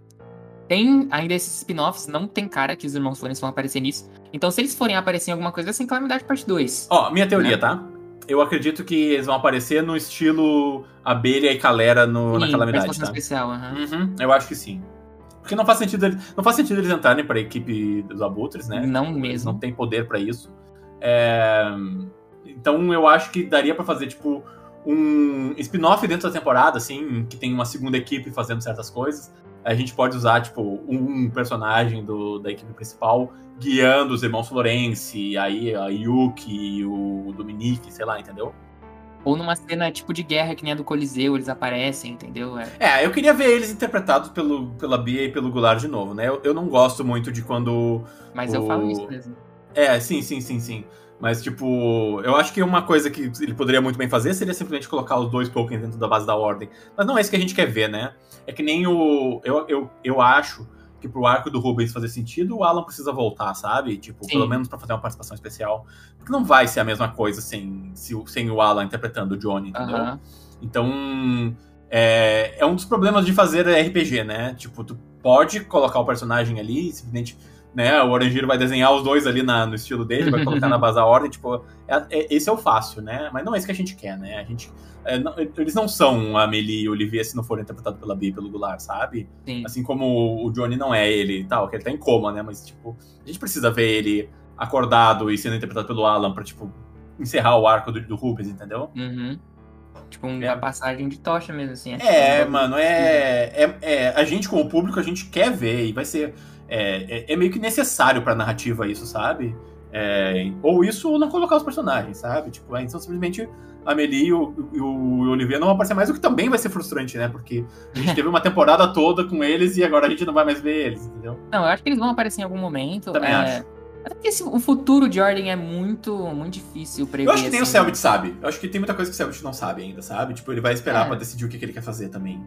S3: tem ainda esses spin-offs, não tem cara que os irmãos Florence vão aparecer nisso. Então, se eles forem aparecer em alguma coisa, vai ser em Calamidade Parte 2.
S1: Ó, minha teoria,
S3: Né?
S1: tá? Eu acredito que eles vão aparecer no estilo abelha e calera no, na
S3: Sim,
S1: calamidade,
S3: participação
S1: tá?
S3: especial, aham.
S1: Uhum, eu acho que sim. Porque não faz sentido, ele- não faz sentido eles entrarem pra equipe dos abutres, né?
S3: Não
S1: Eles
S3: mesmo.
S1: não tem poder pra isso. É, Então eu acho que daria pra fazer, tipo, um spin-off dentro da temporada, assim, que tem uma segunda equipe fazendo certas coisas. A gente pode usar, tipo, um personagem do, da equipe principal guiando os irmãos Florence, aí a Yuki, o Dominique, sei lá, entendeu?
S3: Ou numa cena tipo de guerra que nem a do Coliseu, eles aparecem, entendeu? É.
S1: É, eu queria ver eles interpretados pelo, pela Bia e pelo Goulart de novo, né? Eu, eu não gosto muito de quando
S3: Mas eu
S1: O-
S3: falo isso mesmo.
S1: É, sim, sim, sim, sim. Mas, tipo, eu acho que uma coisa que ele poderia muito bem fazer seria simplesmente colocar os dois tokens dentro da base da ordem. Mas não é isso que a gente quer ver, né? É que nem o. Eu, eu, eu acho que pro arco do Rubens fazer sentido, o Alan precisa voltar, sabe? Tipo,
S3: Sim.
S1: pelo menos pra fazer uma participação especial. Porque não vai ser a mesma coisa sem, sem o Alan interpretando o Johnny, entendeu? Então, é, é um dos problemas de fazer RPG, né? Tipo, tu pode colocar o personagem ali, simplesmente, né? O Orangeiro vai desenhar os dois ali na- no estilo dele, vai colocar na base da ordem, tipo, é- é- esse é o fácil, né? Mas não é isso que a gente quer, né? A gente, é, não- eles não são a Amelie e o Olivier se não forem interpretados pela Bia e pelo Goulart, sabe?
S3: Sim.
S1: Assim como o Johnny não é ele e tal, que ele tá em coma, né? Mas, tipo, a gente precisa ver ele acordado e sendo interpretado pelo Alan pra, tipo, encerrar o arco do, do Rubens, entendeu?
S3: Uhum. Tipo,
S1: É.
S3: uma passagem de tocha mesmo, assim.
S1: É,
S3: tipo,
S1: mano, é, é, é- A gente, como público, a gente quer ver e vai ser. É, é, é meio que necessário pra narrativa isso, sabe? É, ou isso ou não colocar os personagens, sabe? Tipo, é, então simplesmente Amelie e o, e o Olivier não vão aparecer mais, o que também vai ser frustrante, né? Porque a gente teve uma temporada toda com eles e agora a gente não vai mais ver eles, entendeu?
S3: Não, eu acho que eles vão aparecer em algum momento.
S1: Também
S3: é...
S1: acho.
S3: Até porque esse- o futuro de Ordem é muito, muito difícil prever.
S1: Eu acho que nem o
S3: assim.
S1: Selbit sabe. Eu acho que tem muita coisa que o Selbit não sabe ainda, sabe? Tipo, ele vai esperar
S3: É.
S1: pra decidir o que, que ele quer fazer também.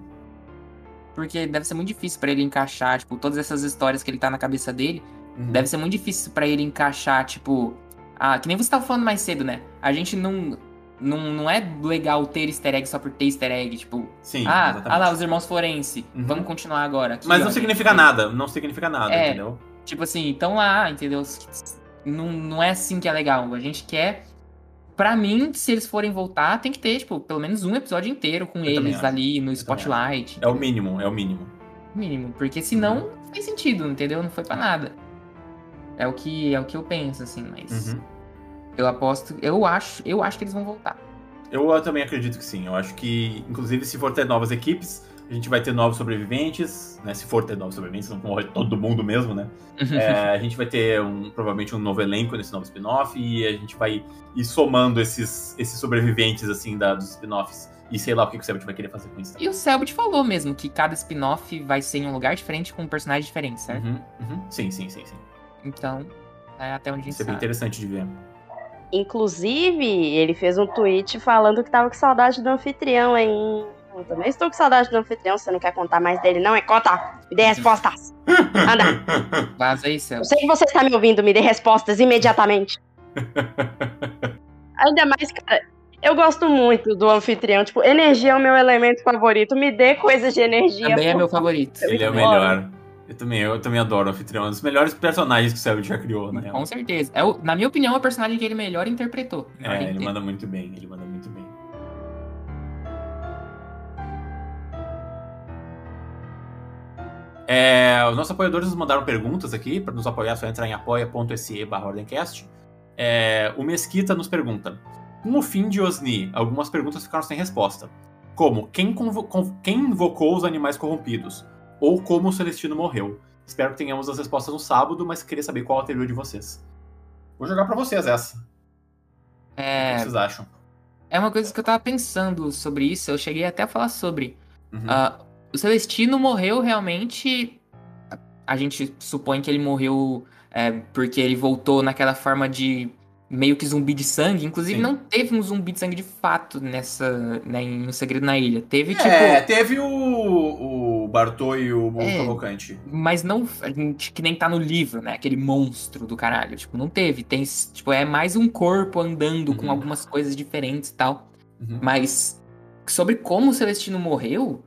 S3: Porque deve ser muito difícil pra ele encaixar, tipo, todas essas histórias que ele tá na cabeça dele.
S1: Uhum.
S3: Deve ser muito difícil pra ele encaixar, tipo. Ah, que nem você tava falando mais cedo, né? A gente não. Não, não é legal ter easter egg só por ter easter egg, tipo,
S1: Sim,
S3: ah,
S1: exatamente.
S3: ah lá, os irmãos Florense,
S1: Uhum.
S3: vamos continuar agora. aqui,
S1: Mas
S3: ó,
S1: não
S3: gente.
S1: significa nada, não significa nada,
S3: É.
S1: entendeu?
S3: Tipo assim, então lá, entendeu? Não, não é assim que é legal. A gente quer. Pra mim, se eles forem voltar, tem que ter, tipo, pelo menos um episódio inteiro com
S1: também
S3: eles ali no
S1: também
S3: spotlight.
S1: É o mínimo, é o mínimo.
S3: mínimo. Porque senão não faz sentido, entendeu? Não foi pra nada. É o que, é o que eu penso, assim, mas.
S1: Uhum.
S3: Eu aposto. Eu acho, eu acho que eles vão voltar.
S1: Eu também acredito que sim. Eu acho que, inclusive, se for ter novas equipes, a gente vai ter novos sobreviventes, né? Se for ter novos sobreviventes, não morre todo mundo mesmo, né? É, a gente vai ter um, provavelmente um novo elenco nesse novo spin-off e a gente vai ir somando esses, esses sobreviventes, assim, da, dos spin-offs. E sei lá o que que o Sebit vai querer fazer com isso.
S3: E o Selbit falou mesmo que cada spin-off vai ser em um lugar diferente com um personagem diferente, certo?
S1: Uhum, uhum. Sim, sim, sim, sim.
S3: Então, é até onde a gente
S1: Isso é bem interessante de ver.
S2: Inclusive, ele fez um tweet falando que tava com saudade do anfitrião, hein? Eu também estou com saudade do anfitrião. Você não quer contar mais dele, não? É conta! Me dê respostas! Anda!
S3: Vaza aí,
S2: Eu
S3: Selbit.
S2: sei que você está me ouvindo, me dê respostas imediatamente. Ainda mais, cara, eu gosto muito do anfitrião. Tipo, energia é o meu elemento favorito. Me dê coisas de energia.
S3: Também é meu favorito.
S1: Ele é o
S2: bom.
S1: melhor. Eu também, eu também adoro o anfitrião. É um dos melhores personagens que o Selbit já criou, né?
S3: Com certeza. É o, na minha opinião, é o personagem que ele melhor interpretou.
S1: É, ele manda muito bem, ele manda muito bem. É, os nossos apoiadores nos mandaram perguntas aqui. Para nos apoiar, é só entrar em apoia.se barra Ordencast. É, o Mesquita nos pergunta: Com o fim de Osni, algumas perguntas ficaram sem resposta. Como quem, quem invocou os animais corrompidos? Ou como o Celestino morreu? Espero que tenhamos as respostas no sábado, mas queria saber qual a teoria de vocês. Vou jogar para vocês essa.
S3: É...
S1: O que vocês acham?
S3: É uma coisa que eu tava pensando sobre isso, eu cheguei até a falar sobre. Uhum. Uh, o Celestino morreu realmente. A gente supõe que ele morreu é, porque ele voltou naquela forma de meio que zumbi de sangue. Inclusive, Sim. não teve um zumbi de sangue de fato nessa. Né, no Segredo na Ilha. Teve
S1: é,
S3: tipo.
S1: É, teve o, o Bartô e o é, Cavalcante.
S3: Mas não. Que nem tá no livro, né? Aquele monstro do caralho. Tipo, não teve. Tem. Tipo, é mais um corpo andando uhum. com algumas coisas diferentes e tal. Uhum. Mas. Sobre como o Celestino morreu.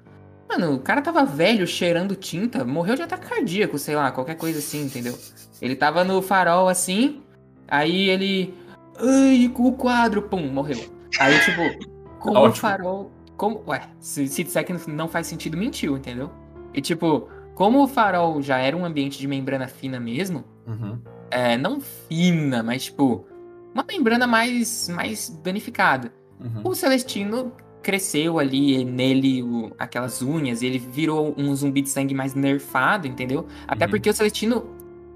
S3: Mano, o cara tava velho, cheirando tinta, morreu de ataque cardíaco, sei lá, qualquer coisa assim, entendeu? Ele tava no farol assim, aí ele. Ai, com o quadro, pum, morreu. Aí, tipo, como o farol. Como. Ué, se, se disser que não faz sentido, mentiu, entendeu? E tipo, como o farol já era um ambiente de membrana fina mesmo,
S1: uhum.
S3: é, não fina, mas tipo, uma membrana mais, mais danificada.
S1: Uhum.
S3: O Celestino cresceu ali nele o, aquelas unhas, ele virou um zumbi de sangue mais nerfado, entendeu? Até uhum. porque o Celestino,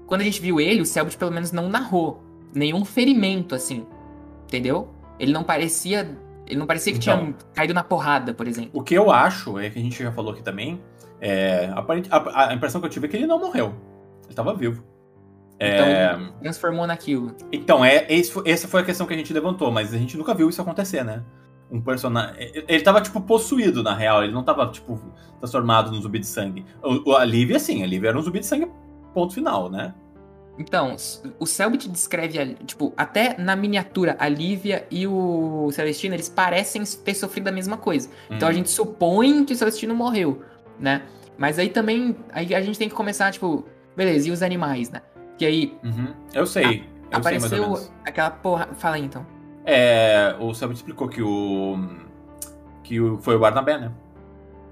S3: quando a gente viu ele, o Selbit pelo menos não narrou nenhum ferimento, assim, entendeu? Ele não parecia. Ele não parecia que então, tinha caído na porrada, por exemplo.
S1: O que eu acho, é que a gente já falou aqui também, é, a, a impressão que eu tive é que ele não morreu. Ele estava vivo.
S3: Então, é... transformou naquilo.
S1: Então, é, essa foi a questão que a gente levantou, mas a gente nunca viu isso acontecer, né? um personagem. Ele tava, tipo, possuído, na real. Ele não tava, tipo, transformado num zumbi de sangue. O, a Lívia, sim, a Lívia era um zumbi de sangue, ponto final, né?
S3: Então, o Selbit descreve, tipo, até na miniatura, a Lívia e o Celestino, eles parecem ter sofrido a mesma coisa. Então a uhum. gente supõe que o Celestino morreu, né? Mas aí também, aí a gente tem que começar, tipo, beleza, e os animais, né? Que aí...
S1: Uhum. Eu sei. A, eu
S3: apareceu sei aquela porra... Fala aí, então.
S1: É, o Selbit explicou que o. que o, foi o Barnabé, né?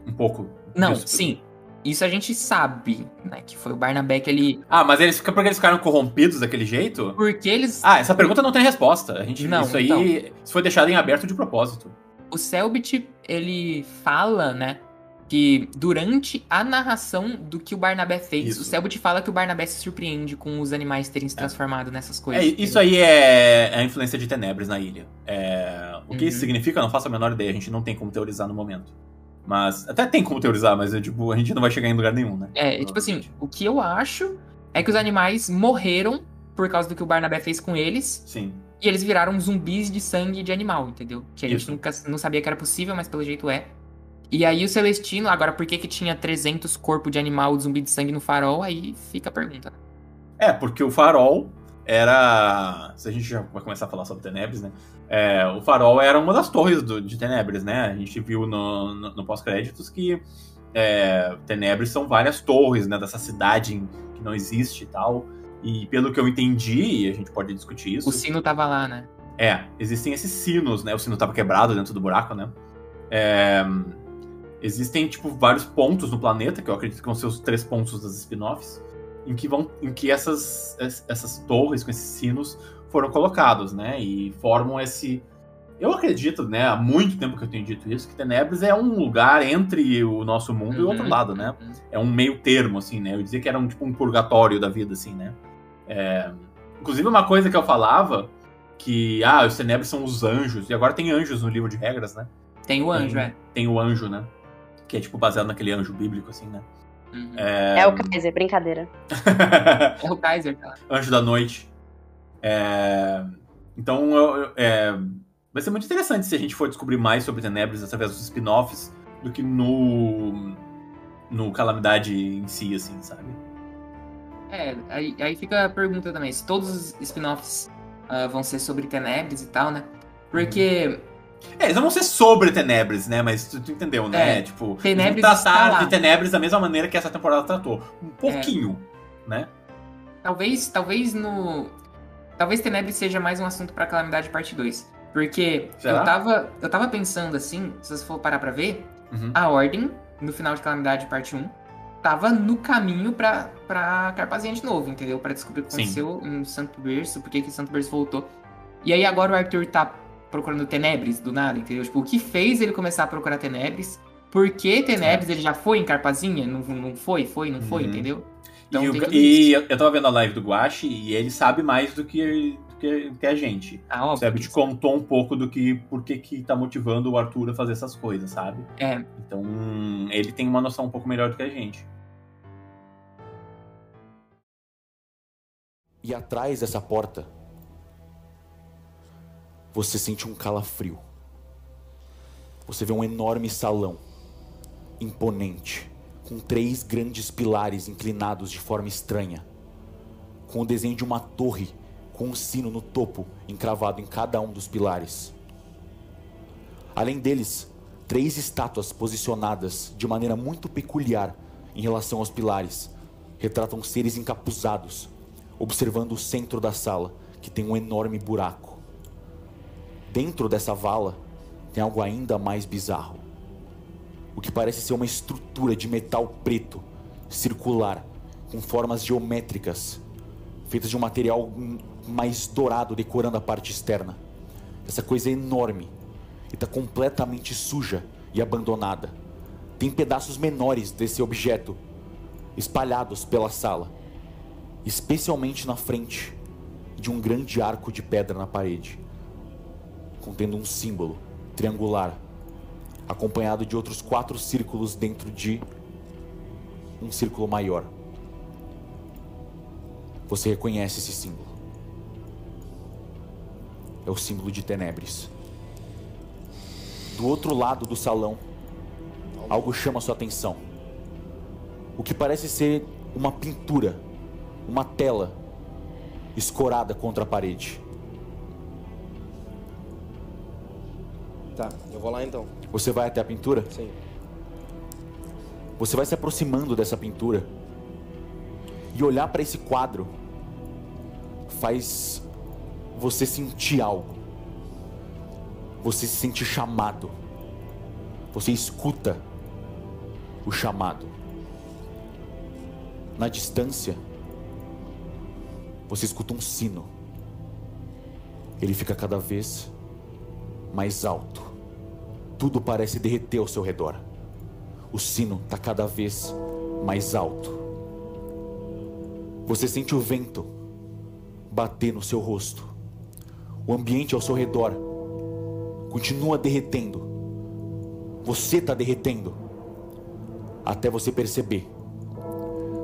S1: Um pouco.
S3: Não, disso. sim. Isso a gente sabe, né? Que foi o Barnabé que ele.
S1: Ah, mas eles porque eles ficaram corrompidos daquele jeito?
S3: Porque eles.
S1: Ah, essa pergunta não tem resposta. A gente não, isso aí então... isso foi deixado em aberto de propósito.
S3: O Selbit, ele fala, né? que durante a narração do que o Barnabé fez, isso. o Selbit fala que o Barnabé se surpreende com os animais terem se é. transformado é. nessas coisas.
S1: É, isso aí é a influência de Tenebres na ilha. É, o que uhum. isso significa, eu não faço a menor ideia, a gente não tem como teorizar no momento. Mas, até tem como teorizar, mas é, tipo, a gente não vai chegar em lugar nenhum, né?
S3: É, tipo assim, o que eu acho é que os animais morreram por causa do que o Barnabé fez com eles.
S1: Sim.
S3: E eles viraram zumbis de sangue de animal, entendeu? Que a gente Isso. nunca não sabia que era possível, mas pelo jeito é. E aí o Celestino, agora por que que tinha 300 corpos de animal zumbi de sangue no farol? Aí fica a pergunta.
S1: É, porque o farol era... Se a gente já vai começar a falar sobre Tenebres, né? É, o farol era uma das torres do, de Tenebres, né? A gente viu no, no, no pós-créditos que é, Tenebres são várias torres, né? Dessa cidade que não existe e tal. E pelo que eu entendi, e a gente pode discutir isso...
S3: O sino tava lá, né?
S1: É, existem esses sinos, né? O sino tava quebrado dentro do buraco, né? É, Existem, tipo, vários pontos no planeta, que eu acredito que vão ser os três pontos das spin-offs, em que, vão, em que essas, essas torres com esses sinos foram colocados, né? E formam esse. Eu acredito, né? Há muito tempo que eu tenho dito isso, que Tenebres é um lugar entre o nosso mundo uhum, e o outro uhum, lado, né? Uhum. É um meio termo, assim, né? Eu dizia que era um, tipo um purgatório da vida, assim, né? É... Inclusive, uma coisa que eu falava, que, ah, os Tenebres são os anjos, e agora tem anjos no livro de regras, né?
S3: Tem o anjo,
S1: tem,
S3: é.
S1: Tem o anjo, né? que é tipo baseado naquele anjo bíblico, assim, né?
S2: Uhum. É... é... o Kaiser, brincadeira.
S3: é o Kaiser, cara.
S1: Anjo da noite. É... Então, é... vai ser muito interessante se a gente for descobrir mais sobre Tenebres através dos spin-offs do que no no Calamidade em si, assim, sabe?
S3: É, aí, aí fica a pergunta também, se todos os spin-offs uh, vão ser sobre Tenebres e tal, né? Porque
S1: É, eles não vão ser sobre Tenebres, né? Mas tu, tu entendeu, né?
S3: É,
S1: tipo,
S3: está
S1: tratar
S3: lá.
S1: de Tenebres da mesma maneira que essa temporada tratou. Um pouquinho, né?
S3: Talvez, talvez no. Talvez Tenebris seja mais um assunto pra Calamidade Parte 2. Porque
S1: Será?
S3: eu tava, eu tava pensando assim, se você for parar pra ver,
S1: Uhum.
S3: a Ordem, no final de Calamidade Parte 1, tava no caminho pra, pra Carpazinha de novo, entendeu? Pra descobrir o que
S1: Sim.
S3: aconteceu em Santo Berço, por que que Santo Berço voltou. E aí agora o Arthur tá procurando Tenebris do nada, entendeu? Tipo, o que fez ele começar a procurar Tenebris? Por que Tenebris ele já foi em Carpazinha? Não, não foi, foi, não foi,
S1: Uhum.
S3: entendeu? Então
S1: e o e eu eu tava vendo a live do Guache e ele sabe mais do que, do que, que a gente.
S3: Ah, óbvio.
S1: Sabe? Te contou um pouco do que por que que tá motivando o Arthur a fazer essas coisas, sabe?
S3: É,
S1: Então, ele tem uma noção um pouco melhor do que a gente.
S4: E atrás dessa porta, você sente um calafrio. Você vê um enorme salão, imponente, com três grandes pilares inclinados de forma estranha, com o desenho de uma torre com um sino no topo encravado em cada um dos pilares. Além deles, três estátuas posicionadas de maneira muito peculiar em relação aos pilares retratam seres encapuzados, observando o centro da sala, que tem um enorme buraco. Dentro dessa vala tem algo ainda mais bizarro. O que parece ser uma estrutura de metal preto, circular, com formas geométricas, feitas de um material mais dourado decorando a parte externa. Essa coisa é enorme e está completamente suja e abandonada. Tem pedaços menores desse objeto espalhados pela sala, especialmente na frente de um grande arco de pedra na parede, contendo um símbolo triangular, acompanhado de outros quatro círculos dentro de um círculo maior. Você reconhece esse símbolo. É o símbolo de Tenebres. Do outro lado do salão, algo chama sua atenção. O que parece ser uma pintura, uma tela escorada contra a parede.
S7: Eu vou lá então.
S4: Você vai até a pintura?
S7: Sim.
S4: Você vai se aproximando dessa pintura e olhar para esse quadro faz você sentir algo. Você se sente chamado. Você escuta o chamado. Na distância, você escuta um sino. Ele fica cada vez mais alto. Tudo parece derreter ao seu redor. O sino está cada vez mais alto. Você sente o vento bater no seu rosto. O ambiente ao seu redor continua derretendo. Você está derretendo. Até você perceber.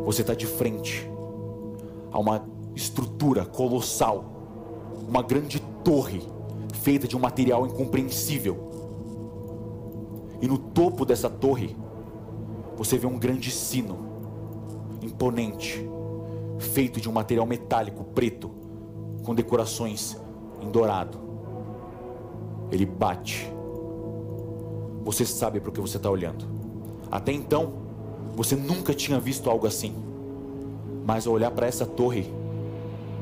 S4: Você está de frente a uma estrutura colossal. Uma grande torre feita de um material incompreensível. E no topo dessa torre, você vê um grande sino, imponente, feito de um material metálico preto, com decorações em dourado. Ele bate. Você sabe para o que você está olhando. Até então, você nunca tinha visto algo assim. Mas ao olhar para essa torre,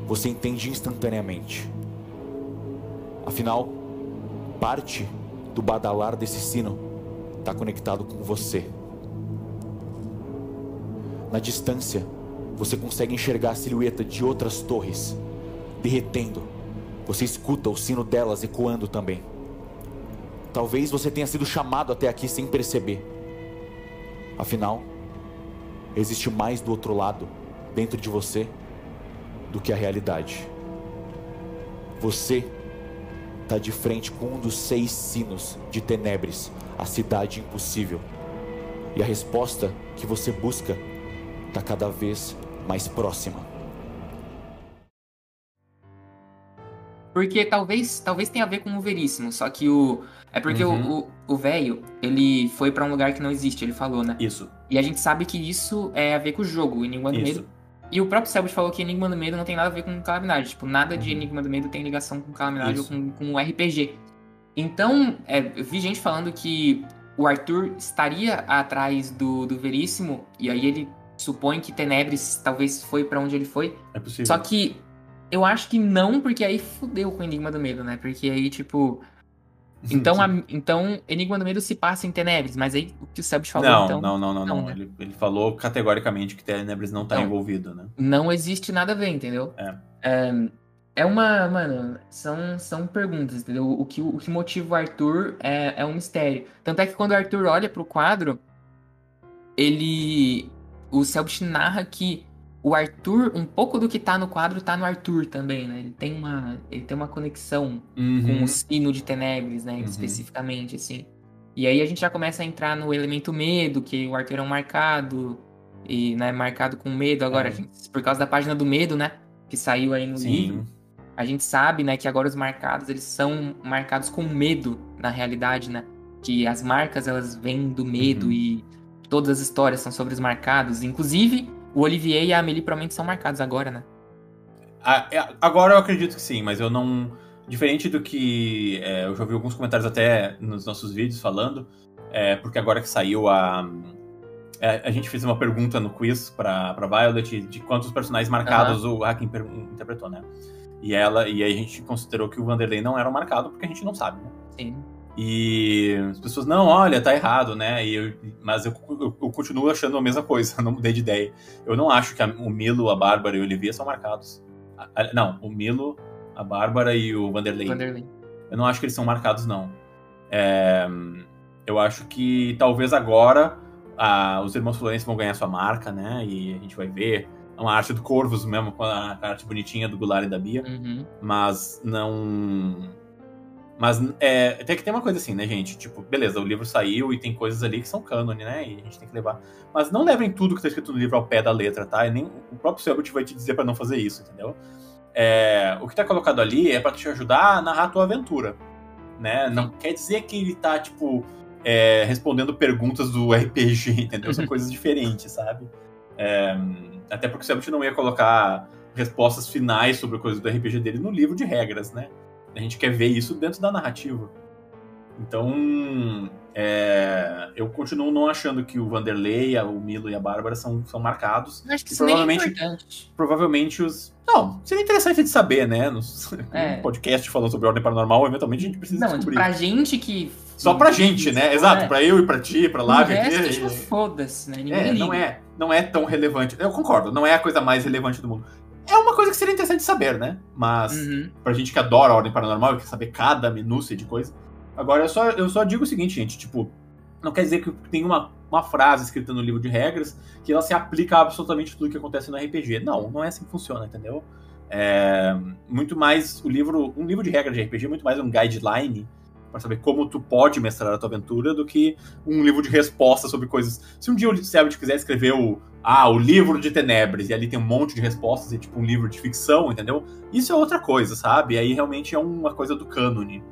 S4: você entende instantaneamente. Afinal, parte do badalar desse sino está conectado com você. Na distância, você consegue enxergar a silhueta de outras torres derretendo. Você escuta o sino delas ecoando também. Talvez você tenha sido chamado até aqui sem perceber. Afinal, existe mais do outro lado, dentro de você, do que a realidade. Você está de frente com um dos seis sinos de Tenebres, a cidade impossível. E a resposta que você busca está cada vez mais próxima.
S3: Porque talvez, talvez tenha a ver com o Veríssimo, só que o. É porque o-
S1: Uhum.
S3: o velho, ele foi pra um lugar que não existe, ele falou, né?
S1: Isso,
S3: E a gente sabe que isso é a ver com o jogo, o Enigma do. Medo. E o próprio Selbit falou que Enigma do Medo não tem nada a ver com Calamidade. Tipo, nada de
S1: Uhum.
S3: Enigma do Medo tem ligação com Calamidade
S1: Isso.
S3: ou com, com o RPG. Então, é, eu vi gente falando que o Arthur estaria atrás do, do Veríssimo, e aí ele supõe que Tenebres talvez foi pra onde ele foi.
S1: É possível.
S3: Só que eu acho que não, porque aí fudeu com o Enigma do Medo, né? Porque aí, tipo. Então, a- então Enigma do Medo se passa em Tenebres, mas aí o que o Sebs falou,
S1: não,
S3: então.
S1: não, não, não, não.
S3: né?
S1: Ele, ele falou categoricamente que Tenebres não tá
S3: Não.
S1: envolvido, né?
S3: não existe nada a ver, entendeu?
S1: É.
S3: É, é uma, mano, são, são perguntas, entendeu? O que, o que motiva o Arthur é, é um mistério. Tanto é que quando o Arthur olha pro quadro, ele. O Selbst narra que o Arthur, um pouco do que tá no quadro tá no Arthur também, né? Ele tem uma, ele tem uma conexão com
S1: Uhum.
S3: o sino de Tenebres, né?
S1: Uhum.
S3: Especificamente, assim. E aí a gente já começa a entrar no elemento medo, que o Arthur é um marcado, e, né, marcado com medo agora,
S1: É.
S3: gente- por causa da página do medo, né? Que saiu aí no livro.
S1: Sim.
S3: A gente sabe, né, que agora os marcados, eles são marcados com medo, na realidade, né? Que as marcas, elas vêm do medo
S1: Uhum.
S3: e todas as histórias são sobre os marcados. Inclusive, o Olivier e a Amelie provavelmente são marcados agora, né?
S1: É, Agora eu acredito que sim, mas eu não. Diferente do que é, eu já ouvi alguns comentários até nos nossos vídeos falando, é, porque agora que saiu a. é, a gente fez uma pergunta no quiz pra, pra Violet de quantos personagens marcados o Hakim interpretou, né? E ela e aí a gente considerou que o Vanderlei não era marcado porque a gente não sabe, né?
S3: Sim.
S1: E as pessoas, não, olha, tá errado, né? E eu- mas eu, eu- eu continuo achando a mesma coisa, não mudei de ideia. Eu não acho que a- o Milo, a Bárbara e o Olivia são marcados. A- a- não, o Milo, a Bárbara e o Vanderlei.
S3: Vanderlei.
S1: Eu não acho que eles são marcados, não. É, eu acho que talvez agora os irmãos Florencio vão ganhar sua marca, né? E a gente vai ver uma arte do Corvus mesmo, com a a arte bonitinha do Goulart e da Bia
S3: Uhum.
S1: mas não. Mas é, tem que ter uma coisa assim, né, gente? Tipo, beleza, o livro saiu e tem coisas ali que são cânone, né? E a gente tem que levar. Mas não levem tudo que tá escrito no livro ao pé da letra, tá? E nem o próprio Selbit vai te dizer pra não fazer isso, entendeu? É, o que tá colocado ali é pra te ajudar a narrar a tua aventura, né? Não quer dizer que ele tá, tipo, é, respondendo perguntas do RPG, entendeu? São coisas diferentes, sabe? É, até porque o Selbit não ia colocar respostas finais sobre coisas do RPG dele no livro de regras, né? A gente quer ver isso dentro da narrativa. Então, é, eu continuo não achando que o Vanderlei, o Milo e a Bárbara são, são marcados.
S3: Eu acho que isso nem é
S1: provavelmente-. Provavelmente os. Não, seria interessante de saber, né? Nos
S3: É.
S1: um podcast falando sobre ordem paranormal, eventualmente a gente precisa
S3: Não,
S1: descobrir.
S3: pra gente que.
S1: Só pra gente, né? Exato,
S3: É.
S1: pra eu e pra ti, pra
S3: O
S1: lá,
S3: resto,
S1: e-
S3: tipo, foda-se, né? Ninguém
S1: É,
S3: liga.
S1: não é, não é tão relevante. Eu concordo, não é a coisa mais relevante do mundo. É uma coisa que seria interessante saber, né? Mas
S3: Uhum.
S1: pra gente que adora a ordem paranormal e quer saber cada minúcia de coisa. Agora, eu só, eu só digo o seguinte, gente, tipo, não quer dizer que tem uma, uma frase escrita no livro de regras que ela se aplica a absolutamente tudo que acontece no RPG. Não, não é assim que funciona, entendeu? É, muito mais o livro, um livro de regras de RPG é muito mais um guideline pra saber como tu pode mestrar a tua aventura do que um livro de respostas sobre coisas. Se um dia o Selbit quiser escrever o ah, o livro de Tenebres, e ali tem um monte de respostas, é tipo um livro de ficção, entendeu? Isso é outra coisa, sabe? Aí realmente é uma coisa do cânone.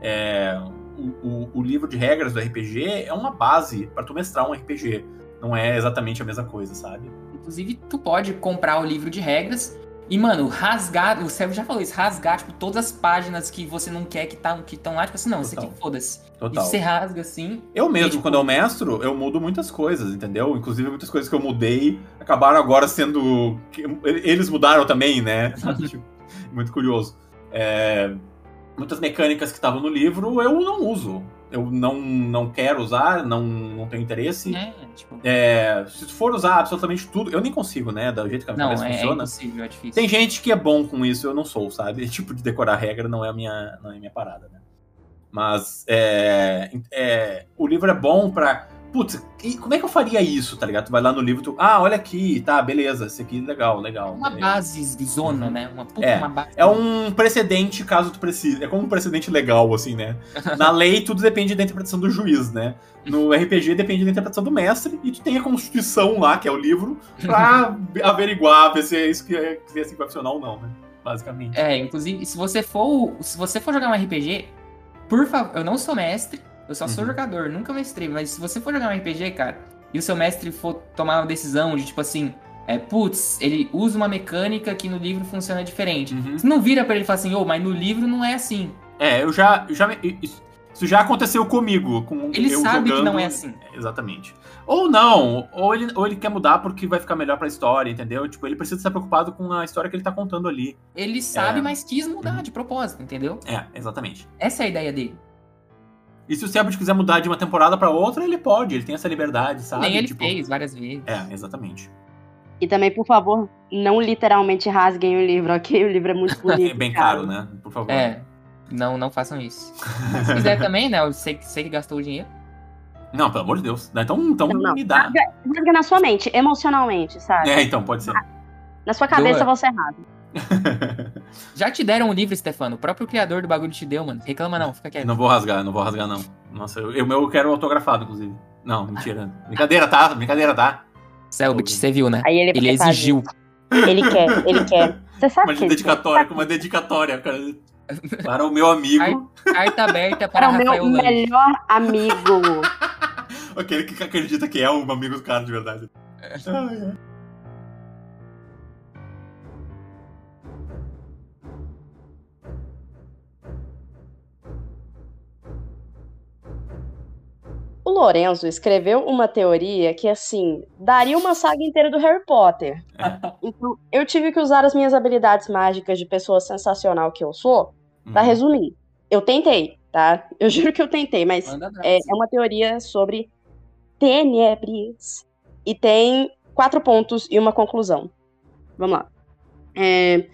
S1: É, o, o- o livro de regras do RPG é uma base pra tu mestrar um RPG. Não é exatamente a mesma coisa, sabe?
S3: Inclusive, tu pode comprar o livro de regras e, mano, rasgar. O Sérgio já falou isso, rasgar, tipo, todas as páginas que você não quer que estão que tão lá, tipo assim, não, isso aqui
S1: Total.
S3: foda-se. E
S1: Total.
S3: você rasga assim.
S1: Eu mesmo,
S3: E, tipo-
S1: quando eu mestro, eu mudo muitas coisas, entendeu? Inclusive, muitas coisas que eu mudei acabaram agora sendo. Eles mudaram também, né? Tipo, Muito curioso. É, Muitas mecânicas que estavam no livro eu não uso. Eu não, não quero usar, não, não tenho interesse.
S3: É, tipo.
S1: É, se tu for usar absolutamente tudo, eu nem consigo, né? Do jeito que a minha
S3: Não,
S1: cabeça
S3: é, é
S1: funciona.
S3: impossível, é difícil.
S1: Tem gente que é bom com isso, eu não sou, sabe? Tipo, de decorar regra não é a minha, não é a minha parada, né? Mas é, é, o livro é bom pra. Putz, e como é que eu faria isso, tá ligado? Tu vai lá no livro, tu. Ah, olha aqui, tá, beleza, esse aqui legal, legal.
S3: Uma
S1: beleza.
S3: base zona, né? Uma puta,
S1: É,
S3: uma base.
S1: É um precedente caso tu precise. É como um precedente legal, assim, né? Na lei, tudo depende da interpretação do juiz, né? No RPG depende da interpretação do mestre, e tu tem a Constituição lá, que é o livro, pra averiguar, ver se é isso que é, se é assim que ou não, né? Basicamente.
S3: É, inclusive, se você for. Se você for jogar um RPG, por favor, eu não sou mestre, eu só sou
S1: Uhum.
S3: jogador, nunca mestrei, mas se você for jogar um RPG, cara, e o seu mestre for tomar uma decisão de tipo assim, é, putz, ele usa uma mecânica que no livro funciona diferente.
S1: Uhum.
S3: Você não vira pra ele e fala assim, ô, mas no livro não é assim.
S1: É, eu já. Eu já isso, já aconteceu comigo. Com
S3: Ele sabe que
S1: jogando-
S3: não é assim.
S1: Exatamente. Ou não, ou ele, ou ele quer mudar porque vai ficar melhor pra história, entendeu? Tipo, ele precisa estar preocupado com a história que ele tá contando ali.
S3: Ele sabe,
S1: É.
S3: mas quis mudar de propósito, entendeu?
S1: É, exatamente.
S3: Essa é a ideia dele.
S1: E se o Sebut quiser mudar de uma temporada pra outra, ele pode, ele tem essa liberdade, sabe?
S3: Nem ele
S1: Tipo,
S3: fez várias vezes.
S1: É, exatamente.
S2: E também, por favor, não literalmente rasguem o livro, ok? O livro é muito bonito.
S1: É bem caro, né? Por favor.
S3: É. Não, não façam isso. Se quiser também, né? Eu sei, que- sei que gastou o dinheiro.
S1: Não, pelo amor de Deus. Então, então
S2: Não, não.
S1: me dá.
S2: Rasga, rasga na sua mente, emocionalmente, sabe?
S1: É, então, pode ser.
S2: Na sua cabeça
S3: Doa.
S2: você rasga.
S3: Já te deram um livro, Stefano. O próprio criador do bagulho te deu, mano. Reclama não, fica quieto.
S1: não vou rasgar, não vou rasgar, não. Nossa, eu, eu, eu quero autografado, inclusive. Não, mentira. Brincadeira, tá? Brincadeira, tá?
S3: Selbit, você viu, né?
S2: Aí ele,
S3: Ele exigiu.
S2: Ele quer, ele quer. Você sabe
S1: Uma
S2: que
S1: dedicatória, com uma dedicatória, cara. Para o meu amigo,
S3: Carta aberta para
S2: Para o meu
S3: Rafael Lange.
S2: melhor amigo.
S1: aquele que acredita que é um amigo do cara de verdade. Ai, ai.
S2: O Lorenzo escreveu uma teoria que, assim, daria uma saga inteira do Harry Potter.
S1: É.
S2: Então, eu tive que usar as minhas habilidades mágicas de pessoa sensacional que eu sou pra
S1: Uhum.
S2: resumir. Eu tentei, tá? Eu juro que eu tentei, mas é, é uma teoria sobre tenebres. E tem quatro pontos e uma conclusão. Vamos lá. É,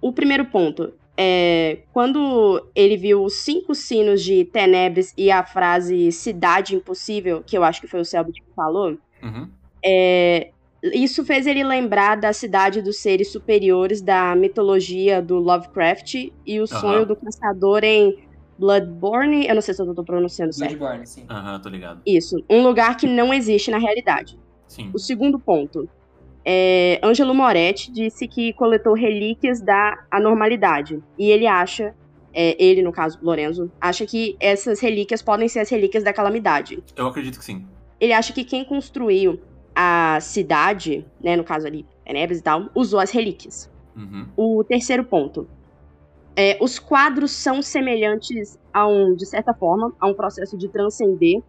S2: o primeiro ponto é quando ele viu os cinco sinos de tenebres e a frase cidade impossível, que eu acho que foi o Selbit que falou,
S1: Uhum.
S2: é, isso fez ele lembrar da cidade dos seres superiores da mitologia do Lovecraft e o sonho do caçador em Bloodborne. Eu não sei se eu tô pronunciando certo.
S3: Bloodborne, sim.
S1: Aham, tô ligado.
S2: Isso, um lugar que não existe na realidade.
S1: Sim.
S2: O segundo ponto. É, Ângelo Moretti disse que coletou relíquias da anormalidade. E ele acha, é, ele no caso, Lorenzo, acha que essas relíquias podem ser as relíquias da calamidade.
S1: Eu acredito que sim.
S2: Ele acha que quem construiu a cidade, né, no caso ali, Tenebres e tal, usou as relíquias.
S1: Uhum.
S2: O terceiro ponto. É, os quadros são semelhantes a um, de certa forma, a um processo de transcender,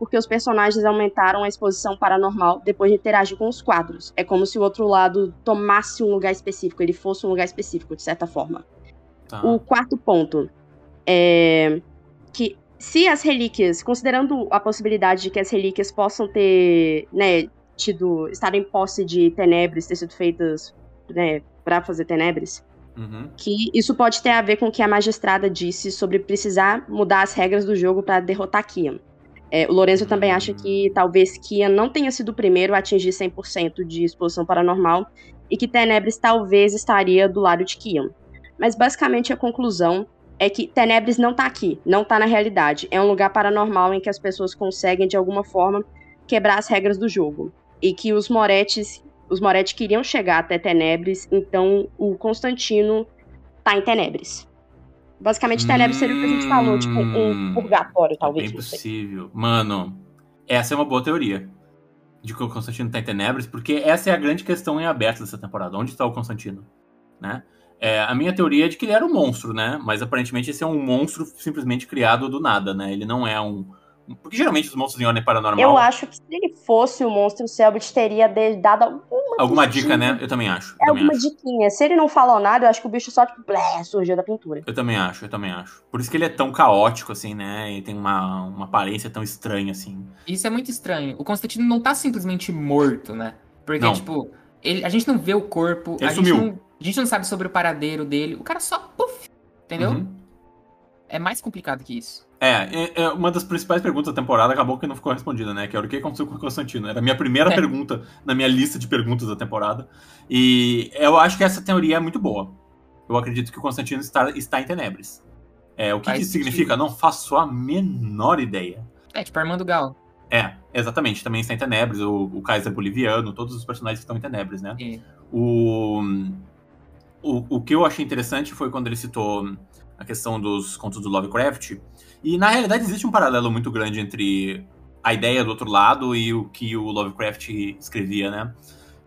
S2: porque os personagens aumentaram a exposição paranormal depois de interagir com os quadros. É como se o outro lado tomasse um lugar específico, ele fosse um lugar específico, de certa forma.
S1: Tá.
S2: O quarto ponto é que se as relíquias, considerando a possibilidade de que as relíquias possam ter, né, tido, estar em posse de tenebres, ter sido feitas, né, para fazer tenebres,
S1: Uhum.
S2: que isso pode ter a ver com o que a magistrada disse sobre precisar mudar as regras do jogo para derrotar Kian. É, o Lorenzo também acha que talvez Kian não tenha sido o primeiro a atingir 100% de exposição paranormal e que Tenebres talvez estaria do lado de Kian. Mas basicamente a conclusão é que Tenebres não tá aqui, não tá na realidade. É um lugar paranormal em que as pessoas conseguem de alguma forma quebrar as regras do jogo. E que os Moretes, os Moretti queriam chegar até Tenebres, então o Constantino tá em Tenebres. Basicamente, Tenebres seria o que a gente falou, tipo, um
S1: Hum.
S2: purgatório,
S1: É
S2: talvez.
S1: bem
S2: não sei.
S1: possível. Mano, essa é uma boa teoria. De que o Constantino tá em Tenebres, porque essa é a grande questão em aberto dessa temporada. Onde está o Constantino? Né? É, a minha teoria é de que ele era um monstro, né? Mas aparentemente esse é um monstro simplesmente criado do nada, né? Ele não é um. Porque geralmente os monstros em ordem paranormal.
S2: Eu acho que se ele fosse o monstro, o Selbit teria de- dado alguma
S1: Alguma dica, né? Eu também acho. Eu
S2: É
S1: também
S2: alguma
S1: acho.
S2: diquinha. Se ele não falou nada, eu acho que o bicho só, tipo, blé, surgiu da pintura.
S1: Eu também acho, eu também acho. Por isso que ele é tão caótico, assim, né? E tem uma, uma aparência tão estranha, assim.
S3: Isso é muito estranho. O Constantino não tá simplesmente morto, né? Porque,
S1: Não.
S3: tipo, ele, a gente não vê o corpo,
S1: Ele
S3: a gente,
S1: sumiu.
S3: não, a gente não sabe sobre o paradeiro dele. O cara só, puf, entendeu?
S1: Uhum.
S3: É mais complicado que isso.
S1: É, é, é uma das principais perguntas da temporada acabou que não ficou respondida, né? Que era o que aconteceu com o Constantino. Era a minha primeira
S3: É.
S1: pergunta na minha lista de perguntas da temporada. E eu acho que essa teoria é muito boa. Eu acredito que o Constantino está, está em Tenebres. É, o que, que isso significa? Não faço a menor ideia.
S3: É, tipo Armando Gal.
S1: É, exatamente. Também está em Tenebres, o, o Kaiser Boliviano, todos os personagens que estão em Tenebres, né?
S3: E-
S1: O, o, o que eu achei interessante foi quando ele citou a questão dos contos do Lovecraft. E na realidade existe um paralelo muito grande entre a ideia do outro lado e o que o Lovecraft escrevia, né?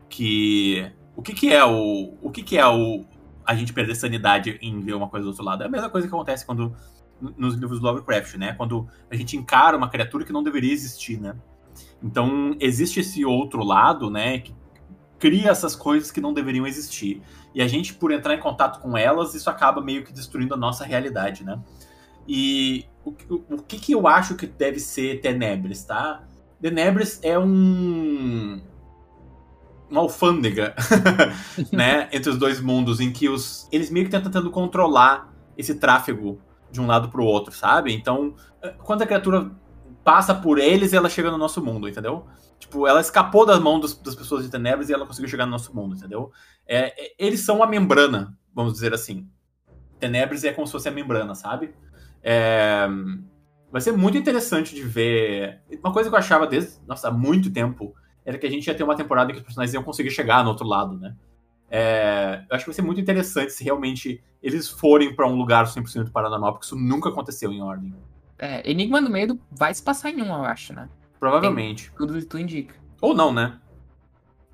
S1: Que o que, que é o o que, que é o a gente perder sanidade em ver uma coisa do outro lado. É a mesma coisa que acontece quando nos livros do Lovecraft, né? Quando a gente encara uma criatura que não deveria existir, né? Então, existe esse outro lado, né, que cria essas coisas que não deveriam existir. E a gente, por entrar em contato com elas, isso acaba meio que destruindo a nossa realidade, né? E o, o, que, que eu acho que deve ser Tenebris, tá? Tenebris é um uma alfândega, né, entre os dois mundos, em que os eles meio que estão tentando controlar esse tráfego de um lado para o outro, sabe? Então, quando a criatura passa por eles, ela chega no nosso mundo, entendeu? Tipo, ela escapou das mãos dos, das pessoas de Tenebres e ela conseguiu chegar no nosso mundo, entendeu? É, é, eles são a membrana, vamos dizer assim. Tenebres é como se fosse a membrana, sabe? É, vai ser muito interessante de ver. Uma coisa que eu achava desde, nossa, há muito tempo era que a gente ia ter uma temporada que os personagens iam conseguir chegar no outro lado, né? É, eu acho que vai ser muito interessante se realmente eles forem para um lugar 100% paranormal, porque isso nunca aconteceu em Ordem.
S3: É, Enigma do Medo vai se passar em um, eu acho, né?
S1: Provavelmente.
S3: Tem, tudo tu indica.
S1: Ou não, né?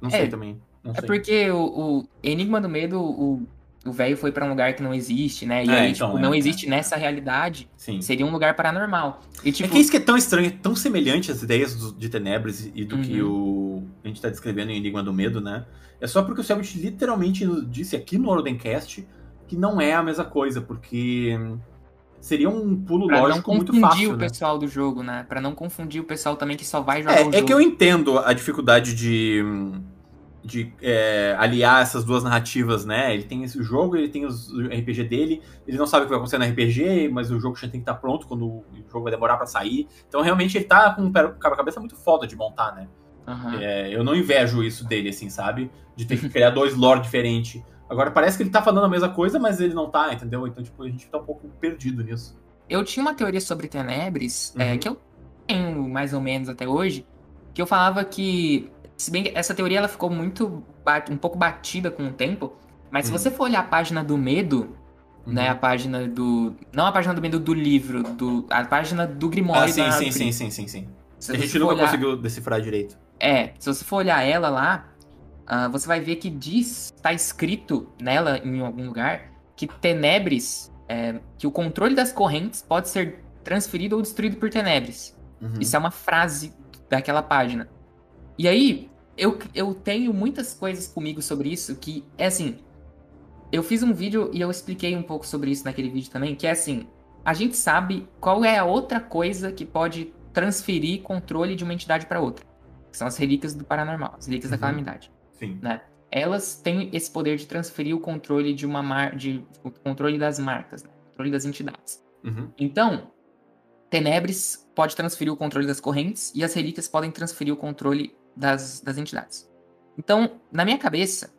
S1: Não é, sei também. Não
S3: é
S1: sei.
S3: porque o, o, Enigma do Medo, o o velho foi para um lugar que não existe, né? E é, aí, então, tipo, não é, existe é. nessa realidade. Sim. Seria um lugar paranormal. E, tipo...
S1: É que isso que é tão estranho, é tão semelhante às ideias do, de Tenebres e do uhum. que o, a gente tá descrevendo em Enigma do Medo, né? É só porque o Selbit literalmente disse aqui no Ordencast que não é a mesma coisa, porque seria um pulo pra lógico muito fácil. Para não confundir
S3: o
S1: né?
S3: pessoal do jogo, né? Para não confundir o pessoal também que só vai jogar
S1: é,
S3: o
S1: jogo.
S3: É
S1: que eu entendo a dificuldade de de é, aliar essas duas narrativas, né? Ele tem esse jogo, ele tem os, o RPG dele, ele não sabe o que vai acontecer no RPG, mas o jogo já tem que estar pronto quando o jogo vai demorar para sair. Então realmente ele tá com um cabeça muito foda de montar, né? Uhum. É, eu não invejo isso dele, assim, sabe? De ter que criar dois lore diferentes. Agora parece que ele tá falando a mesma coisa, mas ele não tá, entendeu? Então, tipo, a gente tá um pouco perdido nisso.
S3: Eu tinha uma teoria sobre Tenebres, é, uhum. é, que eu tenho mais ou menos até hoje, que eu falava que se bem que essa teoria ela ficou muito um pouco batida com o tempo, mas se uhum. você for olhar a página do medo, uhum. né, a página do não a página do medo do livro, do a página do Grimório
S1: ah, sim, sim, sim, sim, sim, sim, sim. A gente nunca olhar... conseguiu decifrar direito.
S3: É, se você for olhar ela lá, uh, você vai ver que diz, está escrito nela em algum lugar, que Tenebres, é, que o controle das correntes pode ser transferido ou destruído por Tenebres. Uhum. Isso é uma frase daquela página. E aí, eu, eu tenho muitas coisas comigo sobre isso que é assim. Eu fiz um vídeo e eu expliquei um pouco sobre isso naquele vídeo também, que é assim, a gente sabe qual é a outra coisa que pode transferir controle de uma entidade para outra. Que são as relíquias do paranormal, as relíquias uhum. da calamidade.
S1: Sim.
S3: Né? Elas têm esse poder de transferir o controle de uma mar... de o controle das marcas, né? o controle das entidades.
S1: Uhum.
S3: Então, Tenebres pode transferir o controle das correntes e as relíquias podem transferir o controle das, das entidades. Então, na minha cabeça,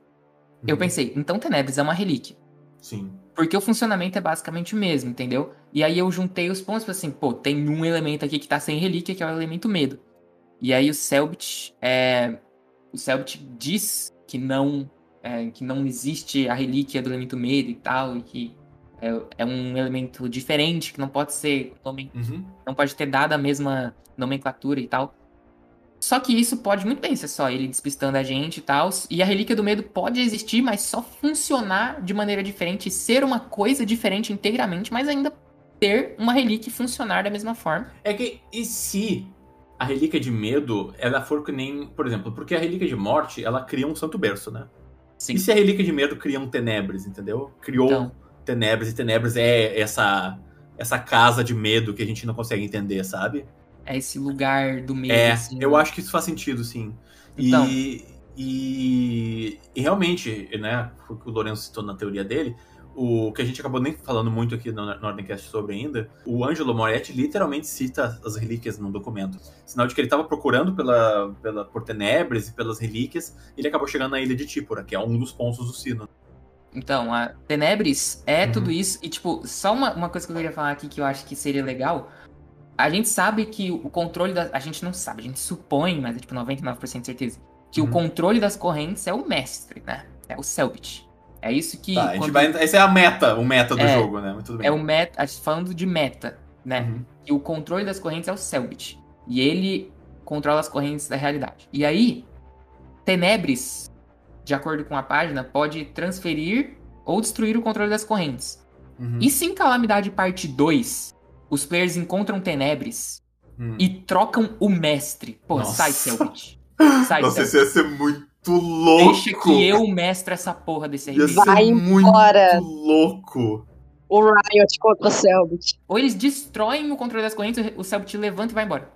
S3: uhum. eu pensei, então Tenebres é uma relíquia.
S1: Sim.
S3: Porque o funcionamento é basicamente o mesmo, entendeu? E aí eu juntei os pontos falei assim, pô, tem um elemento aqui que tá sem relíquia, que é o elemento medo. E aí o Selbit, é, o Selbit diz que não, é, que não existe a relíquia do elemento medo e tal, e que é, é um elemento diferente, que não pode ser,
S1: uhum.
S3: não pode ter dado a mesma nomenclatura e tal. Só que isso pode muito bem ser só ele despistando a gente e tal. E a Relíquia do Medo pode existir, mas só funcionar de maneira diferente, ser uma coisa diferente inteiramente, mas ainda ter uma relíquia e funcionar da mesma forma.
S1: É que, e se a Relíquia de Medo, ela for que nem, por exemplo, porque a Relíquia de Morte, ela cria um santo berço, né?
S3: Sim.
S1: E se a Relíquia de Medo cria um Tenebres, entendeu? Criou então. Tenebres, e Tenebres é essa, essa casa de medo que a gente não consegue entender, sabe?
S3: É esse lugar do medo.
S1: É,
S3: assim,
S1: eu né? acho que isso faz sentido, sim. Então. E, e, e, realmente, né, o que o Lourenço citou na teoria dele, o que a gente acabou nem falando muito aqui no, no Ordencast sobre ainda, o Ângelo Moretti literalmente cita as relíquias no documento. Sinal de que ele estava procurando pela, pela, por Tenebres e pelas relíquias, e ele acabou chegando na ilha de Típora, que é um dos pontos do sino.
S3: Então, a Tenebres é uhum. tudo isso, e tipo, só uma, uma coisa que eu queria falar aqui que eu acho que seria legal, a gente sabe que o controle da. A gente não sabe, a gente supõe, mas é tipo 99% de certeza. Que uhum. o controle das correntes é o mestre, né? É o Selbit. É isso que.
S1: Tá, quando... vai... Essa é a meta, o meta do
S3: é,
S1: jogo, né? Tudo bem.
S3: É o meta. Falando de meta, né? Uhum. E o controle das correntes é o Selbit. E ele controla as correntes da realidade. E aí, Tenebris, de acordo com a página, pode transferir ou destruir o controle das correntes.
S1: Uhum.
S3: E se em Calamidade Parte 2, os players encontram Tenebres
S1: Hum.
S3: e trocam o mestre? Pô,
S1: Nossa.
S3: sai, Selbit. Sai,
S1: Nossa,
S3: Selbit.
S1: isso ia ser muito louco.
S3: Deixa que eu mestre essa porra desse
S1: Ia
S3: RPG.
S1: ser
S2: Vai
S1: muito
S2: embora.
S1: louco.
S2: O Riot contra o Selbit.
S3: Ou eles destroem o controle das correntes, o Selbit levanta e vai embora.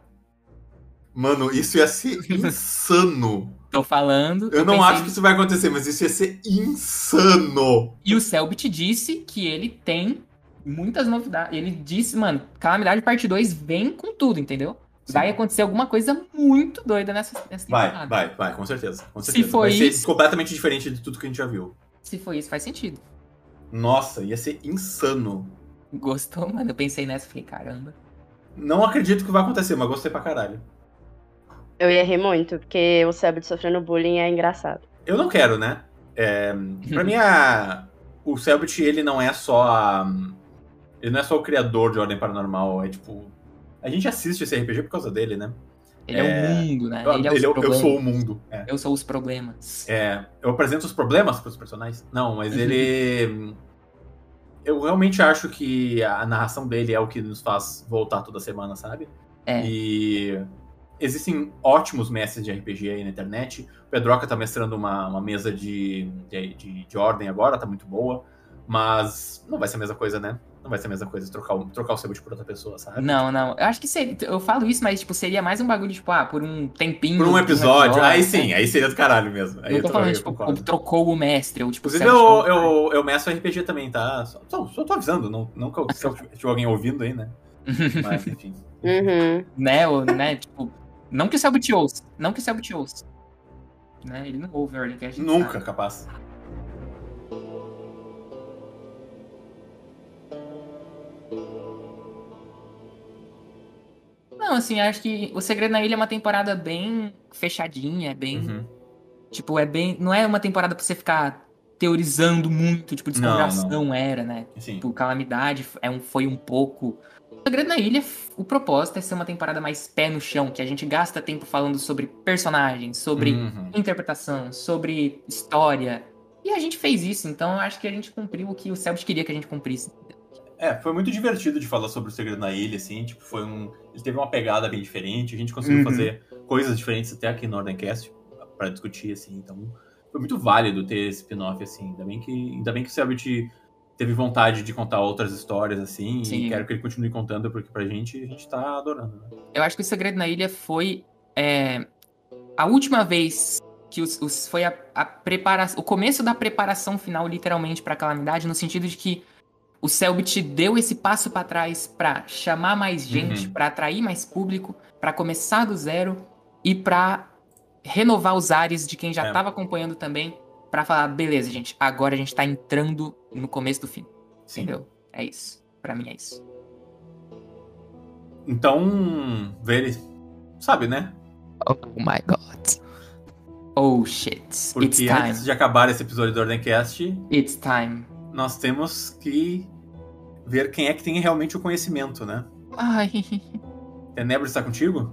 S1: Mano, isso ia ser insano.
S3: Tô falando.
S1: Eu não
S3: pensei
S1: acho que isso vai acontecer, mas isso ia ser insano.
S3: E o Selbit disse que ele tem muitas novidades. Ele disse, mano, Calamidade Parte 2 vem com tudo, entendeu? Vai acontecer alguma coisa muito doida nessa, nessa
S1: Vai,
S3: temporada.
S1: vai, vai, com certeza. Com
S3: Se
S1: certeza.
S3: for
S1: vai ser
S3: isso-
S1: completamente diferente de tudo que a gente já viu.
S3: Se for isso, faz sentido.
S1: Nossa, ia ser insano.
S3: Gostou, mano? Eu pensei nessa e falei, caramba.
S1: Não acredito que vai acontecer, mas gostei pra caralho.
S2: Eu ia rir muito, porque o Selbit sofrendo bullying é engraçado.
S1: Eu não quero, né? É, pra mim, a... o Selbit, ele não é só a... Ele não é só o criador de Ordem Paranormal, é tipo... A gente assiste esse RPG por causa dele, né?
S3: Ele é, o mundo, né?
S1: Eu,
S3: Ele é os
S1: ele é eu
S3: problemas.
S1: sou o mundo. É.
S3: Eu sou os problemas.
S1: É, eu apresento os problemas pros personagens? Não, mas ele. Eu realmente acho que a narração dele é o que nos faz voltar toda semana, sabe?
S3: É.
S1: E existem ótimos mestres de RPG aí na internet. O Pedroca tá mestrando uma, uma mesa de, de, de, de ordem agora, tá muito boa. Mas não vai ser a mesma coisa, né? Não vai ser a mesma coisa trocar, o- trocar o Sebut por outra pessoa, sabe?
S3: Não, não. Eu acho que seria. Eu falo isso, mas, tipo, seria mais um bagulho, tipo, ah, por um tempinho.
S1: Por um
S3: de
S1: episódio, aí
S3: né?
S1: sim, aí seria do caralho mesmo. Aí
S3: Eu
S1: eu,
S3: tô
S1: tô-
S3: falando,
S1: eu
S3: tipo,
S1: concordo.
S3: trocou o mestre, ou tipo,
S1: Inclusive,
S3: Celso-
S1: eu, eu, eu mestro RPG também, tá? Só, só, só tô avisando, não, não que eu, se eu tiver alguém ouvindo aí, né? Mas, enfim.
S2: Uhum.
S3: né, ou, né, tipo, não que o Selbit ouça, não que o Selbit ouça. Né, ele não ouve o gente
S1: Nunca,
S3: sabe.
S1: capaz.
S3: Não, assim, acho que O Segredo na Ilha é uma temporada bem fechadinha, é bem,
S1: Uhum.
S3: tipo, é bem, não é uma temporada pra você ficar teorizando muito, tipo, descontração era, né?
S1: Sim.
S3: Tipo, Calamidade é um, foi um pouco. O Segredo na Ilha, o propósito é ser uma temporada mais pé no chão, que a gente gasta tempo falando sobre personagens, sobre
S1: Uhum.
S3: interpretação, sobre história. E a gente fez isso, então eu acho que a gente cumpriu o que o Selbit queria que a gente cumprisse.
S1: É, foi muito divertido de falar sobre o Segredo na Ilha, assim, tipo, foi um... Ele teve uma pegada bem diferente, a gente conseguiu
S3: Uhum.
S1: fazer coisas diferentes até aqui no Ordencast pra discutir, assim, então... Foi muito válido ter esse spin-off, assim, ainda bem que, ainda bem que o Selbit teve vontade de contar outras histórias, assim,
S3: Sim.
S1: e quero que ele continue contando, porque pra gente, a gente tá adorando, né?
S3: Eu acho que o Segredo na Ilha foi é, a última vez que os, os- foi a, a preparação, o começo da preparação final, literalmente, pra Calamidade, no sentido de que o Selbit deu esse passo pra trás pra chamar mais gente,
S1: Uhum.
S3: pra atrair mais público, pra começar do zero e pra renovar os ares de quem já
S1: É.
S3: tava acompanhando também, pra falar, beleza, gente, agora a gente tá entrando no começo do fim,
S1: Sim.
S3: entendeu? É isso. Pra mim é isso.
S1: Então, Vere, sabe, né?
S3: Oh my god. Oh shit. It's
S1: Porque
S3: time.
S1: antes de acabar esse episódio do Ordencast,
S3: It's time.
S1: nós temos que ver quem é que tem realmente o conhecimento, né?
S3: Ai.
S1: Tenebro está contigo?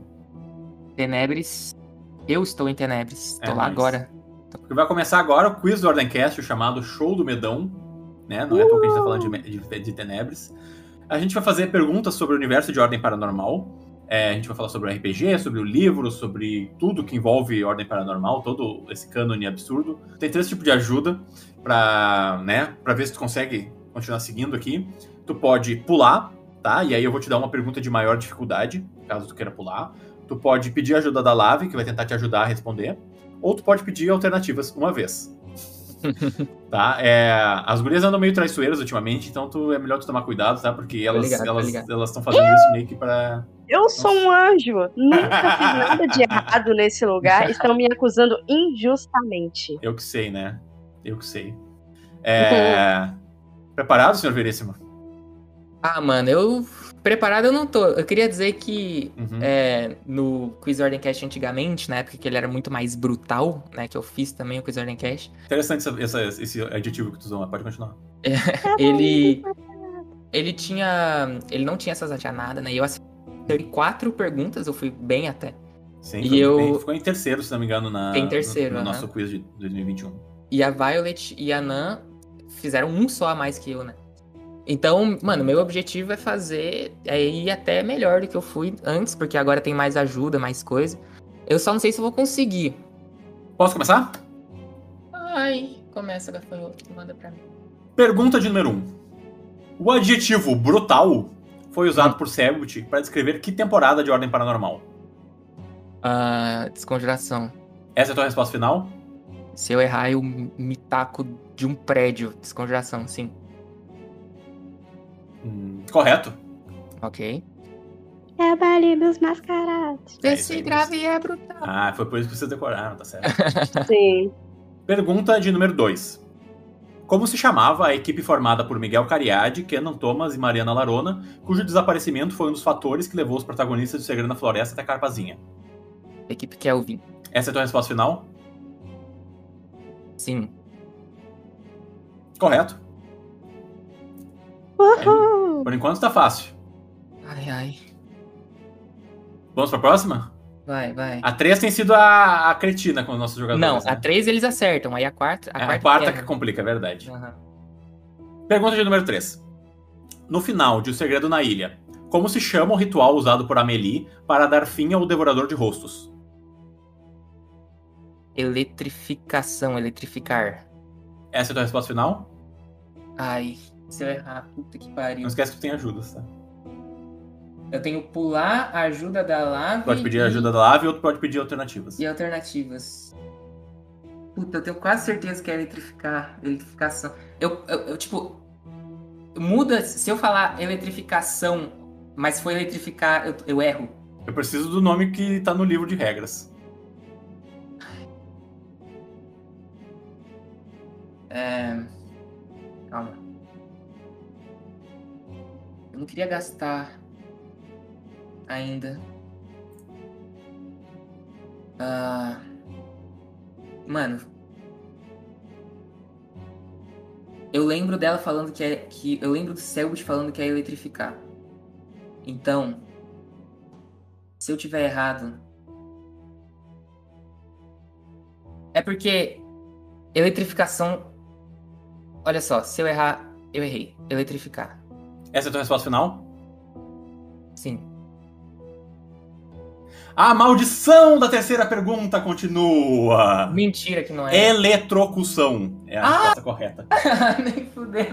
S3: Tenebres. Eu estou em Tenebres.
S1: É
S3: Tô lá
S1: nóis.
S3: agora.
S1: Porque vai começar agora o quiz do Ordencast, o chamado Show do Medão, né? Não é à toa que a gente tá falando de, de, de Tenebres. A gente vai fazer perguntas sobre o universo de Ordem Paranormal. É, a gente vai falar sobre o RPG, sobre o livro, sobre tudo que envolve Ordem Paranormal, todo esse cânone absurdo. Tem três tipos de ajuda pra, né, pra ver se tu consegue continuar seguindo aqui. Tu pode pular, tá? E aí eu vou te dar uma pergunta de maior dificuldade, caso tu queira pular. Tu pode pedir ajuda da Lave, que vai tentar te ajudar a responder. Ou tu pode pedir alternativas uma vez. tá? É, as gurias andam meio traiçoeiras ultimamente, então tu, é melhor tu tomar cuidado, tá? Porque elas
S3: tô
S1: elas elas estão fazendo isso meio que pra.
S2: Eu sou um anjo. Nunca fiz nada de errado nesse lugar. Estão me acusando injustamente.
S1: Eu que sei, né? Eu que sei. É... Preparado, senhor Veríssimo?
S3: Ah, mano, eu. Preparado eu não tô. Eu queria dizer que
S1: Uhum.
S3: é, no Quiz Ordencast antigamente, na época que ele era muito mais brutal, né? Que eu fiz também o Quiz Ordencast.
S1: Interessante essa- essa- esse adjetivo que tu usou, mas pode continuar.
S3: Ele. Ele tinha. Ele não tinha essas nada, né? E eu acertei quatro perguntas, eu fui bem até.
S1: Sim,
S3: E eu-
S1: bem- ficou em terceiro, se não me engano, na,
S3: em terceiro,
S1: no, no nosso quiz de 2021.
S3: E a Violet e a Nan fizeram um só a mais que eu, né? Então, mano, meu objetivo é fazer. É ir até melhor do que eu fui antes, porque agora tem mais ajuda, mais coisa. Eu só não sei se eu vou conseguir.
S1: Posso começar?
S3: Ai, começa, gafanhoto, manda pra mim.
S1: Pergunta de número 1. Um. O adjetivo brutal foi usado por Selbit para descrever que temporada de Ordem Paranormal?
S3: Ah, descongelação.
S1: Essa é a tua resposta final?
S3: Se eu errar, eu me taco de um prédio. Descongelação, sim.
S1: Hum, correto.
S3: Ok.
S2: É o dos mascarados.
S1: É
S3: Esse grave é brutal.
S1: Ah, foi por isso que vocês decoraram, tá certo.
S2: Sim.
S1: Pergunta de número 2. Como se chamava a equipe formada por Miguel Cariade, Kenan Thomas e Mariana Larona, cujo desaparecimento foi um dos fatores que levou os protagonistas do Segredo na Floresta até Carpazinha?
S3: Equipe Kelvin.
S1: Essa é a tua resposta final?
S3: Sim.
S1: Correto.
S2: Uhul.
S1: Por enquanto tá fácil.
S3: Ai, ai.
S1: Vamos pra próxima?
S3: Vai, vai.
S1: A 3 tem sido a, a cretina com os nossos jogadores.
S3: Não,
S1: né?
S3: a 3 eles acertam, aí a quarta. A
S1: É,
S3: quarta,
S1: a quarta
S3: erra.
S1: que complica, é verdade.
S3: Aham.
S1: Pergunta de número 3. No final de O Segredo na Ilha, como se chama o ritual usado por Amélie para dar fim ao Devorador de Rostos?
S3: Eletrificação, eletrificar.
S1: Essa é a tua resposta final?
S3: Ai, se eu errar, puta que pariu.
S1: Não esquece que tu tem ajudas, tá?
S3: Eu tenho pular, ajuda da lave.
S1: Pode pedir
S3: e-
S1: ajuda da Lave ou tu pode pedir alternativas.
S3: E alternativas. Puta, eu tenho quase certeza que é eletrificar. Eletrificação. Eu, eu, eu, tipo. Muda. Se eu falar eletrificação, mas for eletrificar, eu, eu erro.
S1: Eu preciso do nome que tá no livro de regras.
S3: É. Calma. Não queria gastar. Ainda. Ah. Mano. Eu lembro dela falando que é. Que, eu lembro do Selbit falando que é eletrificar. Então. Se eu tiver errado. É porque. Eletrificação Olha só, se eu errar, eu errei. Eletrificar.
S1: Essa é a tua resposta final?
S3: Sim.
S1: A maldição da terceira pergunta continua.
S3: Mentira que não é.
S1: Eletrocução é a
S3: Ah!
S1: resposta correta.
S3: Nem fudeu.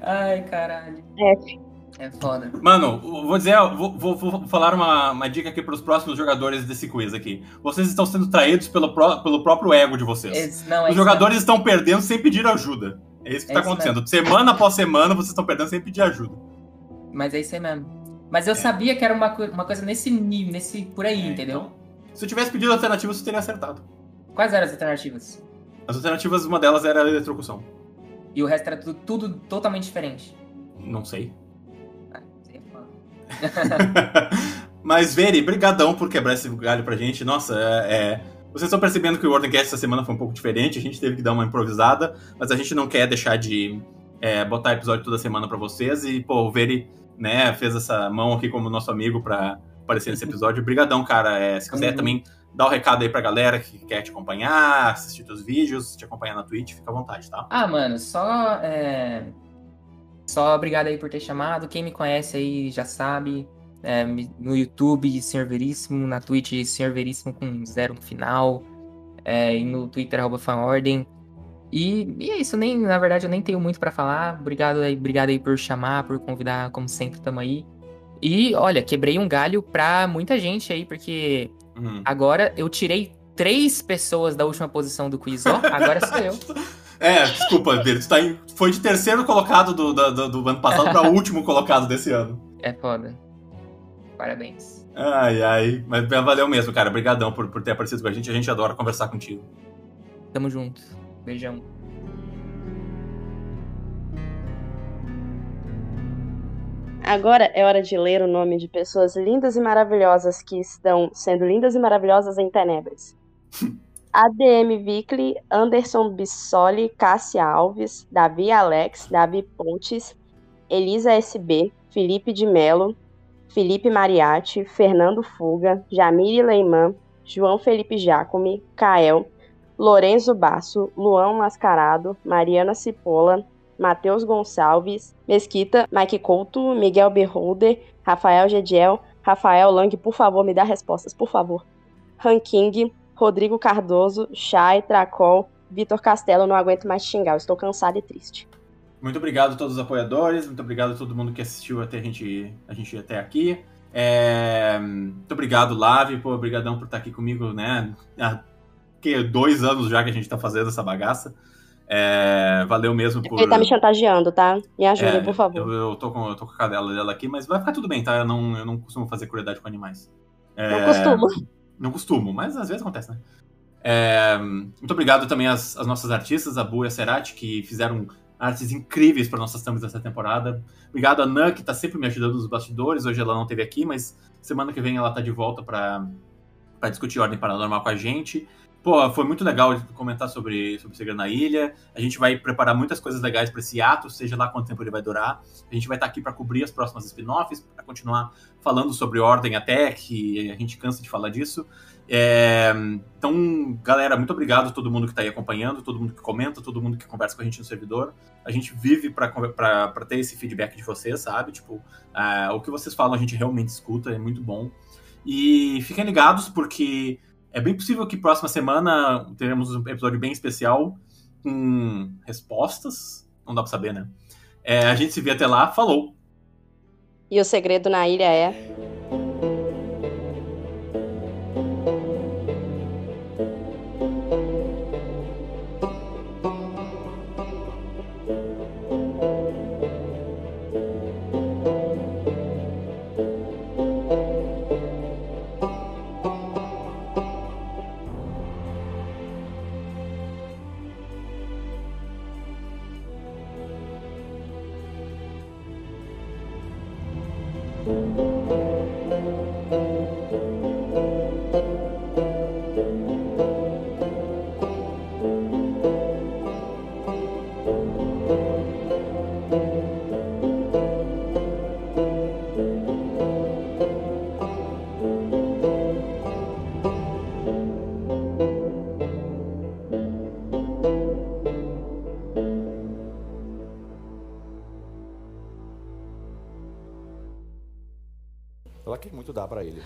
S3: Ai, caralho.
S2: F.
S3: É foda.
S1: Mano, vou dizer, vou, vou- vou falar uma, uma dica aqui para os próximos jogadores desse quiz aqui. Vocês estão sendo traídos pelo, pró- pelo próprio ego de vocês.
S3: Esse- não, é
S1: Os
S3: isso
S1: jogadores estão perdendo sem pedir ajuda. É isso que
S3: É
S1: tá
S3: isso
S1: acontecendo. Semana após semana, vocês estão perdendo sem pedir ajuda.
S3: mesmo. Mas é isso aí mesmo. Mas eu sabia que era uma, uma coisa nesse nível, nesse por aí,
S1: É,
S3: entendeu?
S1: então, se eu tivesse pedido alternativas, você teria acertado.
S3: Quais eram as alternativas?
S1: As alternativas, uma delas era a eletrocução.
S3: E o resto era tudo, tudo totalmente diferente.
S1: Não sei.
S3: Ah, é foda.
S1: Mas, Veri, brigadão por quebrar esse galho pra gente. Nossa, é... Vocês estão percebendo que o Wardencast essa semana foi um pouco diferente. A gente teve que dar uma improvisada, mas a gente não quer deixar de é, botar episódio toda semana pra vocês. E, pô, o Veri, né, fez essa mão aqui como nosso amigo pra aparecer nesse episódio. Brigadão, cara. É, se quiser
S3: Uhum.
S1: também dar o recado aí pra galera que quer te acompanhar, assistir teus vídeos, te acompanhar na Twitch, fica à vontade, tá?
S3: Ah, mano, só. É... Só obrigado aí por ter chamado. Quem me conhece aí já sabe. É, no YouTube, Senhor Veríssimo. Na Twitch, Senhor Veríssimo com zero no final. É, e no Twitter, arroba fanordem. E, e é isso, nem, na verdade eu nem tenho muito pra falar. Obrigado aí, obrigado aí por chamar, por convidar, como sempre, tamo aí. E olha, quebrei um galho pra muita gente aí, porque
S1: Uhum.
S3: agora eu tirei três pessoas da última posição do quiz, ó. Agora sou eu.
S1: É, desculpa, Veri, tu tá em- foi de terceiro colocado do, do, do- do ano passado pra último colocado desse ano.
S3: É foda. Parabéns.
S1: Ai, ai. Mas valeu mesmo, cara. Obrigadão por, por ter aparecido com a gente. A gente adora conversar contigo.
S3: Tamo junto. Beijão.
S2: Agora é hora de ler o nome de pessoas lindas e maravilhosas que estão sendo lindas e maravilhosas em Tenebres. ADM Vickley, Anderson Bissoli, Cássia Alves, Davi Alex, Davi Pontes, Elisa SB, Felipe de Melo, Felipe Mariatti, Fernando Fuga, Jamile Leiman, João Felipe Jacome, Kael, Lorenzo Basso, Luan Mascarado, Mariana Cipolla, Matheus Gonçalves, Mesquita, Mike Couto, Miguel Beholder, Rafael Gediel, Rafael Lang, por favor, me dá respostas, por favor. Ranking, Rodrigo Cardoso, Chay, Tracol, Vitor Castelo, não aguento mais xingar, estou cansado e triste.
S1: Muito obrigado a todos os apoiadores, muito obrigado a todo mundo que assistiu até a gente, a gente até aqui. É, muito obrigado, Lave, pô, obrigadão por estar aqui comigo, né? Há que, dois anos já que a gente está fazendo essa bagaça. É, valeu mesmo por.
S2: Ele tá me chantageando, tá? Me ajuda,
S1: É,
S2: por favor.
S1: Eu, eu tô com, eu tô com a cadela dela aqui, mas vai ficar tudo bem, tá? Eu não, eu não costumo fazer crueldade com animais. É,
S2: Não costumo.
S1: Não costumo, mas às vezes acontece, né? É, muito obrigado também às, às nossas artistas, a Bu e a Cerati, que fizeram artes incríveis para nossas thumbs dessa temporada. Obrigado a Nan, que tá sempre me ajudando nos bastidores. Hoje ela não esteve aqui, mas semana que vem ela tá de volta para discutir Ordem Paranormal com a gente. Pô, foi muito legal comentar sobre, sobre Segredo na Ilha. A gente vai preparar muitas coisas legais para esse ato, seja lá quanto tempo ele vai durar. A gente vai estar aqui para cobrir as próximas spin-offs, para continuar falando sobre Ordem até que a gente cansa de falar disso. É, então, galera, muito obrigado a todo mundo que está aí acompanhando, todo mundo que comenta, todo mundo que conversa com a gente no servidor. A gente vive para ter esse feedback de vocês, sabe? Tipo, ah, o que vocês falam a gente realmente escuta, é muito bom. E fiquem ligados, porque é bem possível que próxima semana teremos um episódio bem especial com respostas. Não dá pra saber, né? É, a gente se vê até lá. Falou!
S2: E o segredo na ilha é.
S4: Ele.